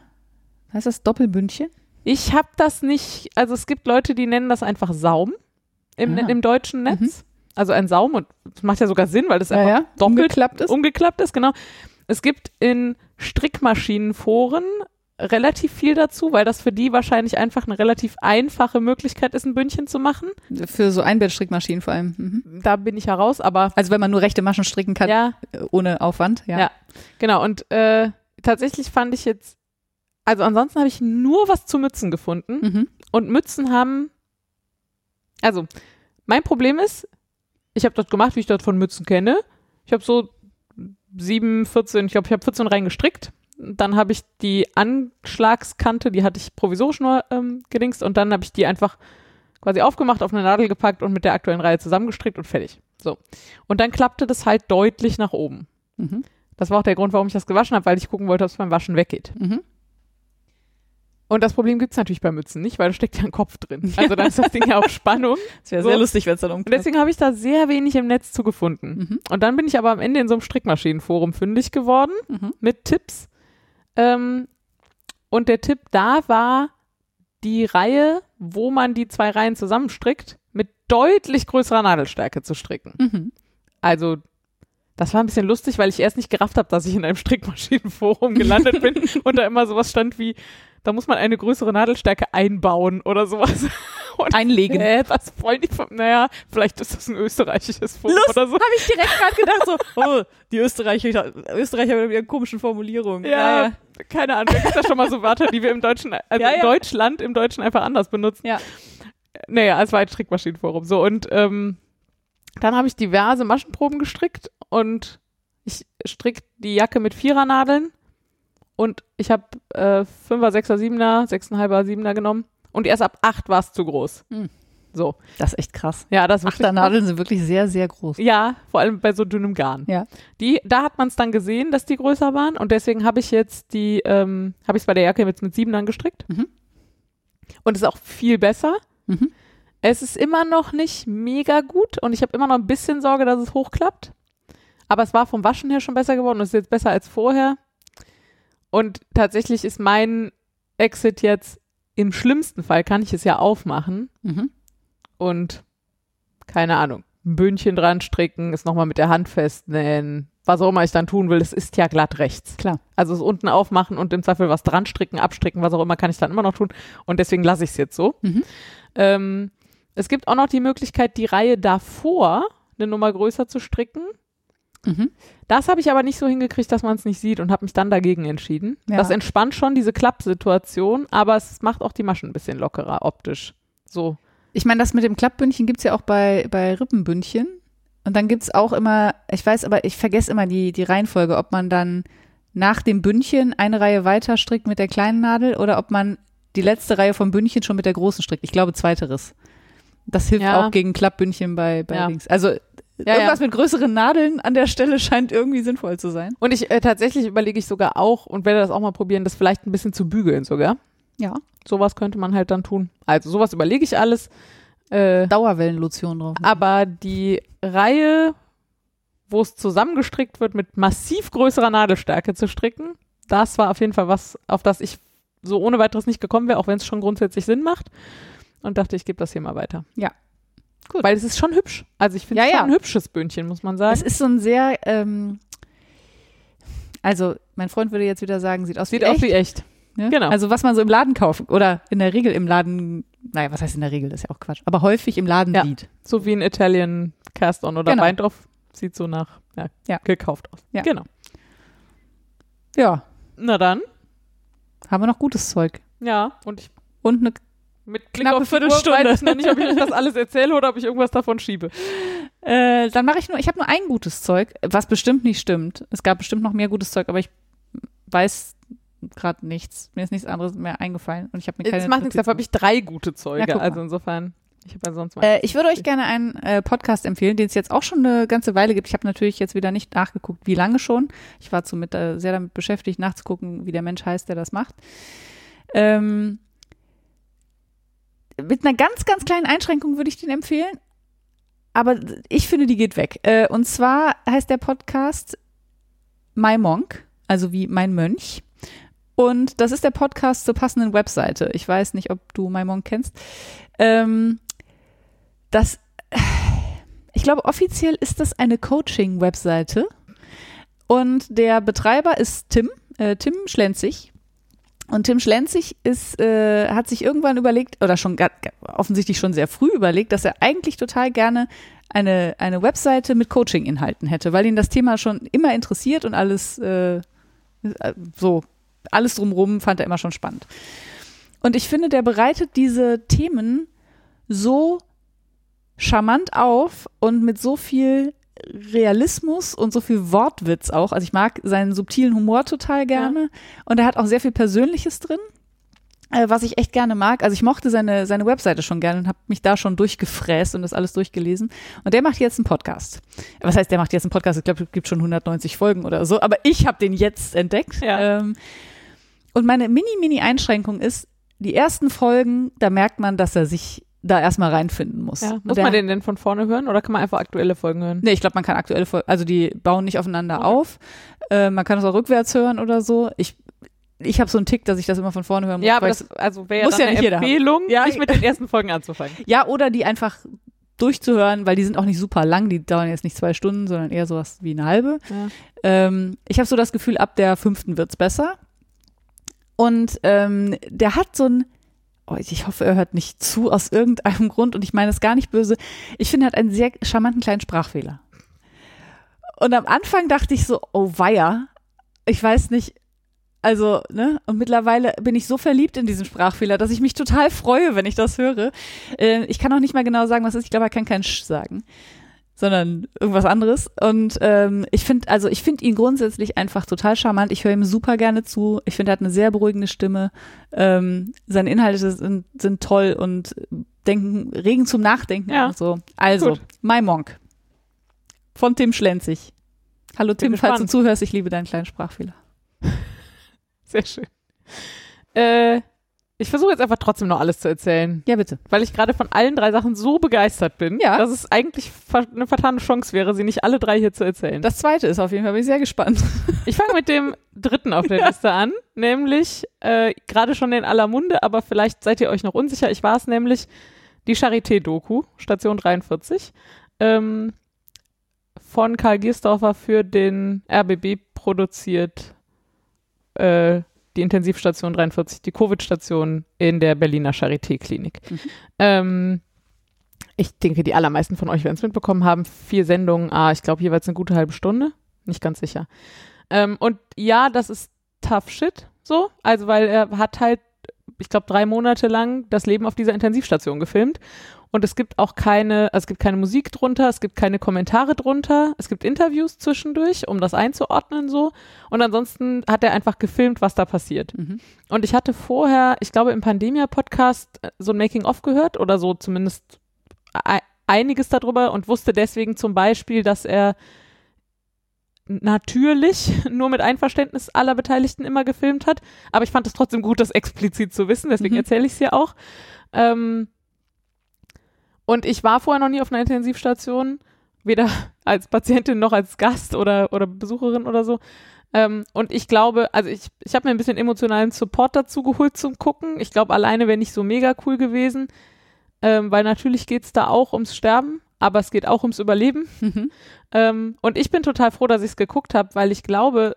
[SPEAKER 2] Heißt das Doppelbündchen?
[SPEAKER 1] Ich habe das nicht, also es gibt Leute, die nennen das einfach Saum im,
[SPEAKER 2] Ah.
[SPEAKER 1] im deutschen Netz. Also ein Saum und das macht ja sogar Sinn, weil das einfach doppelt
[SPEAKER 2] Umgeklappt ist.
[SPEAKER 1] umgeklappt ist, genau. Es gibt in Strickmaschinenforen relativ viel dazu, weil das für die wahrscheinlich einfach eine relativ einfache Möglichkeit ist, ein Bündchen zu machen.
[SPEAKER 2] Für so Einbettstrickmaschinen vor allem. Mhm.
[SPEAKER 1] Da bin ich heraus, aber
[SPEAKER 2] Also wenn man nur rechte Maschen stricken kann,
[SPEAKER 1] ja,
[SPEAKER 2] äh, ohne Aufwand. Ja.
[SPEAKER 1] Ja. Genau, und äh, tatsächlich fand ich jetzt, also ansonsten habe ich nur was zu Mützen gefunden.
[SPEAKER 2] Mhm.
[SPEAKER 1] Und Mützen haben, also mein Problem ist, ich habe das gemacht, wie ich das von Mützen kenne. Ich habe so sieben, 14, ich glaube, ich habe 14 reingestrickt. Dann habe ich die Anschlagskante, die hatte ich provisorisch nur ähm, gedingst und dann habe ich die einfach quasi aufgemacht, auf eine Nadel gepackt und mit der aktuellen Reihe zusammengestrickt und fertig. So. Und dann klappte das halt deutlich nach oben.
[SPEAKER 2] Mhm.
[SPEAKER 1] Das war auch der Grund, warum ich das gewaschen habe, weil ich gucken wollte, ob es beim Waschen weggeht.
[SPEAKER 2] Mhm.
[SPEAKER 1] Und das Problem gibt es natürlich bei Mützen nicht, weil da steckt ja ein Kopf drin. Also dann ist das Ding ja auf Spannung.
[SPEAKER 2] Das wäre
[SPEAKER 1] So.
[SPEAKER 2] sehr lustig, wenn es dann
[SPEAKER 1] Und
[SPEAKER 2] umklappt.
[SPEAKER 1] deswegen habe ich da sehr wenig im Netz zu gefunden.
[SPEAKER 2] Mhm.
[SPEAKER 1] Und dann bin ich aber am Ende in so einem Strickmaschinenforum fündig geworden
[SPEAKER 2] Mhm.
[SPEAKER 1] mit Tipps. Ähm, und der Tipp da war, die Reihe, wo man die zwei Reihen zusammenstrickt, mit deutlich größerer Nadelstärke zu stricken.
[SPEAKER 2] Mhm.
[SPEAKER 1] Also das war ein bisschen lustig, weil ich erst nicht gerafft habe, dass ich in einem Strickmaschinenforum gelandet bin und da immer sowas stand wie, da muss man eine größere Nadelstärke einbauen oder sowas. Und
[SPEAKER 2] Einlegen.
[SPEAKER 1] Äh, was wollen die von, naja, vielleicht ist das ein österreichisches Forum
[SPEAKER 2] Lust,
[SPEAKER 1] oder so.
[SPEAKER 2] habe ich direkt gerade gedacht, so, oh, die Österreicher, Österreicher mit ihren komischen Formulierungen.
[SPEAKER 1] Ja, keine Ahnung, da gibt es schon mal so Wörter, die wir im Deutschen, also
[SPEAKER 2] Ja,
[SPEAKER 1] in
[SPEAKER 2] ja.
[SPEAKER 1] Deutschland im Deutschen einfach anders benutzen.
[SPEAKER 2] Ja.
[SPEAKER 1] Naja, es war ein Strickmaschinenforum. So, und ähm, dann habe ich diverse Maschenproben gestrickt und ich strick die Jacke mit Vierernadeln und ich habe äh, Fünfer, Sechser, Siebener, Sechseinhalber, Siebener genommen und erst ab acht war es zu groß.
[SPEAKER 2] Hm.
[SPEAKER 1] So,
[SPEAKER 2] Das ist echt krass.
[SPEAKER 1] ja, das ist wirklich
[SPEAKER 2] Achternadeln sind wirklich sehr, sehr groß.
[SPEAKER 1] Ja, vor allem bei so dünnem Garn.
[SPEAKER 2] Ja.
[SPEAKER 1] Die, da hat man es dann gesehen, dass die größer waren und deswegen habe ich jetzt die, ähm, habe ich es bei der Jacke jetzt mit Siebenern gestrickt.
[SPEAKER 2] Mhm.
[SPEAKER 1] Und es ist auch viel besser.
[SPEAKER 2] Mhm.
[SPEAKER 1] Es ist immer noch nicht mega gut und ich habe immer noch ein bisschen Sorge, dass es hochklappt. Aber es war vom Waschen her schon besser geworden und es ist jetzt besser als vorher. Und tatsächlich ist mein Exit jetzt, im schlimmsten Fall kann ich es ja aufmachen
[SPEAKER 2] Mhm.
[SPEAKER 1] und keine Ahnung, ein Bündchen dran stricken, es nochmal mit der Hand festnähen, was auch immer ich dann tun will, es ist ja glatt rechts.
[SPEAKER 2] Klar.
[SPEAKER 1] Also es unten aufmachen und im Zweifel was dran stricken, abstricken, was auch immer, kann ich dann immer noch tun und deswegen lasse ich es jetzt so.
[SPEAKER 2] Mhm.
[SPEAKER 1] Ähm, es gibt auch noch die Möglichkeit, die Reihe davor eine Nummer größer zu stricken.
[SPEAKER 2] Mhm.
[SPEAKER 1] Das habe ich aber nicht so hingekriegt, dass man es nicht sieht und habe mich dann dagegen entschieden.
[SPEAKER 2] Ja.
[SPEAKER 1] Das entspannt schon diese Klappsituation, aber es macht auch die Maschen ein bisschen lockerer optisch. So.
[SPEAKER 2] Ich meine, das mit dem Klappbündchen gibt's ja auch bei, bei Rippenbündchen. Und dann gibt's auch immer, ich weiß aber, ich vergesse immer die, die Reihenfolge, ob man dann nach dem Bündchen eine Reihe weiter strickt mit der kleinen Nadel oder ob man die letzte Reihe vom Bündchen schon mit der großen strickt. Ich glaube zweiteres. Das hilft
[SPEAKER 1] Ja.
[SPEAKER 2] auch gegen Klappbündchen bei, bei
[SPEAKER 1] Ja.
[SPEAKER 2] Links. Also
[SPEAKER 1] Ja,
[SPEAKER 2] irgendwas
[SPEAKER 1] ja.
[SPEAKER 2] mit größeren Nadeln an der Stelle scheint irgendwie sinnvoll zu sein.
[SPEAKER 1] Und ich äh, tatsächlich überlege ich sogar auch und werde das auch mal probieren, das vielleicht ein bisschen zu bügeln sogar.
[SPEAKER 2] Ja.
[SPEAKER 1] Sowas könnte man halt dann tun. Also sowas überlege ich alles. Äh,
[SPEAKER 2] Dauerwellenlotion drauf.
[SPEAKER 1] aber die Reihe, wo es zusammengestrickt wird, mit massiv größerer Nadelstärke zu stricken, das war auf jeden Fall was, auf das ich so ohne weiteres nicht gekommen wäre, auch wenn es schon grundsätzlich Sinn macht. Und dachte, ich gebe das hier mal weiter.
[SPEAKER 2] Ja. Gut.
[SPEAKER 1] Weil es ist schon hübsch. Also ich finde
[SPEAKER 2] Ja,
[SPEAKER 1] es schon
[SPEAKER 2] ja.
[SPEAKER 1] ein hübsches Bündchen, muss man sagen.
[SPEAKER 2] Es ist so ein sehr, ähm, also mein Freund würde jetzt wieder sagen, sieht aus
[SPEAKER 1] Sieht
[SPEAKER 2] wie
[SPEAKER 1] aus
[SPEAKER 2] echt.
[SPEAKER 1] wie echt.
[SPEAKER 2] Ne?
[SPEAKER 1] Genau.
[SPEAKER 2] Also was man so im Laden kauft oder in der Regel im Laden, naja, was heißt in der Regel, das ist ja auch Quatsch, aber häufig im Laden
[SPEAKER 1] Ja.
[SPEAKER 2] sieht.
[SPEAKER 1] So wie ein Italian Cast-On oder
[SPEAKER 2] Genau.
[SPEAKER 1] Weindorf. Sieht so nach ja,
[SPEAKER 2] Ja.
[SPEAKER 1] gekauft aus.
[SPEAKER 2] Ja.
[SPEAKER 1] Genau.
[SPEAKER 2] Ja,
[SPEAKER 1] Na dann.
[SPEAKER 2] haben wir noch gutes Zeug.
[SPEAKER 1] Ja. Und ich
[SPEAKER 2] Und eine,
[SPEAKER 1] mit Blick auf die Uhr
[SPEAKER 2] Viertelstunde.
[SPEAKER 1] weiß ich noch nicht, ob ich euch das alles erzähle oder ob ich irgendwas davon schiebe.
[SPEAKER 2] äh, dann mache ich nur, ich habe nur ein gutes Zeug, was bestimmt nicht stimmt. Es gab bestimmt noch mehr gutes Zeug, aber ich weiß gerade nichts. Mir ist nichts anderes mehr eingefallen und ich habe mir keine
[SPEAKER 1] Das macht nichts, dafür habe ich drei gute Zeuge.
[SPEAKER 2] Ja,
[SPEAKER 1] also insofern, ich habe ja sonst.
[SPEAKER 2] Äh, ich würde euch gerne einen äh, Podcast empfehlen, den es jetzt auch schon eine ganze Weile gibt. Ich habe natürlich jetzt wieder nicht nachgeguckt, wie lange schon. Ich war zu mit, äh, sehr damit beschäftigt, nachzugucken, wie der Mensch heißt, der das macht. Ähm, mit einer ganz, ganz kleinen Einschränkung würde ich den empfehlen. Aber ich finde, die geht weg. Äh, und zwar heißt der Podcast My Monk, also wie mein Mönch. Und das ist der Podcast zur passenden Webseite. Ich weiß nicht, ob du My Monk kennst. Ähm, das, ich glaube, offiziell ist das eine Coaching-Webseite. Und der Betreiber ist Tim, äh, Tim Schlenzig. Und Tim Schlenzig ist, äh, hat sich irgendwann überlegt, oder schon offensichtlich schon sehr früh überlegt, dass er eigentlich total gerne eine, eine Webseite mit Coaching-Inhalten hätte, weil ihn das Thema schon immer interessiert und alles äh, so, alles drumrum fand er immer schon spannend. Und ich finde, der bereitet diese Themen so charmant auf und mit so viel Realismus und so viel Wortwitz auch. Also ich mag seinen subtilen Humor total gerne und er hat auch sehr viel Persönliches drin, äh, was ich echt gerne mag. Also ich mochte seine, seine Webseite schon gerne und habe mich da schon durchgefräst und das alles durchgelesen. Und der macht jetzt einen Podcast. Was heißt, der macht jetzt einen Podcast? Ich glaube, es gibt schon 190 Folgen oder so, aber ich habe den jetzt entdeckt.
[SPEAKER 1] Ja.
[SPEAKER 2] Ähm, und meine mini-mini-Einschränkung ist, die ersten Folgen, da merkt man, dass er sich da erstmal reinfinden muss.
[SPEAKER 1] ja. Muss
[SPEAKER 2] der-
[SPEAKER 1] man den denn von vorne hören oder kann man einfach aktuelle Folgen hören?
[SPEAKER 2] Nee, ich glaube, man kann aktuelle Folgen, also die bauen nicht aufeinander
[SPEAKER 1] Okay.
[SPEAKER 2] auf. Äh, man kann es auch rückwärts hören oder so. Ich, ich habe so einen Tick, dass ich das immer von vorne hören muss.
[SPEAKER 1] Ja, aber das also wäre
[SPEAKER 2] Muss
[SPEAKER 1] ja
[SPEAKER 2] ja
[SPEAKER 1] eine. Empfehlung,
[SPEAKER 2] Ja.
[SPEAKER 1] nicht mit den ersten Folgen anzufangen.
[SPEAKER 2] ja, oder die einfach durchzuhören, weil die sind auch nicht super lang. Die dauern jetzt nicht zwei Stunden, sondern eher sowas wie eine halbe.
[SPEAKER 1] Ja.
[SPEAKER 2] Ähm, ich habe so das Gefühl, ab der fünften wird's besser. Und ähm, der hat so ein, oh, ich hoffe, er hört nicht zu aus irgendeinem Grund und ich meine es gar nicht böse. Ich finde, er hat einen sehr charmanten kleinen Sprachfehler. Und am Anfang dachte ich so, oh weia, ich weiß nicht, also, ne, und mittlerweile bin ich so verliebt in diesen Sprachfehler, dass ich mich total freue, wenn ich das höre. Äh, ich kann auch nicht mal genau sagen, was ist. Ich glaube, er kann kein Sch sagen sondern irgendwas anderes. Und ähm, ich finde, also ich finde ihn grundsätzlich einfach total charmant. Ich höre ihm super gerne zu. Ich finde, er hat eine sehr beruhigende Stimme. Ähm, seine Inhalte sind, sind toll und denken, regen zum Nachdenken
[SPEAKER 1] Ja.
[SPEAKER 2] und so. Also,
[SPEAKER 1] Gut.
[SPEAKER 2] My Monk von Tim Schlenzig. Hallo Tim,
[SPEAKER 1] Bin
[SPEAKER 2] falls du
[SPEAKER 1] gespannt.
[SPEAKER 2] zuhörst, ich liebe deinen kleinen Sprachfehler.
[SPEAKER 1] Sehr schön. Äh, ich versuche jetzt einfach trotzdem noch alles zu erzählen,
[SPEAKER 2] Ja, bitte.
[SPEAKER 1] weil ich gerade von allen drei Sachen so begeistert bin,
[SPEAKER 2] Ja.
[SPEAKER 1] dass es eigentlich eine vertane Chance wäre, sie nicht alle drei hier zu erzählen.
[SPEAKER 2] Das zweite ist auf jeden Fall, bin ich sehr gespannt.
[SPEAKER 1] Ich fange mit dem dritten auf der Liste an, nämlich äh, gerade schon in aller Munde, aber vielleicht seid ihr euch noch unsicher. Ich war es nämlich die Charité-Doku, Station 43, ähm, von Karl Giersdorfer für den RBB produziert, äh, die Intensivstation 43, die Covid-Station in der Berliner Charité-Klinik.
[SPEAKER 2] Mhm.
[SPEAKER 1] Ähm, ich denke, die allermeisten von euch werden es mitbekommen haben. Vier Sendungen, ah, ich glaube jeweils eine gute halbe Stunde. Nicht ganz sicher. Ähm, und ja, das ist tough shit, so. Also, weil er hat halt ich glaube, drei Monate lang das Leben auf dieser Intensivstation gefilmt. Und es gibt auch keine, also es gibt keine Musik drunter, es gibt keine Kommentare drunter, es gibt Interviews zwischendurch, um das einzuordnen so. Und ansonsten hat er einfach gefilmt, was da passiert.
[SPEAKER 2] Mhm.
[SPEAKER 1] Und ich hatte vorher, ich glaube, im Pandemia-Podcast äh, so ein Making-of gehört oder so zumindest ei- einiges darüber und wusste deswegen zum Beispiel, dass er natürlich nur mit Einverständnis aller Beteiligten immer gefilmt hat. Aber ich fand es trotzdem gut, das explizit zu wissen, deswegen
[SPEAKER 2] Mhm.
[SPEAKER 1] erzähle ich es hier auch. Ähm, und ich war vorher noch nie auf einer Intensivstation, weder als Patientin noch als Gast oder, oder Besucherin oder so. Ähm, und ich glaube, also ich, ich habe mir ein bisschen emotionalen Support dazu geholt zum Gucken. Ich glaube, alleine wäre nicht so mega cool gewesen, ähm, weil natürlich geht es da auch ums Sterben, aber es geht auch ums Überleben.
[SPEAKER 2] Mhm.
[SPEAKER 1] Ähm, und ich bin total froh, dass ich es geguckt habe, weil ich glaube,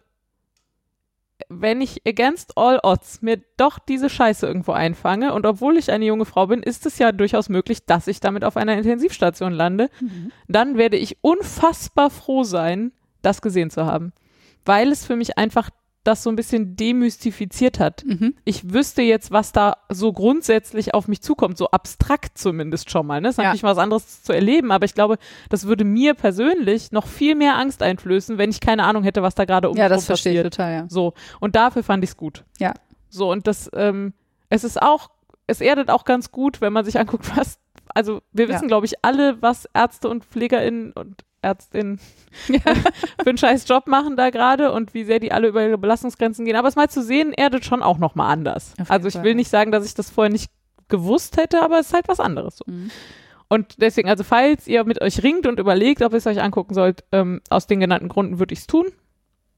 [SPEAKER 1] wenn ich against all odds mir doch diese Scheiße irgendwo einfange und obwohl ich eine junge Frau bin, ist es ja durchaus möglich, dass ich damit auf einer Intensivstation lande,
[SPEAKER 2] Mhm.
[SPEAKER 1] dann werde ich unfassbar froh sein, das gesehen zu haben, weil es für mich einfach das so ein bisschen demystifiziert hat.
[SPEAKER 2] Mhm.
[SPEAKER 1] Ich wüsste jetzt, was da so grundsätzlich auf mich zukommt, so abstrakt zumindest schon mal. Ne? Das ist
[SPEAKER 2] Ja.
[SPEAKER 1] natürlich was anderes zu erleben, aber ich glaube, das würde mir persönlich noch viel mehr Angst einflößen, wenn ich keine Ahnung hätte, was da gerade um
[SPEAKER 2] Ja,
[SPEAKER 1] mich
[SPEAKER 2] das
[SPEAKER 1] rum
[SPEAKER 2] verstehe ich
[SPEAKER 1] passiert.
[SPEAKER 2] total, ja.
[SPEAKER 1] So, und dafür fand ich es gut.
[SPEAKER 2] Ja.
[SPEAKER 1] So, und das, ähm, es ist auch, es erdet auch ganz gut, wenn man sich anguckt, was, also wir
[SPEAKER 2] Ja.
[SPEAKER 1] wissen, glaube ich, alle, was Ärzte und PflegerInnen und Ärztinnen
[SPEAKER 2] Ja.
[SPEAKER 1] für einen scheiß Job machen da gerade und wie sehr die alle über ihre Belastungsgrenzen gehen. Aber es mal zu sehen, erdet schon auch nochmal anders. Also ich
[SPEAKER 2] Fall,
[SPEAKER 1] will nicht sagen, dass ich das vorher nicht gewusst hätte, aber es ist halt was anderes so.
[SPEAKER 2] Mhm.
[SPEAKER 1] Und deswegen, also falls ihr mit euch ringt und überlegt, ob ihr es euch angucken sollt, ähm, aus den genannten Gründen würde ich es tun.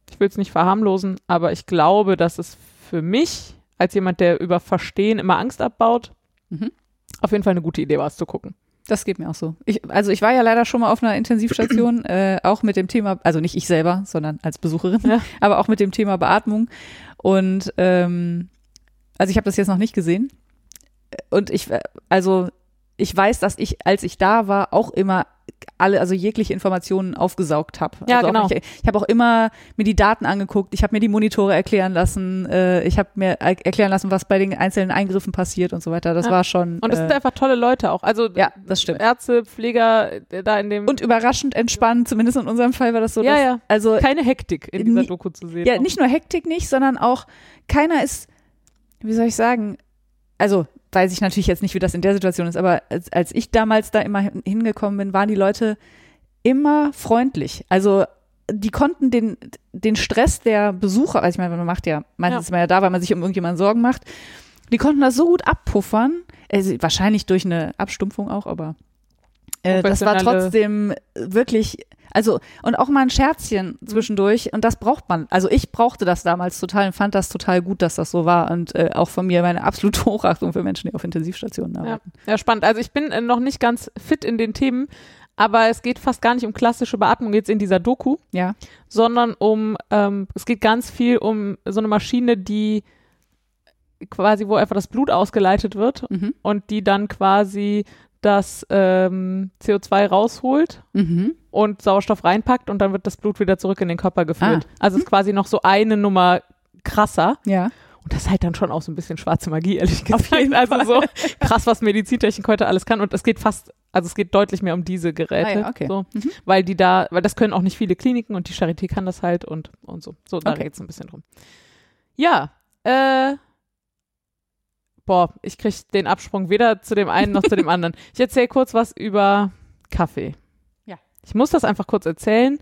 [SPEAKER 1] Ich will es nicht verharmlosen, aber ich glaube, dass es für mich, als jemand, der über Verstehen immer Angst abbaut,
[SPEAKER 2] Mhm.
[SPEAKER 1] auf jeden Fall eine gute Idee war, es zu gucken.
[SPEAKER 2] Das geht mir auch so. Ich, also ich war ja leider schon mal auf einer Intensivstation, äh, auch mit dem Thema, also nicht ich selber, sondern als Besucherin,
[SPEAKER 1] Ja.
[SPEAKER 2] aber auch mit dem Thema Beatmung. Und ähm, also ich habe das jetzt noch nicht gesehen. Und ich, äh, also ich weiß, dass ich, als ich da war, auch immer alle, also jegliche Informationen aufgesaugt habe.
[SPEAKER 1] Ja,
[SPEAKER 2] also
[SPEAKER 1] genau.
[SPEAKER 2] Auch, ich habe auch immer mir die Daten angeguckt, ich habe mir die Monitore erklären lassen, äh, ich habe mir er erklären lassen, was bei den einzelnen Eingriffen passiert und so weiter. Das
[SPEAKER 1] Ja.
[SPEAKER 2] war schon.
[SPEAKER 1] Und es
[SPEAKER 2] äh,
[SPEAKER 1] sind einfach tolle Leute auch. Also
[SPEAKER 2] ja, das stimmt.
[SPEAKER 1] Ärzte, Pfleger, äh, da in dem.
[SPEAKER 2] Und überraschend entspannt, zumindest in unserem Fall war das so.
[SPEAKER 1] ja,
[SPEAKER 2] dass,
[SPEAKER 1] ja.
[SPEAKER 2] Also
[SPEAKER 1] Keine Hektik in dieser Doku zu sehen.
[SPEAKER 2] ja, nicht nur Hektik nicht, sondern auch keiner ist, wie soll ich sagen, also weiß ich natürlich jetzt nicht, wie das in der Situation ist, aber als, als ich damals da immer hin- hingekommen bin, waren die Leute immer freundlich. Also die konnten den, den Stress der Besucher, also ich meine, man macht ja, meistens
[SPEAKER 1] Ja.
[SPEAKER 2] ist man ja da, weil man sich um irgendjemanden Sorgen macht, die konnten das so gut abpuffern, also wahrscheinlich durch eine Abstumpfung auch, aber äh, das war trotzdem wirklich, also und auch mal ein Scherzchen zwischendurch und das braucht man. Also ich brauchte das damals total und fand das total gut, dass das so war und äh, auch von mir meine absolute Hochachtung für Menschen, die auf Intensivstationen
[SPEAKER 1] Ja,
[SPEAKER 2] arbeiten.
[SPEAKER 1] ja, spannend. Also ich bin äh, noch nicht ganz fit in den Themen, aber es geht fast gar nicht um klassische Beatmung jetzt in dieser Doku,
[SPEAKER 2] Ja.
[SPEAKER 1] sondern um, ähm, es geht ganz viel um so eine Maschine, die quasi, wo einfach das Blut ausgeleitet wird
[SPEAKER 2] Mhm.
[SPEAKER 1] und die dann quasi das ähm, CO2 rausholt
[SPEAKER 2] Mhm.
[SPEAKER 1] und Sauerstoff reinpackt und dann wird das Blut wieder zurück in den Körper geführt.
[SPEAKER 2] Ah.
[SPEAKER 1] Also es ist quasi noch so eine Nummer krasser.
[SPEAKER 2] Ja.
[SPEAKER 1] Und das ist halt dann schon auch so ein bisschen schwarze Magie, ehrlich gesagt.
[SPEAKER 2] Auf jeden
[SPEAKER 1] also
[SPEAKER 2] Fall.
[SPEAKER 1] so krass, was Medizintechnik heute alles kann. Und es geht fast, also es geht deutlich mehr um diese Geräte.
[SPEAKER 2] Ah ja, okay.
[SPEAKER 1] so,
[SPEAKER 2] Mhm.
[SPEAKER 1] Weil die da, weil das können auch nicht viele Kliniken und die Charité kann das halt und, und so. So, da
[SPEAKER 2] Okay.
[SPEAKER 1] geht's ein bisschen drum. Ja, äh, boah, ich krieg den Absprung weder zu dem einen noch zu dem anderen. Ich erzähle kurz was über Kaffee.
[SPEAKER 2] Ja.
[SPEAKER 1] Ich muss das einfach kurz erzählen.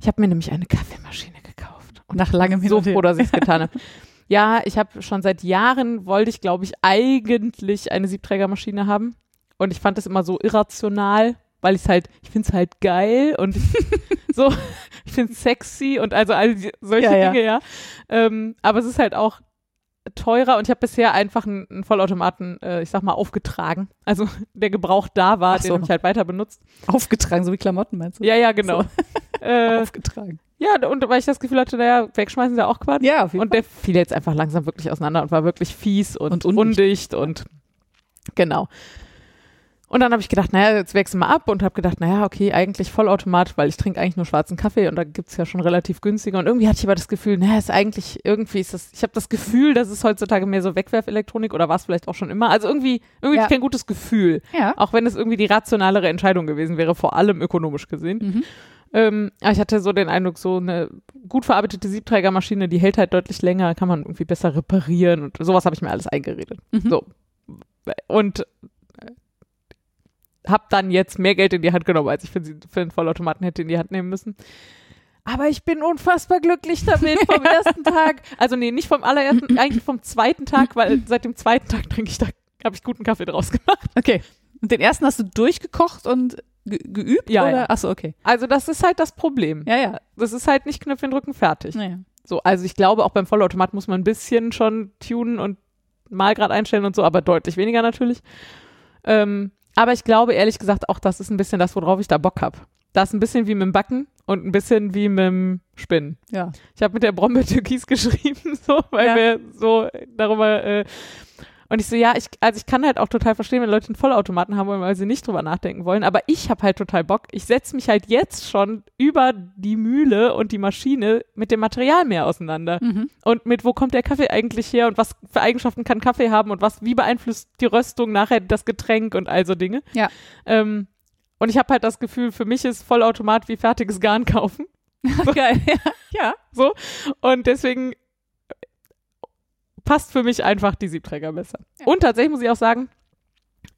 [SPEAKER 1] Ich habe mir nämlich eine Kaffeemaschine gekauft. Und
[SPEAKER 2] Nach langem Hin
[SPEAKER 1] so froh, dass ich es getan habe. Ja, ich habe schon seit Jahren wollte ich, glaube ich, eigentlich eine Siebträgermaschine haben. Und ich fand das immer so irrational, weil ich es halt, ich finde es halt geil und ich, so, ich finde es sexy und also all solche
[SPEAKER 2] Ja, ja.
[SPEAKER 1] Dinge, ja. Ähm, aber es ist halt auch teurer und ich habe bisher einfach einen, einen Vollautomaten, äh, ich sag mal, aufgetragen. Also der gebraucht da war,
[SPEAKER 2] so.
[SPEAKER 1] den habe ich halt weiter benutzt.
[SPEAKER 2] Aufgetragen, so wie Klamotten meinst du?
[SPEAKER 1] Ja, ja, genau. Äh,
[SPEAKER 2] Aufgetragen.
[SPEAKER 1] ja, und weil ich das Gefühl hatte, naja, wegschmeißen sie auch Quatsch.
[SPEAKER 2] Ja, auf jeden
[SPEAKER 1] Und der fiel jetzt einfach langsam wirklich auseinander und war wirklich fies und,
[SPEAKER 2] Und
[SPEAKER 1] undicht,
[SPEAKER 2] undicht.
[SPEAKER 1] und genau. Und dann habe ich gedacht, naja, jetzt wechseln wir ab und habe gedacht, naja, okay, eigentlich Vollautomat, weil ich trinke eigentlich nur schwarzen Kaffee und da gibt's ja schon relativ günstiger. Und irgendwie hatte ich aber das Gefühl, naja, ist eigentlich, irgendwie ist das, ich habe das Gefühl, dass es heutzutage mehr so Wegwerfelektronik oder war es vielleicht auch schon immer. Also irgendwie, irgendwie
[SPEAKER 2] Ja.
[SPEAKER 1] kein gutes Gefühl.
[SPEAKER 2] Ja.
[SPEAKER 1] Auch wenn es irgendwie die rationalere Entscheidung gewesen wäre, vor allem ökonomisch gesehen.
[SPEAKER 2] Mhm.
[SPEAKER 1] Ähm, aber ich hatte so den Eindruck, so eine gut verarbeitete Siebträgermaschine, die hält halt deutlich länger, kann man irgendwie besser reparieren und sowas habe ich mir alles eingeredet.
[SPEAKER 2] Mhm.
[SPEAKER 1] So. Und habe dann jetzt mehr Geld in die Hand genommen, als ich für, für einen Vollautomaten hätte in die Hand nehmen müssen. Aber ich bin unfassbar glücklich damit vom ersten Tag. Also nee, nicht vom allerersten, eigentlich vom zweiten Tag, weil seit dem zweiten Tag trinke ich da, habe ich guten Kaffee draus gemacht.
[SPEAKER 2] Okay. Und den ersten hast du durchgekocht und ge geübt?
[SPEAKER 1] Ja,
[SPEAKER 2] oder?
[SPEAKER 1] ja.
[SPEAKER 2] Achso, okay.
[SPEAKER 1] Also das ist halt das Problem.
[SPEAKER 2] Ja, ja.
[SPEAKER 1] Das ist halt nicht Knöpfchen drücken fertig.
[SPEAKER 2] Naja.
[SPEAKER 1] So, also ich glaube, auch beim Vollautomat muss man ein bisschen schon tunen und Malgrad einstellen und so, aber deutlich weniger natürlich. Ähm, aber ich glaube ehrlich gesagt auch, das ist ein bisschen das, worauf ich da Bock habe. Das ist ein bisschen wie mit dem Backen und ein bisschen wie mit dem Spinnen.
[SPEAKER 2] Ja.
[SPEAKER 1] Ich habe mit der Brombeer Türkis geschrieben, so, weil
[SPEAKER 2] Ja.
[SPEAKER 1] wir so darüber äh, und ich so, ja, ich, also ich kann halt auch total verstehen, wenn Leute einen Vollautomaten haben wollen, weil sie nicht drüber nachdenken wollen. Aber ich habe halt total Bock. Ich setze mich halt jetzt schon über die Mühle und die Maschine mit dem Material mehr auseinander.
[SPEAKER 2] Mhm.
[SPEAKER 1] Und mit wo kommt der Kaffee eigentlich her und was für Eigenschaften kann Kaffee haben und was, wie beeinflusst die Röstung nachher das Getränk und all so Dinge.
[SPEAKER 2] Ja.
[SPEAKER 1] Ähm, und ich habe halt das Gefühl, für mich ist Vollautomat wie fertiges Garn kaufen.
[SPEAKER 2] Geil. Ja.
[SPEAKER 1] So. Und deswegen passt für mich einfach die Siebträger besser.
[SPEAKER 2] Ja.
[SPEAKER 1] Und tatsächlich muss ich auch sagen,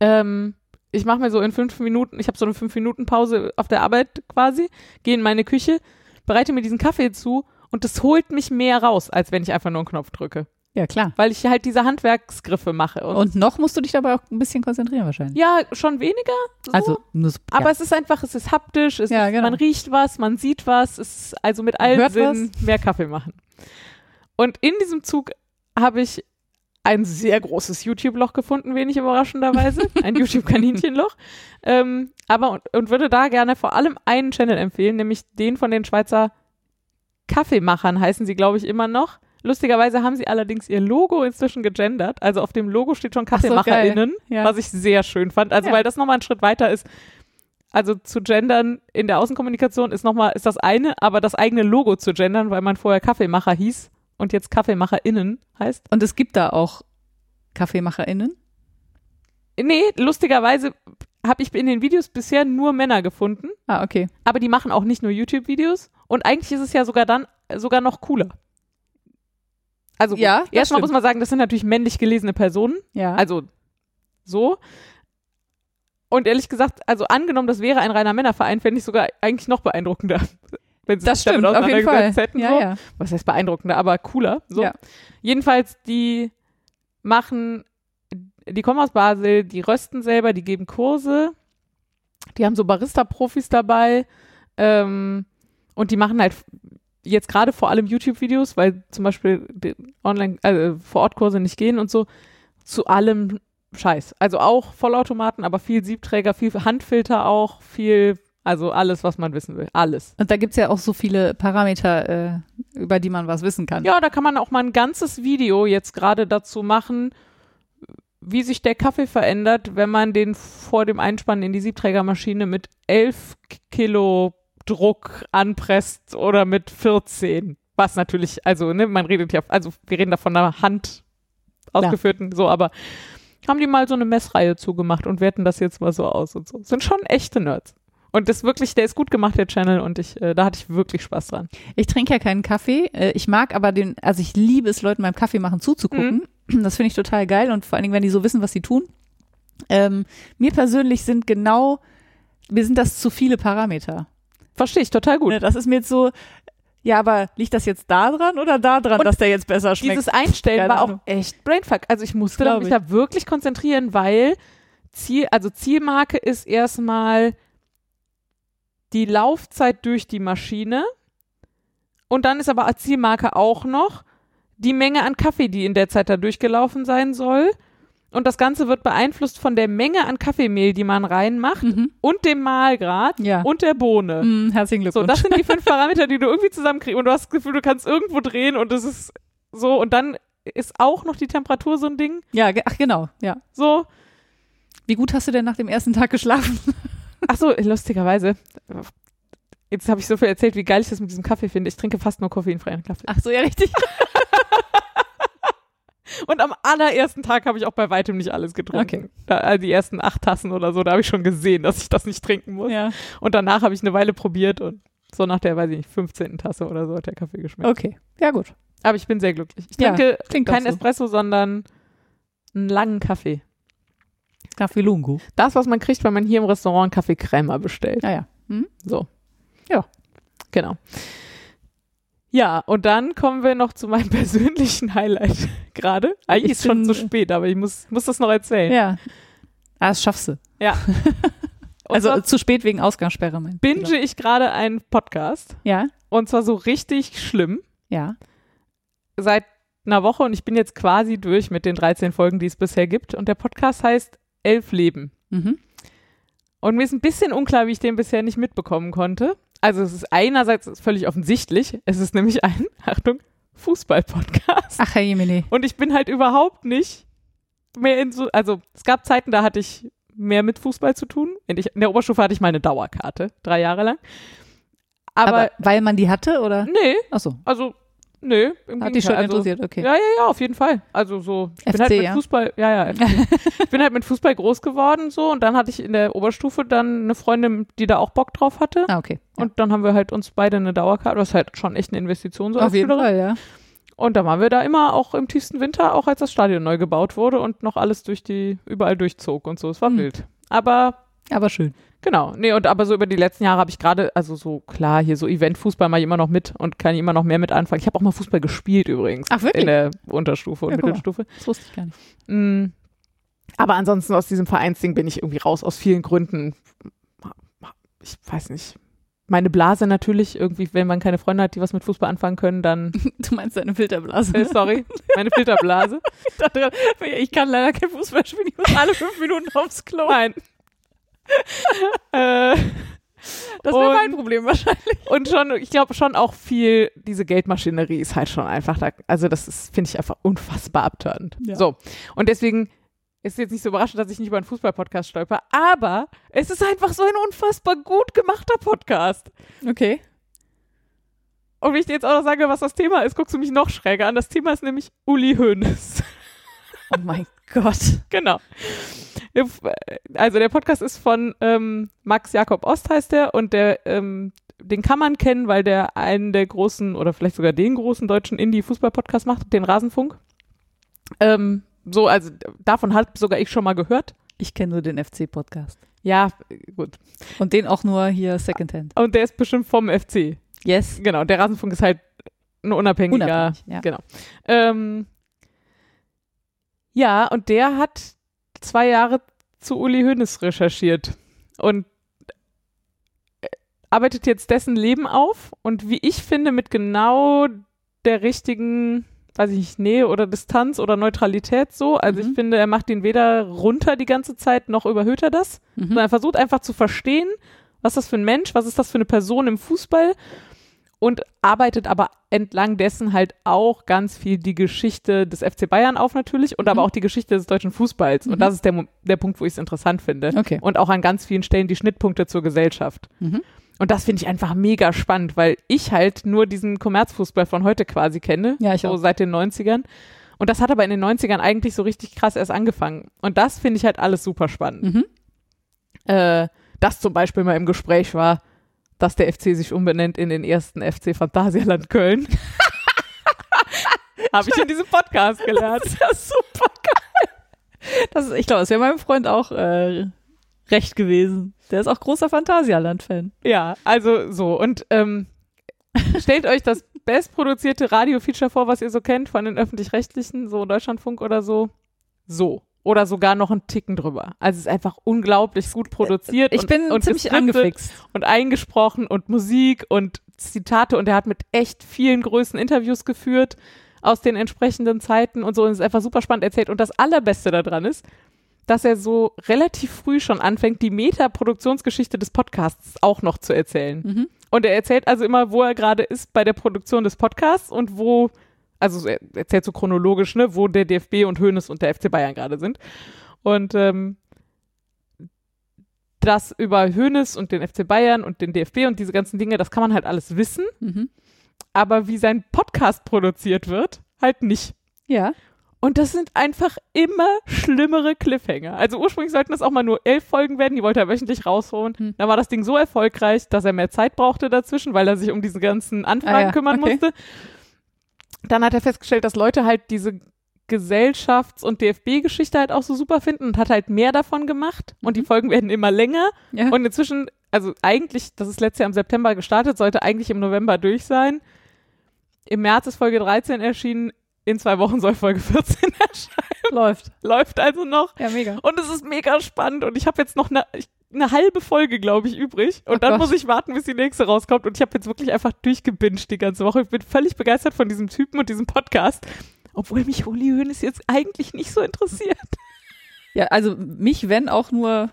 [SPEAKER 1] ähm, ich mache mir so in fünf Minuten, ich habe so eine fünf Minuten Pause auf der Arbeit quasi, gehe in meine Küche, bereite mir diesen Kaffee zu und das holt mich mehr raus, als wenn ich einfach nur einen Knopf drücke.
[SPEAKER 2] Ja, klar.
[SPEAKER 1] Weil ich halt diese Handwerksgriffe mache. Und,
[SPEAKER 2] Und noch musst du dich dabei auch ein bisschen konzentrieren wahrscheinlich.
[SPEAKER 1] ja, schon weniger. So.
[SPEAKER 2] Also, nur so,
[SPEAKER 1] aber
[SPEAKER 2] ja.
[SPEAKER 1] es ist einfach, es ist haptisch, es
[SPEAKER 2] Ja,
[SPEAKER 1] ist,
[SPEAKER 2] genau.
[SPEAKER 1] man riecht was, man sieht was, es ist also mit allen
[SPEAKER 2] Hört
[SPEAKER 1] Sinnen mehr Kaffee machen. Und in diesem Zug habe ich ein sehr großes YouTube-Loch gefunden, wenig überraschenderweise. Ein YouTube-Kaninchenloch. Ähm, aber und, und würde da gerne vor allem einen Channel empfehlen, nämlich den von den Schweizer Kaffeemachern, heißen sie, glaube ich, immer noch. Lustigerweise haben sie allerdings ihr Logo inzwischen gegendert. Also auf dem Logo steht schon
[SPEAKER 2] Ach so.
[SPEAKER 1] KaffeemacherInnen,
[SPEAKER 2] Ja.
[SPEAKER 1] was ich sehr schön fand. Also
[SPEAKER 2] Ja.
[SPEAKER 1] weil das nochmal ein Schritt weiter ist. Also zu gendern in der Außenkommunikation ist nochmal, ist das eine, aber das eigene Logo zu gendern, weil man vorher Kaffeemacher hieß und jetzt KaffeemacherInnen heißt.
[SPEAKER 2] Und es gibt da auch KaffeemacherInnen?
[SPEAKER 1] Nee, lustigerweise habe ich in den Videos bisher nur Männer gefunden,
[SPEAKER 2] Ah, okay.
[SPEAKER 1] aber die machen auch nicht nur YouTube-Videos und eigentlich ist es ja sogar dann sogar noch cooler. Also
[SPEAKER 2] Ja,
[SPEAKER 1] erstmal muss man sagen, das sind natürlich männlich gelesene Personen,
[SPEAKER 2] Ja.
[SPEAKER 1] also so. Und ehrlich gesagt, also angenommen, das wäre ein reiner Männerverein, fände ich sogar eigentlich noch beeindruckender. Wenn sie
[SPEAKER 2] das
[SPEAKER 1] sich damit
[SPEAKER 2] stimmt, auf jeden Fall.
[SPEAKER 1] auseinandergesetzt hätten.
[SPEAKER 2] Ja,
[SPEAKER 1] so.
[SPEAKER 2] ja.
[SPEAKER 1] Was heißt beeindruckender, aber cooler. So.
[SPEAKER 2] Ja.
[SPEAKER 1] Jedenfalls, die machen, die kommen aus Basel, die rösten selber, die geben Kurse, die haben so Barista-Profis dabei ähm, und die machen halt jetzt gerade vor allem YouTube-Videos, weil zum Beispiel Online, also Vor-Ort-Kurse nicht gehen und so, zu allem Scheiß. Also auch Vollautomaten, aber viel Siebträger, viel Handfilter auch, viel, also alles, was man wissen will. Alles.
[SPEAKER 2] Und da gibt's ja auch so viele Parameter, äh, über die man was wissen kann.
[SPEAKER 1] Ja, da kann man auch mal ein ganzes Video jetzt gerade dazu machen, wie sich der Kaffee verändert, wenn man den vor dem Einspannen in die Siebträgermaschine mit 11 Kilo Druck anpresst oder mit 14. Was natürlich, also, ne, man redet ja, also wir reden da von einer Hand ausgeführten, so, aber haben die mal so eine Messreihe zugemacht und werten das jetzt mal so aus und so. Sind schon echte Nerds. Und das wirklich, der ist gut gemacht, der Channel, und ich, äh, da hatte ich wirklich Spaß dran.
[SPEAKER 2] Ich trinke ja keinen Kaffee. Äh, Ich mag aber den, also ich liebe es, Leuten beim Kaffee machen zuzugucken. Das finde ich total geil und vor allen Dingen, wenn die so wissen, was sie tun. Ähm, mir persönlich sind genau, mir sind das zu viele Parameter.
[SPEAKER 1] Verstehe ich total gut.
[SPEAKER 2] Ne, Das ist mir jetzt so, ja, aber liegt das jetzt da dran oder da dran,
[SPEAKER 1] Und
[SPEAKER 2] dass der jetzt besser schmeckt?
[SPEAKER 1] Dieses Einstellen
[SPEAKER 2] Keine
[SPEAKER 1] war auch
[SPEAKER 2] Ahnung.
[SPEAKER 1] echt Brainfuck. Also ich musste mich
[SPEAKER 2] ich.
[SPEAKER 1] da wirklich konzentrieren, weil Ziel, also Zielmarke ist erstmal die Laufzeit durch die Maschine und dann ist aber als Zielmarke auch noch die Menge an Kaffee, die in der Zeit da durchgelaufen sein soll. Und das Ganze wird beeinflusst von der Menge an Kaffeemehl, die man reinmacht
[SPEAKER 2] Mhm.
[SPEAKER 1] und dem Mahlgrad
[SPEAKER 2] Ja.
[SPEAKER 1] und der Bohne.
[SPEAKER 2] Mm, herzlichen
[SPEAKER 1] So,
[SPEAKER 2] Glückwunsch.
[SPEAKER 1] das sind die fünf Parameter, die du irgendwie zusammenkriegst und du hast das Gefühl, du kannst irgendwo drehen und es ist so und dann ist auch noch die Temperatur so ein Ding.
[SPEAKER 2] ja, ach genau, ja.
[SPEAKER 1] So.
[SPEAKER 2] Wie gut hast du denn nach dem ersten Tag geschlafen?
[SPEAKER 1] Ach so, lustigerweise. Jetzt habe ich so viel erzählt, wie geil ich das mit diesem Kaffee finde. Ich trinke fast nur koffeinfreien Kaffee.
[SPEAKER 2] Ach so, ja, richtig.
[SPEAKER 1] Und am allerersten Tag habe ich auch bei weitem nicht alles getrunken.
[SPEAKER 2] Okay.
[SPEAKER 1] Da, die ersten acht Tassen oder so, da habe ich schon gesehen, dass ich das nicht trinken muss.
[SPEAKER 2] Ja.
[SPEAKER 1] Und danach habe ich eine Weile probiert und so nach der, weiß ich nicht, 15. Tasse oder so hat der Kaffee geschmeckt.
[SPEAKER 2] Okay. Ja, gut.
[SPEAKER 1] Aber ich bin sehr glücklich. Ich
[SPEAKER 2] Ja,
[SPEAKER 1] trinke
[SPEAKER 2] klingt
[SPEAKER 1] kein
[SPEAKER 2] auch so.
[SPEAKER 1] Espresso, sondern einen langen Kaffee.
[SPEAKER 2] Kaffee Lungu.
[SPEAKER 1] Das, was man kriegt, wenn man hier im Restaurant Kaffee Crema bestellt.
[SPEAKER 2] Ja, ja. Hm?
[SPEAKER 1] So. Ja. Genau. Ja, und dann kommen wir noch zu meinem persönlichen Highlight gerade. Eigentlich
[SPEAKER 2] Ich
[SPEAKER 1] ist schon
[SPEAKER 2] bin-
[SPEAKER 1] zu spät, aber ich muss, muss das noch erzählen.
[SPEAKER 2] Ja. Ah, das schaffst du.
[SPEAKER 1] Und
[SPEAKER 2] Also zu spät wegen Ausgangssperre, mein
[SPEAKER 1] binge ich gerade einen Podcast.
[SPEAKER 2] Ja,
[SPEAKER 1] Und zwar so richtig schlimm.
[SPEAKER 2] ja.
[SPEAKER 1] Seit einer Woche und ich bin jetzt quasi durch mit den 13 Folgen, die es bisher gibt. Und der Podcast heißt Elf Leben.
[SPEAKER 2] Mhm.
[SPEAKER 1] Und mir ist ein bisschen unklar, wie ich den bisher nicht mitbekommen konnte. Also es ist einerseits völlig offensichtlich. Es ist nämlich ein, Achtung, Fußball-Podcast.
[SPEAKER 2] Ach, Herr Jemine.
[SPEAKER 1] Und ich bin halt überhaupt nicht mehr in so, also es gab Zeiten, da hatte ich mehr mit Fußball zu tun. In der Oberstufe hatte ich meine Dauerkarte, drei Jahre lang. Aber,
[SPEAKER 2] Aber, weil man die hatte, oder?
[SPEAKER 1] nee,
[SPEAKER 2] Ach so.
[SPEAKER 1] also, nee. Im
[SPEAKER 2] Hat dich schon
[SPEAKER 1] Gegenteil. also,
[SPEAKER 2] interessiert, okay.
[SPEAKER 1] Ja, ja, ja, auf jeden Fall. Also so, ich bin
[SPEAKER 2] FC,
[SPEAKER 1] halt mit
[SPEAKER 2] ja?
[SPEAKER 1] Fußball, ja, ja, ich bin halt mit Fußball groß geworden so und dann hatte ich in der Oberstufe dann eine Freundin, die da auch Bock drauf hatte.
[SPEAKER 2] Ah, okay. Ja.
[SPEAKER 1] Und dann haben wir halt uns beide eine Dauerkarte, was halt schon echt eine Investition so
[SPEAKER 2] Auf jeden
[SPEAKER 1] Schülerin.
[SPEAKER 2] Fall, ja.
[SPEAKER 1] Und da waren wir da immer auch im tiefsten Winter, auch als das Stadion neu gebaut wurde und noch alles durch die, überall durchzog und so. Es war
[SPEAKER 2] Hm.
[SPEAKER 1] wild. Aber
[SPEAKER 2] Aber schön.
[SPEAKER 1] Genau, nee, und aber so über die letzten Jahre habe ich gerade, also so klar, hier so Eventfußball ich immer noch mit und kann immer noch mehr mit anfangen. Ich habe auch mal Fußball gespielt übrigens.
[SPEAKER 2] Ach, wirklich?
[SPEAKER 1] In der Unterstufe und
[SPEAKER 2] Ja, mal.
[SPEAKER 1] Mittelstufe.
[SPEAKER 2] Das wusste ich gar nicht.
[SPEAKER 1] Mm. Aber ansonsten aus diesem Vereinsding bin ich irgendwie raus, aus vielen Gründen. Ich weiß nicht. Meine Blase natürlich, irgendwie, wenn man keine Freunde hat, die was mit Fußball anfangen können, dann,
[SPEAKER 2] Du meinst deine Filterblase.
[SPEAKER 1] äh, sorry, meine Filterblase.
[SPEAKER 2] ich kann leider kein Fußball spielen. Ich muss alle fünf Minuten aufs Klo.
[SPEAKER 1] Nein. Äh,
[SPEAKER 2] Das wäre mein Problem wahrscheinlich.
[SPEAKER 1] und schon, ich glaube schon auch viel, diese Geldmaschinerie ist halt schon einfach da, also das ist, finde ich einfach unfassbar abtörend.
[SPEAKER 2] Ja.
[SPEAKER 1] So. Und deswegen ist jetzt nicht so überraschend, dass ich nicht über einen Fußball-Podcast stolper, aber es ist einfach so ein unfassbar gut gemachter Podcast.
[SPEAKER 2] Okay.
[SPEAKER 1] Und wenn ich dir jetzt auch noch sage, was das Thema ist, guckst du mich noch schräger an. Das Thema ist nämlich Uli Hoeneß.
[SPEAKER 2] Oh mein Gott.
[SPEAKER 1] genau. Also der Podcast ist von ähm, Max Jakob Ost heißt der und der ähm, den kann man kennen, weil der einen der großen oder vielleicht sogar den großen deutschen Indie-Fußball-Podcast macht, den Rasenfunk. Ähm, so, also davon habe sogar ich schon mal gehört.
[SPEAKER 2] Ich kenne nur den FC-Podcast.
[SPEAKER 1] Ja, gut.
[SPEAKER 2] Und den auch nur hier Secondhand.
[SPEAKER 1] Und der ist bestimmt vom FC.
[SPEAKER 2] Yes.
[SPEAKER 1] Genau, der Rasenfunk ist halt ein unabhängiger.
[SPEAKER 2] Unabhängig, ja.
[SPEAKER 1] Genau. Ähm, ja, und der hat zwei Jahre zu Uli Hoeneß recherchiert und äh, arbeitet jetzt dessen Leben auf und wie ich finde, mit genau der richtigen, weiß ich nicht, Nähe oder Distanz oder Neutralität so. Also
[SPEAKER 2] Mhm.
[SPEAKER 1] ich finde, er macht ihn weder runter die ganze Zeit, noch überhöht er das
[SPEAKER 2] Mhm.
[SPEAKER 1] sondern er versucht einfach zu verstehen, was ist das für ein Mensch, was ist das für eine Person im Fußball und arbeitet aber entlang dessen halt auch ganz viel die Geschichte des FC Bayern auf natürlich und aber
[SPEAKER 2] Mhm.
[SPEAKER 1] auch die Geschichte des deutschen Fußballs.
[SPEAKER 2] Mhm.
[SPEAKER 1] Und das ist der, der Punkt, wo ich es interessant finde.
[SPEAKER 2] Okay.
[SPEAKER 1] Und auch an ganz vielen Stellen die Schnittpunkte zur Gesellschaft.
[SPEAKER 2] Mhm.
[SPEAKER 1] Und das finde ich einfach mega spannend, weil ich halt nur diesen Kommerzfußball von heute quasi kenne,
[SPEAKER 2] Ja, ich
[SPEAKER 1] so
[SPEAKER 2] auch.
[SPEAKER 1] seit den 90ern. Und das hat aber in den 90ern eigentlich so richtig krass erst angefangen. Und das finde ich halt alles super spannend
[SPEAKER 2] Mhm.
[SPEAKER 1] äh, das zum Beispiel mal im Gespräch war, dass der FC sich umbenennt in den ersten FC Phantasialand Köln. Habe ich in diesem Podcast gelernt.
[SPEAKER 2] Das ist ja super geil. Das ist, ich glaube, das wäre meinem Freund auch äh, recht gewesen. Der ist auch großer Phantasialand-Fan.
[SPEAKER 1] Ja, also so. Und ähm, stellt euch das bestproduzierte Radio-Feature vor, was ihr so kennt von den öffentlich-rechtlichen, so Deutschlandfunk oder so. So. Oder sogar noch einen Ticken drüber. Also es ist einfach unglaublich gut produziert.
[SPEAKER 2] Ich
[SPEAKER 1] und,
[SPEAKER 2] bin
[SPEAKER 1] und
[SPEAKER 2] ziemlich angefixt.
[SPEAKER 1] und eingesprochen und Musik und Zitate und er hat mit echt vielen Größen Interviews geführt aus den entsprechenden Zeiten und so und es ist einfach super spannend erzählt und das allerbeste daran ist, dass er so relativ früh schon anfängt, die Meta-Produktionsgeschichte des Podcasts auch noch zu erzählen.
[SPEAKER 2] Mhm.
[SPEAKER 1] Und er erzählt also immer, wo er gerade ist bei der Produktion des Podcasts und wo, also er erzählt so chronologisch, ne, wo der DFB und Hoeneß und der FC Bayern gerade sind. Und ähm, das über Hoeneß und den FC Bayern und den DFB und diese ganzen Dinge, das kann man halt alles wissen,
[SPEAKER 2] Mhm.
[SPEAKER 1] aber wie sein Podcast produziert wird, halt nicht.
[SPEAKER 2] Ja.
[SPEAKER 1] Und das sind einfach immer schlimmere Cliffhanger. Also ursprünglich sollten das auch mal nur elf Folgen werden, die wollte er wöchentlich rausholen.
[SPEAKER 2] Hm.
[SPEAKER 1] Dann war das Ding so erfolgreich, dass er mehr Zeit brauchte dazwischen, weil er sich um diese ganzen Anfragen
[SPEAKER 2] Ah ja,
[SPEAKER 1] kümmern
[SPEAKER 2] okay.
[SPEAKER 1] musste. Dann hat er festgestellt, dass Leute halt diese Gesellschafts- und DFB-Geschichte halt auch so super finden und hat halt mehr davon gemacht. Und die
[SPEAKER 2] Mhm.
[SPEAKER 1] Folgen werden immer länger.
[SPEAKER 2] Ja.
[SPEAKER 1] Und inzwischen, also eigentlich, das ist letztes Jahr im September gestartet, sollte eigentlich im November durch sein. Im März ist Folge 13 erschienen. In zwei Wochen soll Folge 14 erscheinen.
[SPEAKER 2] Läuft.
[SPEAKER 1] Läuft also noch.
[SPEAKER 2] Ja, mega.
[SPEAKER 1] Und es ist mega spannend. Und ich habe jetzt noch eine, ich- eine halbe Folge, glaube ich, übrig. Und
[SPEAKER 2] Oh
[SPEAKER 1] dann
[SPEAKER 2] Gott.
[SPEAKER 1] muss ich warten, bis die nächste rauskommt. Und ich habe jetzt wirklich einfach durchgebinged die ganze Woche. Ich bin völlig begeistert von diesem Typen und diesem Podcast. Obwohl mich Uli Hoeneß jetzt eigentlich nicht so interessiert.
[SPEAKER 2] Ja, also mich, wenn auch nur,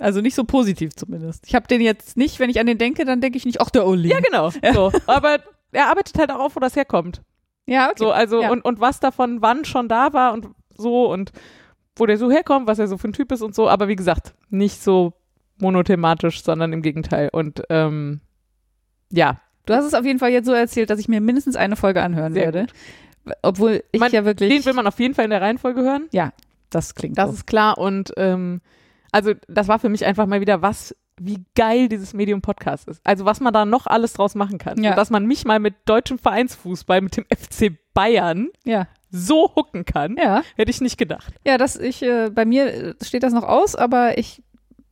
[SPEAKER 2] also nicht so positiv zumindest. Ich habe den jetzt nicht, wenn ich an den denke, dann denke ich nicht, ach, der Uli.
[SPEAKER 1] Ja, genau. So. Aber er arbeitet halt auch auf, wo das herkommt.
[SPEAKER 2] Ja, okay.
[SPEAKER 1] So, also,
[SPEAKER 2] Ja.
[SPEAKER 1] und, und was davon wann schon da war und so und wo der so herkommt, was er so für ein Typ ist und so. Aber wie gesagt, nicht so monothematisch, sondern im Gegenteil. Und ähm, ja,
[SPEAKER 2] Du hast es auf jeden Fall jetzt so erzählt, dass ich mir mindestens eine Folge anhören
[SPEAKER 1] Sehr
[SPEAKER 2] werde. Obwohl ich
[SPEAKER 1] Man-
[SPEAKER 2] ja wirklich.
[SPEAKER 1] den will man auf jeden Fall in der Reihenfolge hören.
[SPEAKER 2] das klingt
[SPEAKER 1] Das
[SPEAKER 2] so.
[SPEAKER 1] ist klar. Und ähm, also das war für mich einfach mal wieder was, wie geil dieses Medium Podcast ist. Also was man da noch alles draus machen kann.
[SPEAKER 2] Ja.
[SPEAKER 1] Und dass man mich mal mit deutschem Vereinsfußball, mit dem FC Bayern
[SPEAKER 2] Ja.
[SPEAKER 1] so hucken kann,
[SPEAKER 2] Ja.
[SPEAKER 1] hätte ich nicht gedacht.
[SPEAKER 2] Ja, das ich, äh, bei mir äh, steht das noch aus, aber ich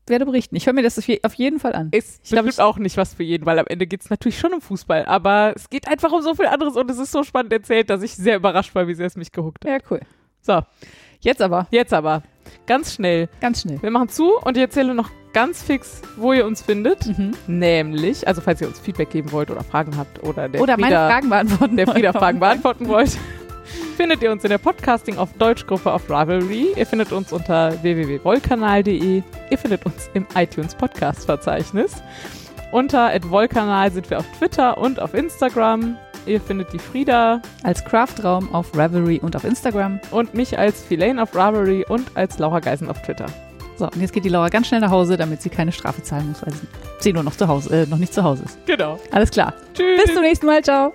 [SPEAKER 2] werde berichten. Ich höre mir das auf je- auf jeden Fall an.
[SPEAKER 1] Ist
[SPEAKER 2] Ich glaub,
[SPEAKER 1] bestimmt auch nicht was für jeden, weil am Ende geht es natürlich schon um Fußball, aber es geht einfach um so viel anderes und es ist so spannend erzählt, dass ich sehr überrascht war, wie sehr es mich gehuckt hat.
[SPEAKER 2] Ja, cool.
[SPEAKER 1] So,
[SPEAKER 2] Jetzt aber,
[SPEAKER 1] jetzt aber ganz schnell.
[SPEAKER 2] ganz schnell.
[SPEAKER 1] Wir machen zu und ich erzähle noch ganz fix, wo ihr uns findet.
[SPEAKER 2] Mhm.
[SPEAKER 1] Nämlich, also falls ihr uns Feedback geben wollt oder Fragen habt oder der
[SPEAKER 2] Oder meine
[SPEAKER 1] Frieda,
[SPEAKER 2] Fragen beantworten.
[SPEAKER 1] der Frieda. Fragen beantworten wollt, findet ihr uns in der Podcasting auf Deutschgruppe auf Ravelry. Ihr findet uns unter www.wollkanal.de. Ihr findet uns im iTunes Podcast Verzeichnis. Unter @wollkanal sind wir auf Twitter und auf Instagram. Ihr findet die Frieda
[SPEAKER 2] Als Craftraum auf Ravelry und auf Instagram.
[SPEAKER 1] und mich als Filane auf Ravelry und als Laura Geisen auf Twitter.
[SPEAKER 2] So, und jetzt geht die Laura ganz schnell nach Hause, damit sie keine Strafe zahlen muss, weil sie 10 Uhr noch zu Hause, äh, noch nicht zu Hause ist.
[SPEAKER 1] Genau.
[SPEAKER 2] Alles klar.
[SPEAKER 1] Tschüss.
[SPEAKER 2] Bis zum nächsten Mal. Ciao.